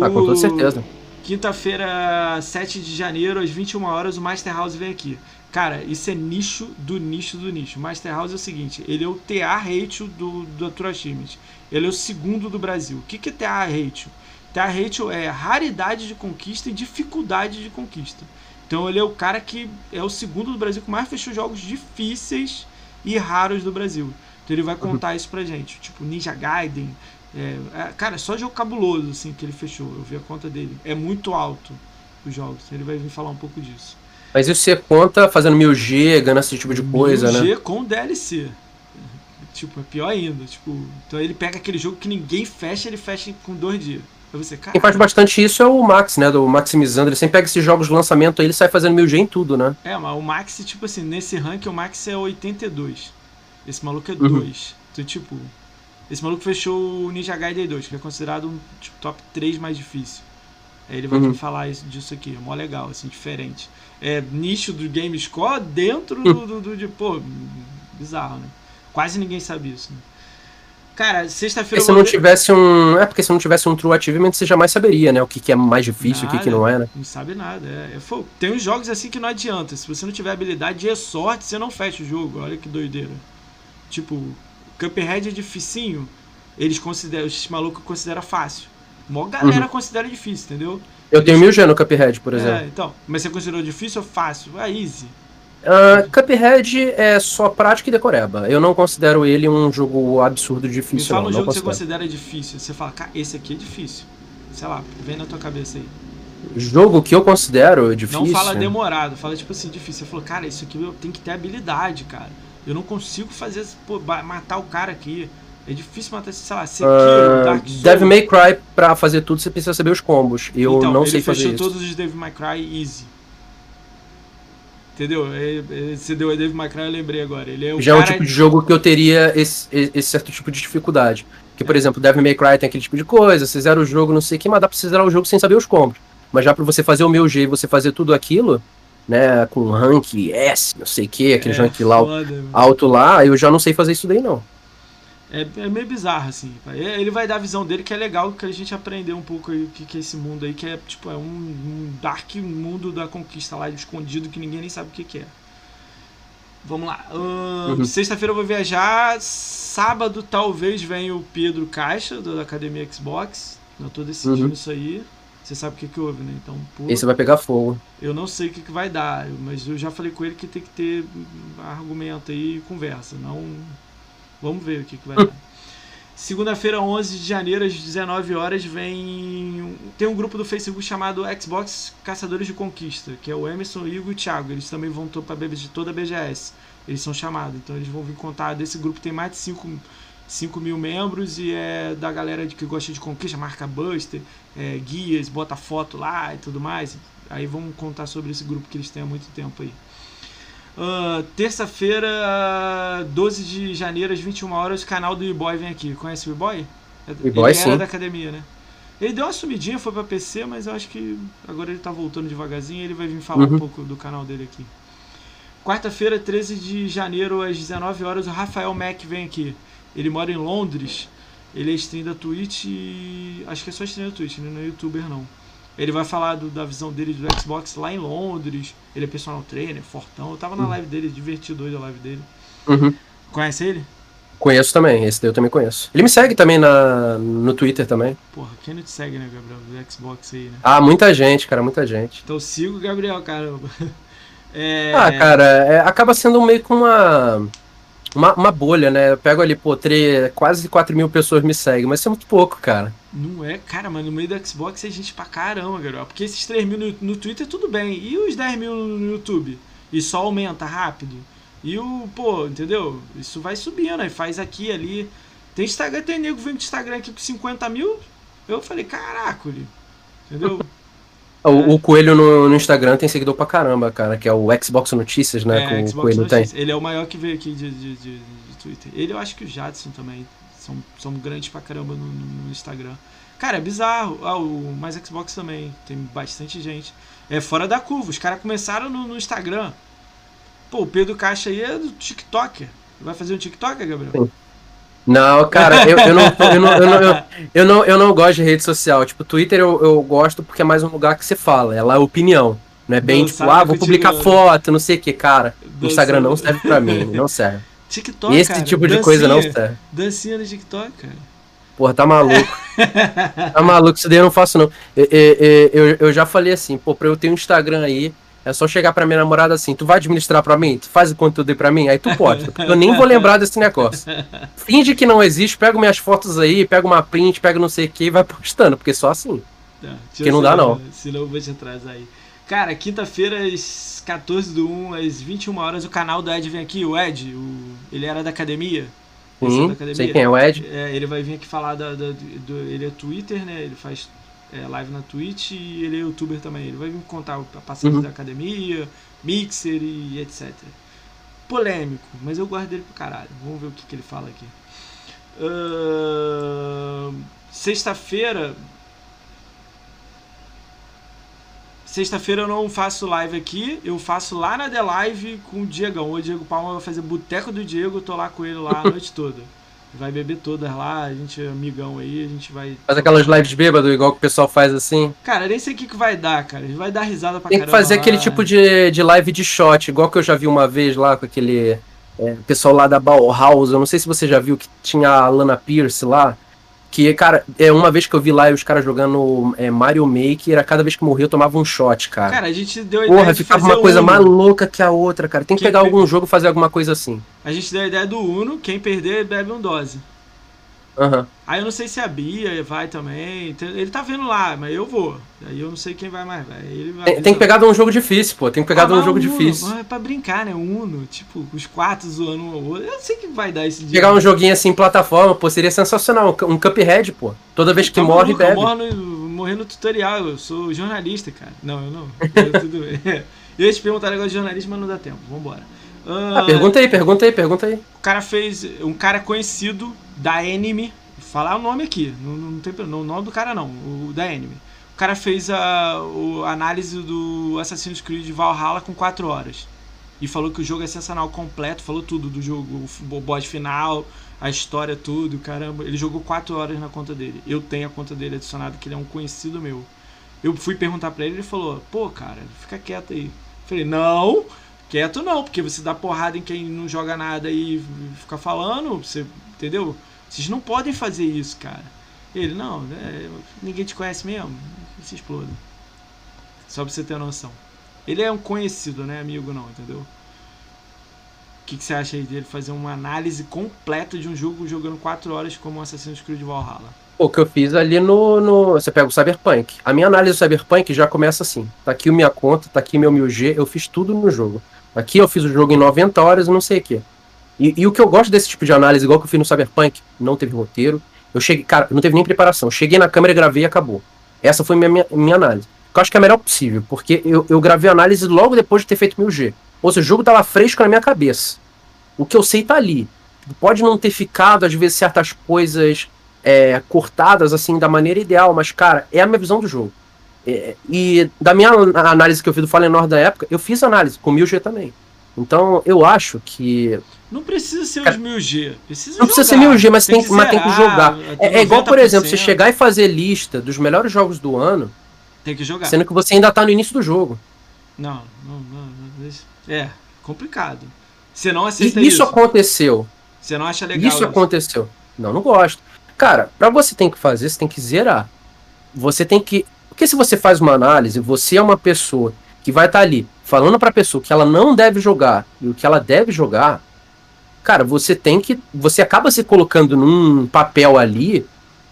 Speaker 1: Ah, com toda certeza.
Speaker 2: Quinta-feira, 7 de janeiro, às 21 horas, o Master House vem aqui. Cara, isso é nicho do nicho do nicho. Master House é o seguinte: ele é o TA ratio do, do Atura Ele é o segundo do Brasil. O que, que é TA ratio? Tá? Rachel é raridade de conquista e dificuldade de conquista. Então ele é o cara que é o segundo do Brasil que mais fechou jogos difíceis e raros do Brasil. Então ele vai uhum. contar isso pra gente. Tipo, Ninja Gaiden. É, é, cara, só jogo cabuloso assim que ele fechou. Eu vi a conta dele. É muito alto os jogos. Ele vai vir falar um pouco disso.
Speaker 1: Mas isso você conta fazendo 1000G, ganhando esse tipo de coisa, 1000G né? 1000G
Speaker 2: com DLC. Tipo, é pior ainda. Tipo, então ele pega aquele jogo que ninguém fecha, ele fecha com dois dias. Você,
Speaker 1: Quem faz bastante isso é o Max, né? Do Maximizando. Ele sempre pega esses jogos de lançamento aí, ele sai fazendo mil G em tudo, né?
Speaker 2: É, mas o Max, tipo assim, nesse rank o Max é 82. Esse maluco é 2. Uhum. Então, tipo, esse maluco fechou o Ninja Gaiden 2, que é considerado um tipo, top 3 mais difícil. Aí ele vai uhum. falar isso, disso aqui, é mó legal, assim, diferente. É nicho do Game Score dentro do, do, do, de, pô, bizarro, né? Quase ninguém sabe isso, né? Cara, sexta-feira.
Speaker 1: Se não tivesse um. É porque se não tivesse um True Achievement, você jamais saberia, né? O que, que é mais difícil, nada, o que, que não é, né?
Speaker 2: Não sabe nada. É, é, tem uns jogos assim que não adianta. Se você não tiver habilidade e sorte, você não fecha o jogo. Olha que doideira. Tipo, Cuphead é dificinho. Eles consideram. Os malucos consideram fácil. Maior galera uhum. considera difícil, entendeu?
Speaker 1: Eu tenho mil G no Cuphead, por é, exemplo. É,
Speaker 2: então. Mas você considerou difícil ou fácil? É easy.
Speaker 1: Uh, Cuphead é só prática e decoreba. Eu não considero ele um jogo absurdo difícil.
Speaker 2: Me fala
Speaker 1: um
Speaker 2: jogo
Speaker 1: que
Speaker 2: você considera difícil. Você fala, cara, esse aqui é difícil. Sei lá, vem na tua cabeça aí.
Speaker 1: Jogo que eu considero difícil.
Speaker 2: Não fala demorado, fala tipo assim, difícil. Você falou, cara, isso aqui eu tenho que ter habilidade, cara. Eu não consigo fazer, pô, matar o cara aqui. É difícil matar, sei lá, Sekiro, uh, Dark Souls.
Speaker 1: Devil May Cry, pra fazer tudo, você precisa saber os combos. Eu então, não sei fazer isso.
Speaker 2: ele fechou todos os Devil May Cry easy. Entendeu? Você deu a Dave McCray, eu lembrei agora. Ele é
Speaker 1: Já é um tipo de jogo que eu teria esse, esse certo tipo de dificuldade. Que, por é. exemplo, Devil May Cry tem aquele tipo de coisa, você zera o jogo, não sei o que, mas dá pra você zerar o jogo sem saber os combos. Mas já pra você fazer o meu G e você fazer tudo aquilo, né, com rank S, não sei o que, aquele é, rank lá, alto lá, eu já não sei fazer isso daí não.
Speaker 2: É, é, meio bizarro, assim. Ele vai dar a visão dele, que é legal que a gente aprender um pouco aí o que, que é esse mundo aí, que é tipo, é um, um dark mundo da conquista lá, escondido, que ninguém nem sabe o que, que é. Vamos lá. Uh, uhum. Sexta-feira eu vou viajar. Sábado talvez venha o Pedro Caixa, da Academia Xbox. Não tô decidindo uhum. isso aí. Você sabe o que, que houve, né? Então,
Speaker 1: pô, Esse vai pegar fogo.
Speaker 2: Eu não sei o que, que vai dar, mas eu já falei com ele que tem que ter argumento aí e conversa. Não Vamos ver o que, que vai dar. Segunda-feira, 11 de janeiro, às 19 horas, vem. Tem um grupo do Facebook chamado Xbox Caçadores de Conquista, que é o Emerson, o Igor e Thiago. Eles também vão para de toda a BGS. Eles são chamados, então eles vão vir contar. Desse grupo tem mais de 5, 5 mil membros e é da galera que gosta de conquista, marca Buster, é, guias, bota foto lá e tudo mais. Aí vamos contar sobre esse grupo que eles têm há muito tempo aí. Uh, Terça-feira, 12 de janeiro, às 21 horas, o canal do E-Boy vem aqui. Conhece o E-Boy?
Speaker 1: E-Boy,
Speaker 2: sim. era da academia, né? Ele deu uma sumidinha, foi pra PC, mas eu acho que agora ele tá voltando devagarzinho e ele vai vir falar uhum. um pouco do canal dele aqui. Quarta-feira, 13 de janeiro, às 19 horas, o Rafael Mack vem aqui. Ele mora em Londres. Ele é stream da Twitch e... Acho que é só stream da Twitch, né? não é youtuber não. Ele vai falar do, da visão dele do Xbox lá em Londres. Ele é personal trainer, fortão. Eu tava na uhum. live dele, divertido hoje a live dele.
Speaker 1: Uhum.
Speaker 2: Conhece ele?
Speaker 1: Conheço também, esse daí eu também conheço. Ele me segue também na, no Twitter também.
Speaker 2: Porra, quem não te segue, né, Gabriel? Do Xbox aí, né?
Speaker 1: Ah, muita gente, cara, muita gente.
Speaker 2: Então sigo o Gabriel, caramba.
Speaker 1: É... Ah, cara, é, acaba sendo meio com uma uma, uma bolha, né? Eu pego ali, pô, três, quase 4 mil pessoas me seguem, mas isso é muito pouco, cara.
Speaker 2: Não é, cara, mas no meio do Xbox é gente pra caramba, galera. Porque esses 3 mil no, no Twitter tudo bem. E os 10 mil no YouTube? E só aumenta rápido. E o, pô, entendeu? Isso vai subindo, aí faz aqui ali. Tem Instagram, tem nego vindo de Instagram aqui com 50 mil. Eu falei, caraca, entendeu?
Speaker 1: O, o, Coelho no, no, Instagram tem seguidor pra caramba, cara, que é o Xbox Notícias, né? É, que o Coelho Notícias.
Speaker 2: tem. Ele é o maior que veio aqui de, de, de, de, Twitter. Ele eu acho que o Jadson também. São, são grandes pra caramba no, no Instagram. Cara, é bizarro. Ah, o Mais Xbox também. Tem bastante gente. É fora da curva. Os caras começaram no, no, Instagram. Pô, o Pedro Caixa aí é do TikToker. Vai fazer um TikToker, Gabriel? Sim.
Speaker 1: Não, cara, eu, eu, não, eu, não, eu, não, eu, eu, não, eu não gosto de rede social. Tipo, Twitter eu, eu gosto porque é mais um lugar que você fala, é lá opinião. Não é bem, tipo, ah, vou publicar foto, não sei o que, cara. O Instagram não serve pra mim, não serve.
Speaker 2: TikTok,
Speaker 1: Esse
Speaker 2: cara,
Speaker 1: tipo de dancinha, coisa não serve.
Speaker 2: Dancinha no TikTok, cara.
Speaker 1: Porra, tá maluco. tá maluco, isso daí eu não faço, não. Eu, eu, eu, eu já falei assim, pô, pra eu ter um Instagram aí, é só chegar pra minha namorada assim, tu vai administrar pra mim? Tu faz o conteúdo aí pra mim? Aí tu pode, eu nem vou lembrar desse negócio. Finge que não existe, pega minhas fotos aí, pega uma print, pega não sei o que e vai postando, porque só assim. Tá, porque não dá não.
Speaker 2: Senão eu vou te atrasar aí. Cara, quinta-feira, às 14 do 1, às 21 horas, o canal do Ed vem aqui, o Ed, o... ele era da academia.
Speaker 1: Sim, da academia. sei quem é o Ed.
Speaker 2: É, ele vai vir aqui falar da, da do, ele é Twitter, né? Ele faz é, live na Twitch e ele é youtuber também. Ele vai me contar a passagem uhum. da academia, mixer e etc. Polêmico, mas eu gosto dele pro caralho. Vamos ver o que, que ele fala aqui. Uh, Sexta-feira. Sexta-feira eu não faço live aqui, eu faço lá na The Live com o Diegão. O Diego Palma vai fazer Boteco do Diego, eu tô lá com ele lá a noite toda. Vai beber todas lá, a gente é amigão aí, a gente vai.
Speaker 1: Faz aquelas lives bêbado, igual que o pessoal faz assim.
Speaker 2: Cara, nem sei o que, que vai dar, cara. A gente vai dar risada pra
Speaker 1: Tem que fazer lá. aquele tipo de, de live de shot, igual que eu já vi uma vez lá com aquele é, pessoal lá da Bauhaus. Eu não sei se você já viu que tinha a Lana Pierce lá. Que, cara, é uma vez que eu vi lá os caras jogando é, Mario Maker, a cada vez que morria eu tomava um shot, cara.
Speaker 2: Cara, a gente deu a
Speaker 1: Porra, ideia de ficava uma coisa mais louca que a outra, cara. Tem que quem pegar per... algum jogo e fazer alguma coisa assim.
Speaker 2: A gente deu a ideia do Uno, quem perder bebe um dose.
Speaker 1: Uhum.
Speaker 2: Aí eu não sei se a Bia vai também. Ele tá vendo lá, mas eu vou. Aí eu não sei quem vai mais. Ele
Speaker 1: tem, tem que pegar de um jogo difícil, pô. Tem que pegar ah, de um jogo Uno, difícil.
Speaker 2: É pra brincar, né? Uno, tipo, os quatro zoando um ao outro. Eu sei que vai dar esse dia.
Speaker 1: Pegar um joguinho assim, plataforma, pô, seria sensacional. Um Cuphead, pô. Toda vez que morre, bebe. Eu
Speaker 2: morro no, morrer no tutorial. Eu sou jornalista, cara. Não, eu não. Eu, tudo bem. Eu ia te perguntar negócio de jornalista, mas não dá tempo. Vambora.
Speaker 1: Uh, ah, pergunta aí, pergunta aí, pergunta aí.
Speaker 2: O cara fez. Um cara conhecido da Anime falar o nome aqui, não, não tem não, o nome do cara não, o da anime. O cara fez a, a análise do Assassin's Creed Valhalla com 4 horas. E falou que o jogo é sensacional, completo, falou tudo do jogo, o boss final, a história, tudo, caramba. Ele jogou 4 horas na conta dele. Eu tenho a conta dele adicionada, que ele é um conhecido meu. Eu fui perguntar pra ele, ele falou, pô, cara, fica quieto aí. falei, não, quieto não, porque você dá porrada em quem não joga nada e fica falando, você, entendeu? Vocês não podem fazer isso, cara. Ele, não, é, ninguém te conhece mesmo. Se exploda. Só pra você ter noção. Ele é um conhecido, né? Amigo não, entendeu? O que, que você acha aí dele fazer uma análise completa de um jogo jogando 4 horas como Assassin's Creed Valhalla?
Speaker 1: O que eu fiz ali no, no. Você pega o Cyberpunk. A minha análise do Cyberpunk já começa assim. Tá aqui minha conta, tá aqui meu 1000G, eu fiz tudo no jogo. Aqui eu fiz o jogo em 90 horas e não sei o que. E, e, o que eu gosto desse tipo de análise, igual que eu fiz no Cyberpunk, não teve roteiro. Eu cheguei, cara, não teve nem preparação. cheguei na câmera, gravei e acabou. Essa foi minha, minha, minha análise. Eu acho que é a melhor possível, porque eu, eu gravei a análise logo depois de ter feito 1000G. Ou seja, o jogo tava fresco na minha cabeça. O que eu sei tá ali. Pode não ter ficado, às vezes, certas coisas é, cortadas, assim, da maneira ideal, mas, cara, é a minha visão do jogo. É, e da minha análise que eu fiz do Fallen North da época, eu fiz análise com 1000G também. Então, eu acho que
Speaker 2: não precisa ser os 1000G. Precisa
Speaker 1: não jogar. precisa ser 1000G, mas tem, que, mas tem que jogar. É, é, igual, por exemplo, você chegar e fazer lista dos melhores jogos do ano.
Speaker 2: Tem que jogar.
Speaker 1: Sendo que você ainda tá no início do jogo.
Speaker 2: Não, não, não. É, complicado. Você não aceita
Speaker 1: isso. Isso aconteceu.
Speaker 2: Você não acha legal?
Speaker 1: Isso, isso aconteceu. Não, não gosto. Cara, pra você tem que fazer, você tem que zerar. Você tem que. Porque se você faz uma análise, você é uma pessoa que vai estar tá ali falando pra pessoa que ela não deve jogar e o que ela deve jogar, cara, você tem que. Você acaba se colocando num papel ali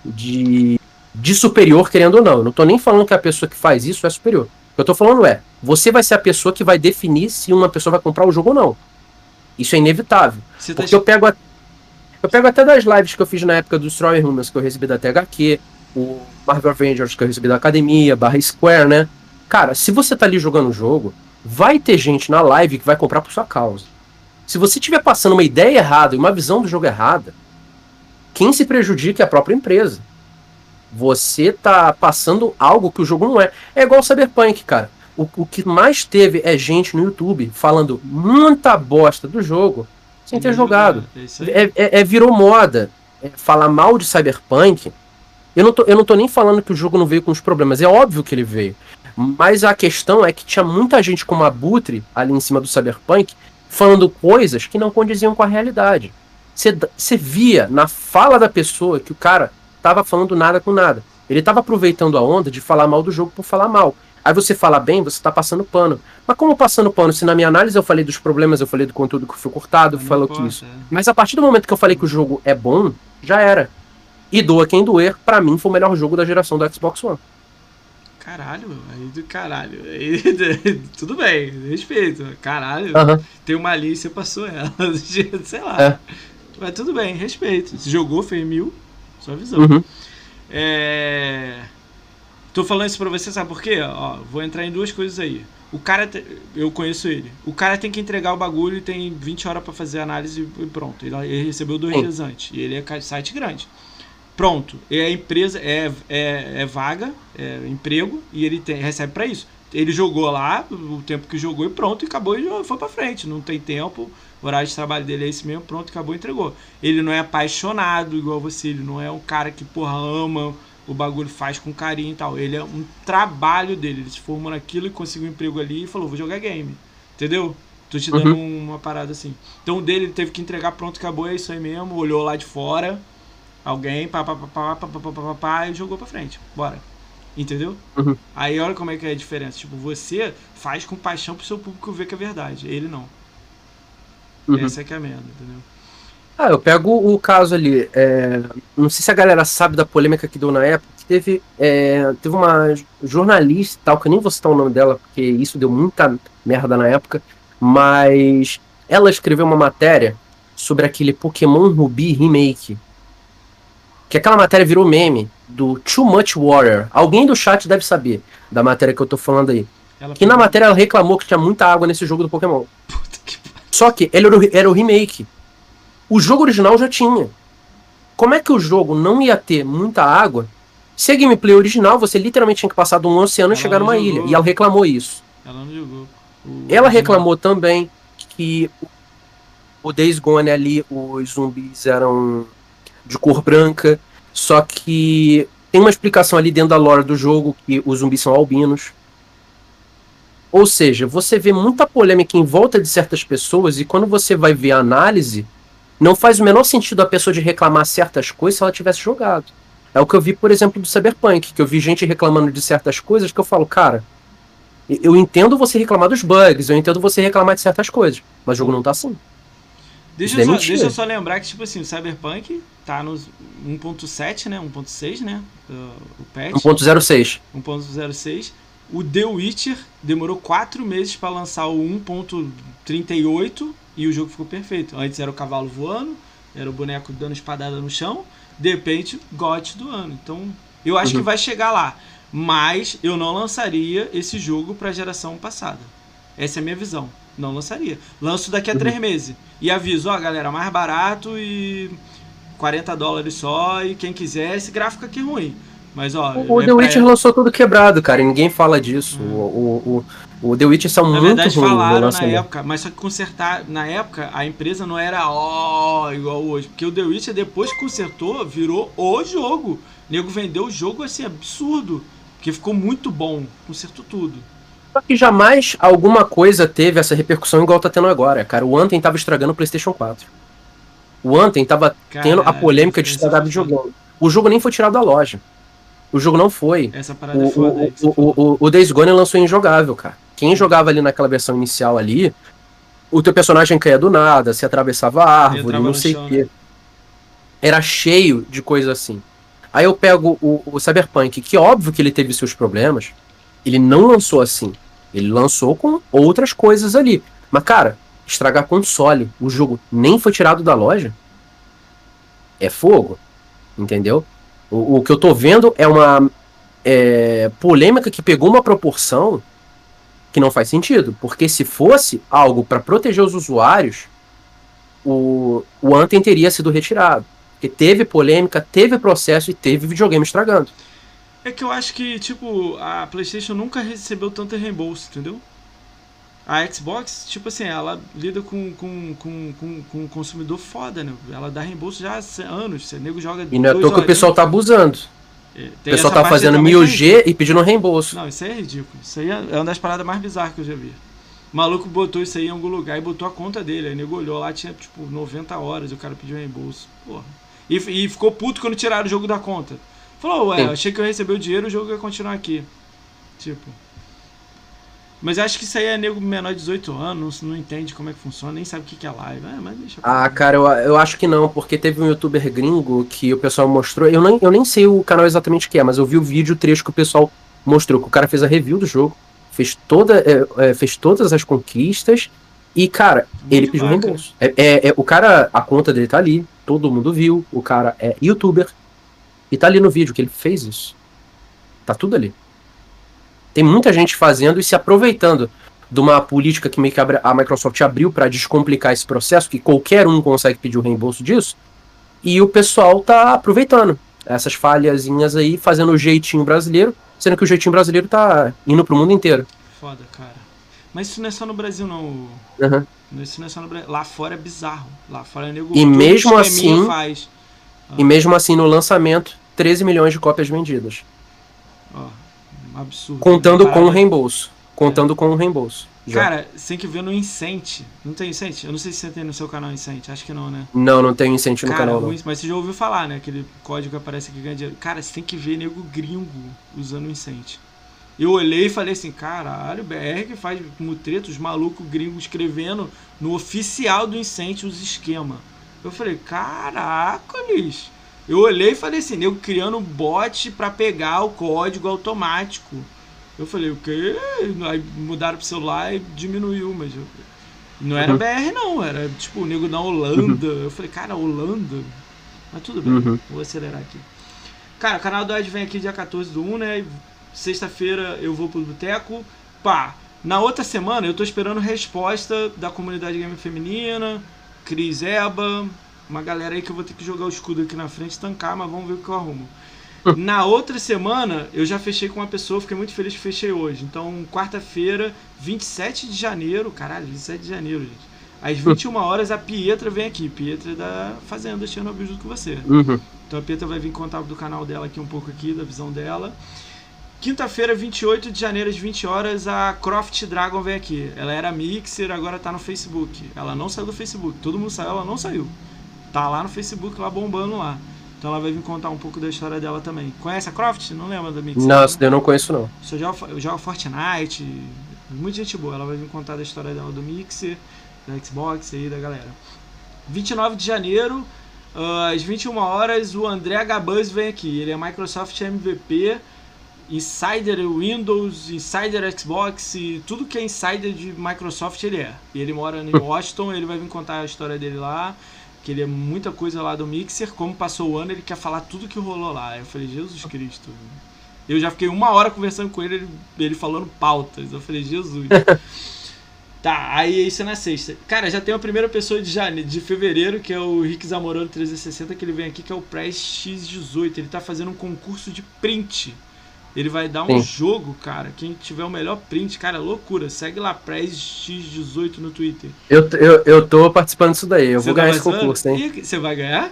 Speaker 1: de, de superior, querendo ou não. Eu não tô nem falando que a pessoa que faz isso é superior. O que eu tô falando é, você vai ser a pessoa que vai definir se uma pessoa vai comprar o jogo ou não. Isso é inevitável. Você porque eu pego a, eu pego até das lives que eu fiz na época do Destroyer Humans, que eu recebi da THQ, o Marvel Avengers que eu recebi da Academia, barra Square, né? Cara, se você tá ali jogando o jogo, vai ter gente na live que vai comprar por sua causa. Se você estiver passando uma ideia errada e uma visão do jogo errada, quem se prejudica é a própria empresa. Você tá passando algo que o jogo não é. É igual o Cyberpunk, cara. O, o que mais teve é gente no YouTube falando muita bosta do jogo sem ter jogado. É, é, é, é, virou moda. É, falar mal de Cyberpunk. Eu não, tô, eu não tô nem falando que o jogo não veio com os problemas. É óbvio que ele veio. Mas a questão é que tinha muita gente como Abutre ali em cima do Cyberpunk falando coisas que não condiziam com a realidade. Você via na fala da pessoa que o cara tava falando nada com nada. Ele tava aproveitando a onda de falar mal do jogo por falar mal. Aí você fala bem, você tá passando pano. Mas como passando pano? Se na minha análise eu falei dos problemas, eu falei do conteúdo que foi cortado, falou que isso. É. Mas a partir do momento que eu falei que o jogo é bom, já era. E doa quem doer, para mim foi o melhor jogo da geração do Xbox One.
Speaker 2: Caralho, aí do caralho. Aí, tudo bem, respeito. Caralho, tem uma ali você passou ela. Sei lá. É. Mas tudo bem, respeito. Você jogou, fez mil, sua visão. Uhum. É... Tô falando isso pra você, sabe por quê? Ó, vou entrar em duas coisas aí. O cara, te... eu conheço ele. O cara tem que entregar o bagulho e tem 20 horas para fazer a análise e pronto. Ele, ele recebeu dois Sim. dias antes. E ele é site grande. Pronto, é a empresa, é, é, é vaga, é emprego, e ele tem, recebe para isso. Ele jogou lá o tempo que jogou e pronto, e acabou e foi para frente. Não tem tempo. o horário de trabalho dele é esse mesmo, pronto, acabou, entregou. Ele não é apaixonado igual você, ele não é um cara que, porra, ama o bagulho, faz com carinho e tal. Ele é um trabalho dele, ele se formou naquilo e conseguiu um emprego ali e falou, vou jogar game. Entendeu? Tô te dando uhum. uma parada assim. Então o dele ele teve que entregar, pronto, acabou, é isso aí mesmo, olhou lá de fora, alguém, pá, pá, pá, pá, pá, pá, pá, pá, pá, e jogou pra frente. Bora. Entendeu? Uhum. Aí olha como é que é a diferença. Tipo, você faz com paixão pro seu público ver que é verdade. Ele não. Uhum. Essa é que é a merda, entendeu?
Speaker 1: Ah, eu pego o caso ali. É, não sei se a galera sabe da polêmica que deu na época. Que teve, é, teve uma jornalista tal, que eu nem vou citar o nome dela, porque isso deu muita merda na época. Mas ela escreveu uma matéria sobre aquele Pokémon Ruby Remake. Que aquela matéria virou meme do Too Much Water. Alguém do chat deve saber da matéria que eu tô falando aí. Ela que na matéria ela reclamou que tinha muita água nesse jogo do Pokémon. Que... Só que ele era o, era o remake. O jogo original já tinha. Como é que o jogo não ia ter muita água? Se a gameplay original, você literalmente tinha que passar de um oceano ela e chegar numa ilha. E ela reclamou isso.
Speaker 2: Ela não jogou.
Speaker 1: O ela reclamou também que o Days Gone ali, os zumbis eram de cor branca. Só que tem uma explicação ali dentro da lore do jogo que os zumbis são albinos. Ou seja, você vê muita polêmica em volta de certas pessoas e quando você vai ver a análise, não faz o menor sentido a pessoa de reclamar certas coisas se ela tivesse jogado. É o que eu vi, por exemplo, do Cyberpunk, que eu vi gente reclamando de certas coisas que eu falo, cara, eu entendo você reclamar dos bugs, eu entendo você reclamar de certas coisas, mas o jogo não tá assim.
Speaker 2: Deixa, eu só, deixa eu só lembrar que, tipo assim, o Cyberpunk tá no 1.7, né? 1.6, né?
Speaker 1: O patch. 1.06.
Speaker 2: 1.06. O The Witcher demorou 4 meses para lançar o 1.38 e o jogo ficou perfeito. Antes era o cavalo voando, era o boneco dando espadada no chão, de repente, GOT do ano. Então, eu acho uhum. que vai chegar lá. Mas eu não lançaria esse jogo para a geração passada. Essa é a minha visão. Não lançaria. Lanço daqui a uhum. três meses. E aviso, ó, galera, mais barato e 40 dólares só. E quem quiser, esse gráfico aqui é ruim. Mas, ó.
Speaker 1: O, é The Witcher lançou tudo quebrado, cara, e ninguém fala disso. Hum. O, o, o, The Witcher são na muito verdade,
Speaker 2: falaram na época, mas só que consertar. Na época, a empresa não era ó igual hoje. Porque o The Witcher, depois que consertou, virou o jogo. O nego vendeu o jogo assim, absurdo. Porque ficou muito bom. Consertou tudo.
Speaker 1: Só que jamais alguma coisa teve essa repercussão igual tá tendo agora, cara. O Anthem tava estragando o PlayStation 4. O Anthem tava tendo a polêmica de estragar videogame. O jogo nem foi tirado da loja. O jogo não foi.
Speaker 2: Essa parada o, é foda.
Speaker 1: O, o, o, o Days Gone lançou injogável, cara. Quem jogava ali naquela versão inicial ali, o teu personagem caía do nada, se atravessava a árvore, não sei o quê. Né? Era cheio de coisa assim. Aí eu pego o, o Cyberpunk, que óbvio que ele teve seus problemas, ele não lançou assim. Ele lançou com outras coisas ali. Mas, cara, estragar console, o jogo nem foi tirado da loja, é fogo. Entendeu? O, o que eu tô vendo é uma é, polêmica que pegou uma proporção que não faz sentido. Porque se fosse algo para proteger os usuários, o, o Anthem teria sido retirado. Porque teve polêmica, teve processo e teve videogame estragando.
Speaker 2: É que eu acho que, tipo, a PlayStation nunca recebeu tanto reembolso, entendeu? A Xbox, tipo assim, ela lida com, com, com, com, com um consumidor foda, né? Ela dá reembolso já há anos. O nego joga.
Speaker 1: E não é toa que o pessoal tá abusando. É, o pessoal tá fazendo 1000G e pedindo reembolso.
Speaker 2: Não, isso aí é ridículo. Isso aí é, é uma das paradas mais bizarras que eu já vi. O maluco botou isso aí em algum lugar e botou a conta dele. Aí o nego olhou lá, tinha tipo 90 horas e o cara pediu reembolso. Porra. E, e ficou puto quando tiraram o jogo da conta. Falou, ué, achei que eu recebi o dinheiro, o jogo ia continuar aqui. Tipo. Mas acho que isso aí é nego menor de 18 anos, não, entende como é que funciona, nem sabe o que é live. É, mas deixa
Speaker 1: ah, cara, eu, eu acho que não, porque teve um youtuber gringo que o pessoal mostrou. Eu nem, eu nem sei o canal exatamente que é, mas eu vi o vídeo, o trecho que o pessoal mostrou, que o cara fez a review do jogo, fez, toda, é, é, fez todas as conquistas e, cara, Muito ele pediu reembolso. É, é, é, o cara, a conta dele tá ali, todo mundo viu, o cara é youtuber, e tá ali no vídeo que ele fez isso. Tá tudo ali. Tem muita gente fazendo e se aproveitando de uma política que meio que a Microsoft abriu para descomplicar esse processo, que qualquer um consegue pedir o reembolso disso, e o pessoal tá aproveitando essas falhazinhas aí, fazendo o jeitinho brasileiro, sendo que o jeitinho brasileiro tá indo pro mundo inteiro.
Speaker 2: Foda, cara. Mas isso não é só no Brasil, não.
Speaker 1: Uhum.
Speaker 2: Isso não é só no Brasil. Lá fora é bizarro. Lá fora é nego
Speaker 1: E mesmo assim. Faz. Ah. E mesmo assim, no lançamento, 13 milhões de cópias vendidas.
Speaker 2: Ó, um absurdo.
Speaker 1: Contando com o reembolso. Contando é. com o reembolso.
Speaker 2: Já. Cara, você tem que ver no Incente. Não tem Incente? Eu não sei se você tem no seu canal Incente. Acho que não, né?
Speaker 1: Não, não tem Incente no Cara, canal. Não.
Speaker 2: Mas você já ouviu falar, né? Aquele código que aparece aqui ganha dinheiro. Cara, você tem que ver nego gringo usando o Incente. Eu olhei e falei assim, caralho, BR que faz mutreto, os malucos gringos escrevendo no oficial do Incente os esquemas. Eu falei, caraca, lixo. Eu olhei e falei assim, nego criando bot para pegar o código automático. Eu falei, o quê? Aí mudaram pro celular e diminuiu, mas eu... não era uhum. BR não, era tipo o nego da Holanda. Uhum. Eu falei, cara, Holanda? Mas tudo bem, uhum. vou acelerar aqui. Cara, o canal do Ed vem aqui dia 14 do 1, né? Sexta-feira eu vou pro boteco. Pá, na outra semana eu tô esperando resposta da comunidade game feminina, Cris Eba, uma galera aí que eu vou ter que jogar o escudo aqui na frente, tancar, mas vamos ver o que eu arrumo. Na outra semana, eu já fechei com uma pessoa, fiquei muito feliz que fechei hoje. Então, quarta-feira, 27 de janeiro, caralho, 27 de janeiro, gente. Às 21 horas, a Pietra vem aqui. Pietra é da Fazenda Chernobyl junto com você. Uhum. Então, a Pietra vai vir contar do canal dela aqui um pouco aqui, da visão dela. Quinta-feira, 28 de janeiro, às 20 horas, a Croft Dragon vem aqui. Ela era mixer, agora tá no Facebook. Ela não saiu do Facebook. Todo mundo saiu, ela não saiu. Tá lá no Facebook, lá bombando lá. Então ela vai vir contar um pouco da história dela também. Conhece a Croft? Não lembra da Mix?
Speaker 1: Não, eu não conheço não.
Speaker 2: Eu jogo, eu jogo Fortnite, muita gente boa. Ela vai vir contar da história dela do Mixer, da Xbox aí, da galera. 29 de janeiro, às 21 horas, o André Gabuz vem aqui. Ele é Microsoft MVP, Insider Windows, Insider Xbox e tudo que é Insider de Microsoft ele é. E ele mora em Washington, ele vai vir contar a história dele lá que ele é muita coisa lá do Mixer, como passou o ano, ele quer falar tudo que rolou lá. Eu falei, Jesus Cristo. Eu já fiquei uma hora conversando com ele, ele, ele falando pautas. Eu falei, Jesus. tá, aí isso é na sexta. Cara, já tem a primeira pessoa de, janeiro, de fevereiro, que é o Rick Zamorano 360, que ele vem aqui, que é o Press X18. Ele tá fazendo um concurso de print ele vai dar um Sim. jogo, cara. Quem tiver o melhor print, cara, loucura. Segue lá, Prez X18 no Twitter.
Speaker 1: Eu, eu, eu tô participando disso daí. Eu você vou tá ganhar esse concurso, hein?
Speaker 2: E você vai ganhar?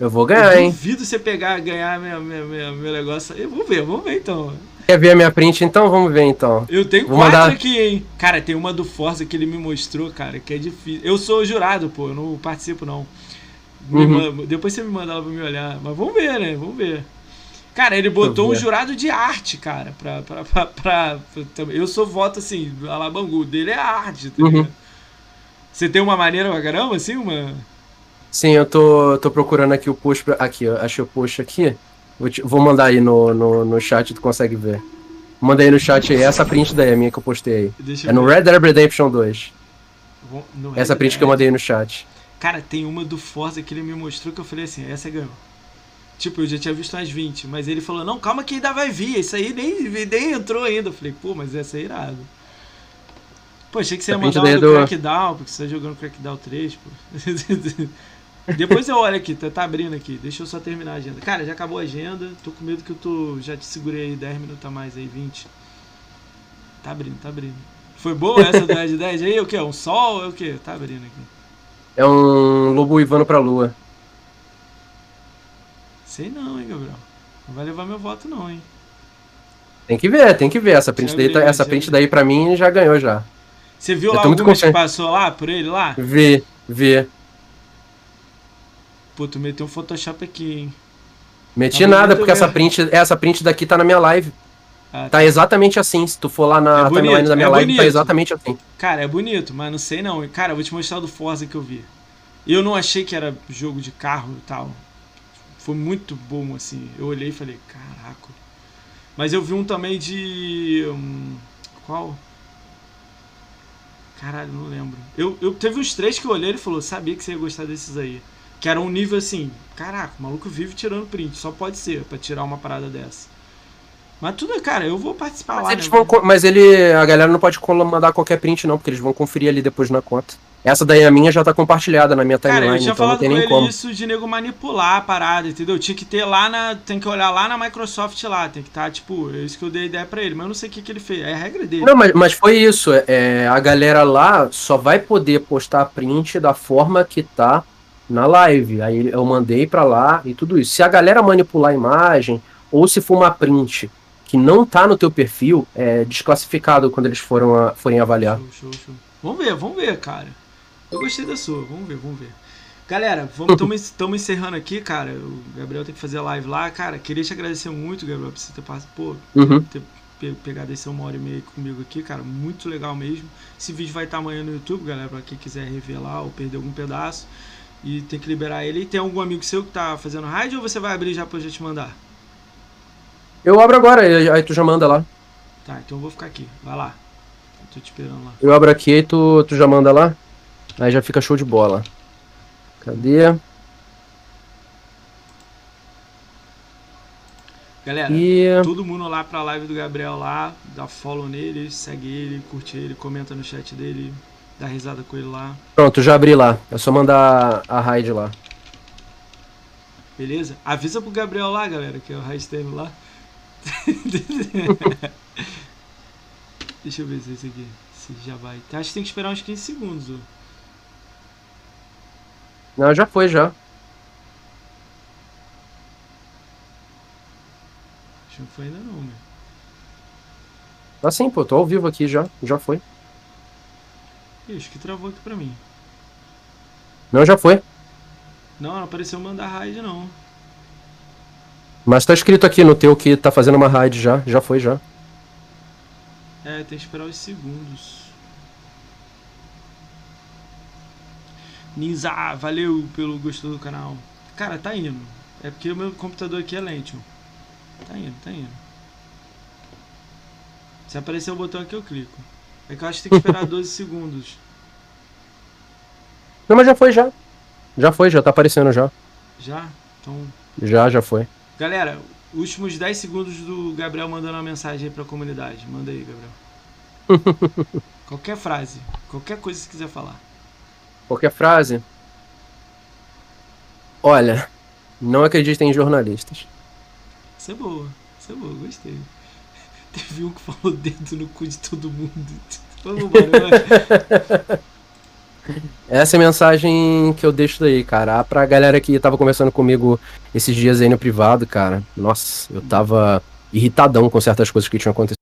Speaker 1: Eu vou ganhar, eu hein?
Speaker 2: Duvido você pegar, ganhar minha, minha, minha, meu negócio. Eu vou ver, vamos ver então.
Speaker 1: Quer ver a minha print então? Vamos ver então.
Speaker 2: Eu tenho vou quatro mandar... aqui, hein? Cara, tem uma do Forza que ele me mostrou, cara, que é difícil. Eu sou jurado, pô, eu não participo não. Uhum. Manda... Depois você me manda lá pra me olhar. Mas vamos ver, né? Vamos ver. Cara, ele botou um jurado de arte, cara, pra, pra, pra, pra, Eu sou voto assim, Alabangu, dele é arte, tá uhum. Você tem uma maneira pra caramba, assim, uma.
Speaker 1: Sim, eu tô, tô procurando aqui o push. Pra... Aqui, ó, achei o push aqui. Vou, te... Vou mandar aí no, no, no chat, tu consegue ver. Manda aí no chat aí, essa print daí, a minha que eu postei aí. É no Red Dead Redemption 2. essa print que eu mandei no chat.
Speaker 2: Cara, tem uma do Forza que ele me mostrou que eu falei assim, essa ganhou. Tipo, eu já tinha visto umas 20, mas ele falou, não, calma que ainda vai vir, isso aí nem, nem entrou ainda. Eu falei, pô, mas essa é irado. Pô, achei que você ia mandar uma do, do Crackdown, porque você tá jogando Crackdown 3, pô. Depois eu olho aqui, tá, tá, abrindo aqui. Deixa eu só terminar a agenda. Cara, já acabou a agenda. Tô com medo que eu tô. Já te segurei aí 10 minutos a mais aí, 20. Tá abrindo, tá abrindo. Foi boa essa do Red 10 aí? O que? Um sol? É o que? Tá abrindo aqui.
Speaker 1: É um lobo ivando pra lua.
Speaker 2: Sei não, hein, Gabriel. Não vai levar meu voto, não, hein?
Speaker 1: Tem que ver, tem que ver. Essa print, daí, tá- essa print daí pra mim já ganhou já.
Speaker 2: Você viu lá o que passou lá por ele lá?
Speaker 1: Vi, vi.
Speaker 2: Pô, tu meteu um Photoshop aqui, hein?
Speaker 1: Meti tá nada, porque essa print, essa print daqui tá na minha live. Ah, tá. tá. exatamente assim. Se tu for lá na é timeline da minha é live, tá bonito. tá exatamente assim.
Speaker 2: Cara, é bonito, mas não sei não. Cara, eu vou te mostrar do Forza que eu vi. Eu não achei que era jogo de carro e tal foi muito bom, assim. Eu olhei e falei, caraca. Mas eu vi um também de. Um, qual? Caralho, não lembro. Eu, eu teve uns três que eu olhei e ele falou, sabia que você ia gostar desses aí. Que era um nível assim, caraca, o maluco vive tirando print, só pode ser para tirar uma parada dessa. Mas tudo, cara, eu vou participar
Speaker 1: mas
Speaker 2: lá.
Speaker 1: Eles né? vão, mas ele. A galera não pode mandar qualquer print, não, porque eles vão conferir ali depois na conta. Essa daí a minha já tá compartilhada na minha timeline,
Speaker 2: Cara, eu tinha
Speaker 1: então não
Speaker 2: falado
Speaker 1: tem
Speaker 2: com
Speaker 1: nem
Speaker 2: ele
Speaker 1: como.
Speaker 2: isso de nego manipular a parada, entendeu? Tinha que ter lá na. Tem que olhar lá na Microsoft lá. Tem que estar, tá, tipo, é isso que eu dei ideia pra ele, mas eu não sei o que, que ele fez. É a regra dele.
Speaker 1: Não, mas, mas foi isso. É, a galera lá só vai poder postar print da forma que tá na live. Aí eu mandei pra lá e tudo isso. Se a galera manipular a imagem, ou se for uma print que não tá no teu perfil, é desclassificado quando eles foram a, forem avaliar.
Speaker 2: Show, show, show. Vamos ver, vamos ver, cara. Eu gostei da sua, vamos ver, vamos ver. Galera, estamos encerrando aqui, cara. O Gabriel tem que fazer live lá. Cara, queria te agradecer muito, Gabriel, por você ter passado, pô,
Speaker 1: uhum.
Speaker 2: ter, pegado esse uma hora e meia comigo aqui, cara. Muito legal mesmo. Esse vídeo vai estar amanhã no YouTube, galera, pra quem quiser rever lá ou perder algum pedaço. E tem que liberar ele. E tem algum amigo seu que tá fazendo raid ou você vai abrir já pra eu já te mandar?
Speaker 1: Eu abro agora, aí tu já manda lá.
Speaker 2: Tá, então eu vou ficar aqui. Vai lá. Eu tô te esperando lá.
Speaker 1: Eu abro aqui e tu, tu já manda lá? Aí já fica show de bola. Cadê?
Speaker 2: Galera, e... todo mundo lá pra live do Gabriel lá, dá follow nele, segue ele, curte ele, comenta no chat dele, dá risada com ele lá.
Speaker 1: Pronto, já abri lá. É só mandar a raid lá.
Speaker 2: Beleza? Avisa pro Gabriel lá, galera, que é o raid dele lá. Deixa eu ver se esse aqui se já vai. Acho que tem que esperar uns 15 segundos. Ó.
Speaker 1: Não, já foi já.
Speaker 2: Acho que não foi ainda não, meu.
Speaker 1: Ah sim, pô, tô ao vivo aqui já. Já foi.
Speaker 2: Ixi, que travou aqui pra mim.
Speaker 1: Não, já foi.
Speaker 2: Não, não apareceu mandar raid não.
Speaker 1: Mas tá escrito aqui no teu que tá fazendo uma raid já. Já foi já.
Speaker 2: É, tem que esperar os segundos. Ninja, valeu pelo gosto do canal. Cara, tá indo. É porque o meu computador aqui é lento. Tá indo, tá indo. Se aparecer o botão aqui, eu clico. É que eu acho que tem que esperar 12 segundos.
Speaker 1: Não, mas já foi já. Já foi, já tá aparecendo já.
Speaker 2: Já? Então.
Speaker 1: Já, já foi.
Speaker 2: Galera, últimos 10 segundos do Gabriel mandando uma mensagem aí pra comunidade. Manda aí, Gabriel. qualquer frase, qualquer coisa que você quiser falar.
Speaker 1: Qualquer frase. Olha, não acreditem em jornalistas.
Speaker 2: Isso é boa, isso é boa, gostei. Teve um que falou dedo no cu de todo mundo. Vamos
Speaker 1: Essa é a mensagem que eu deixo daí, cara. Pra galera que tava conversando comigo esses dias aí no privado, cara. Nossa, eu tava irritadão com certas coisas que tinham acontecido.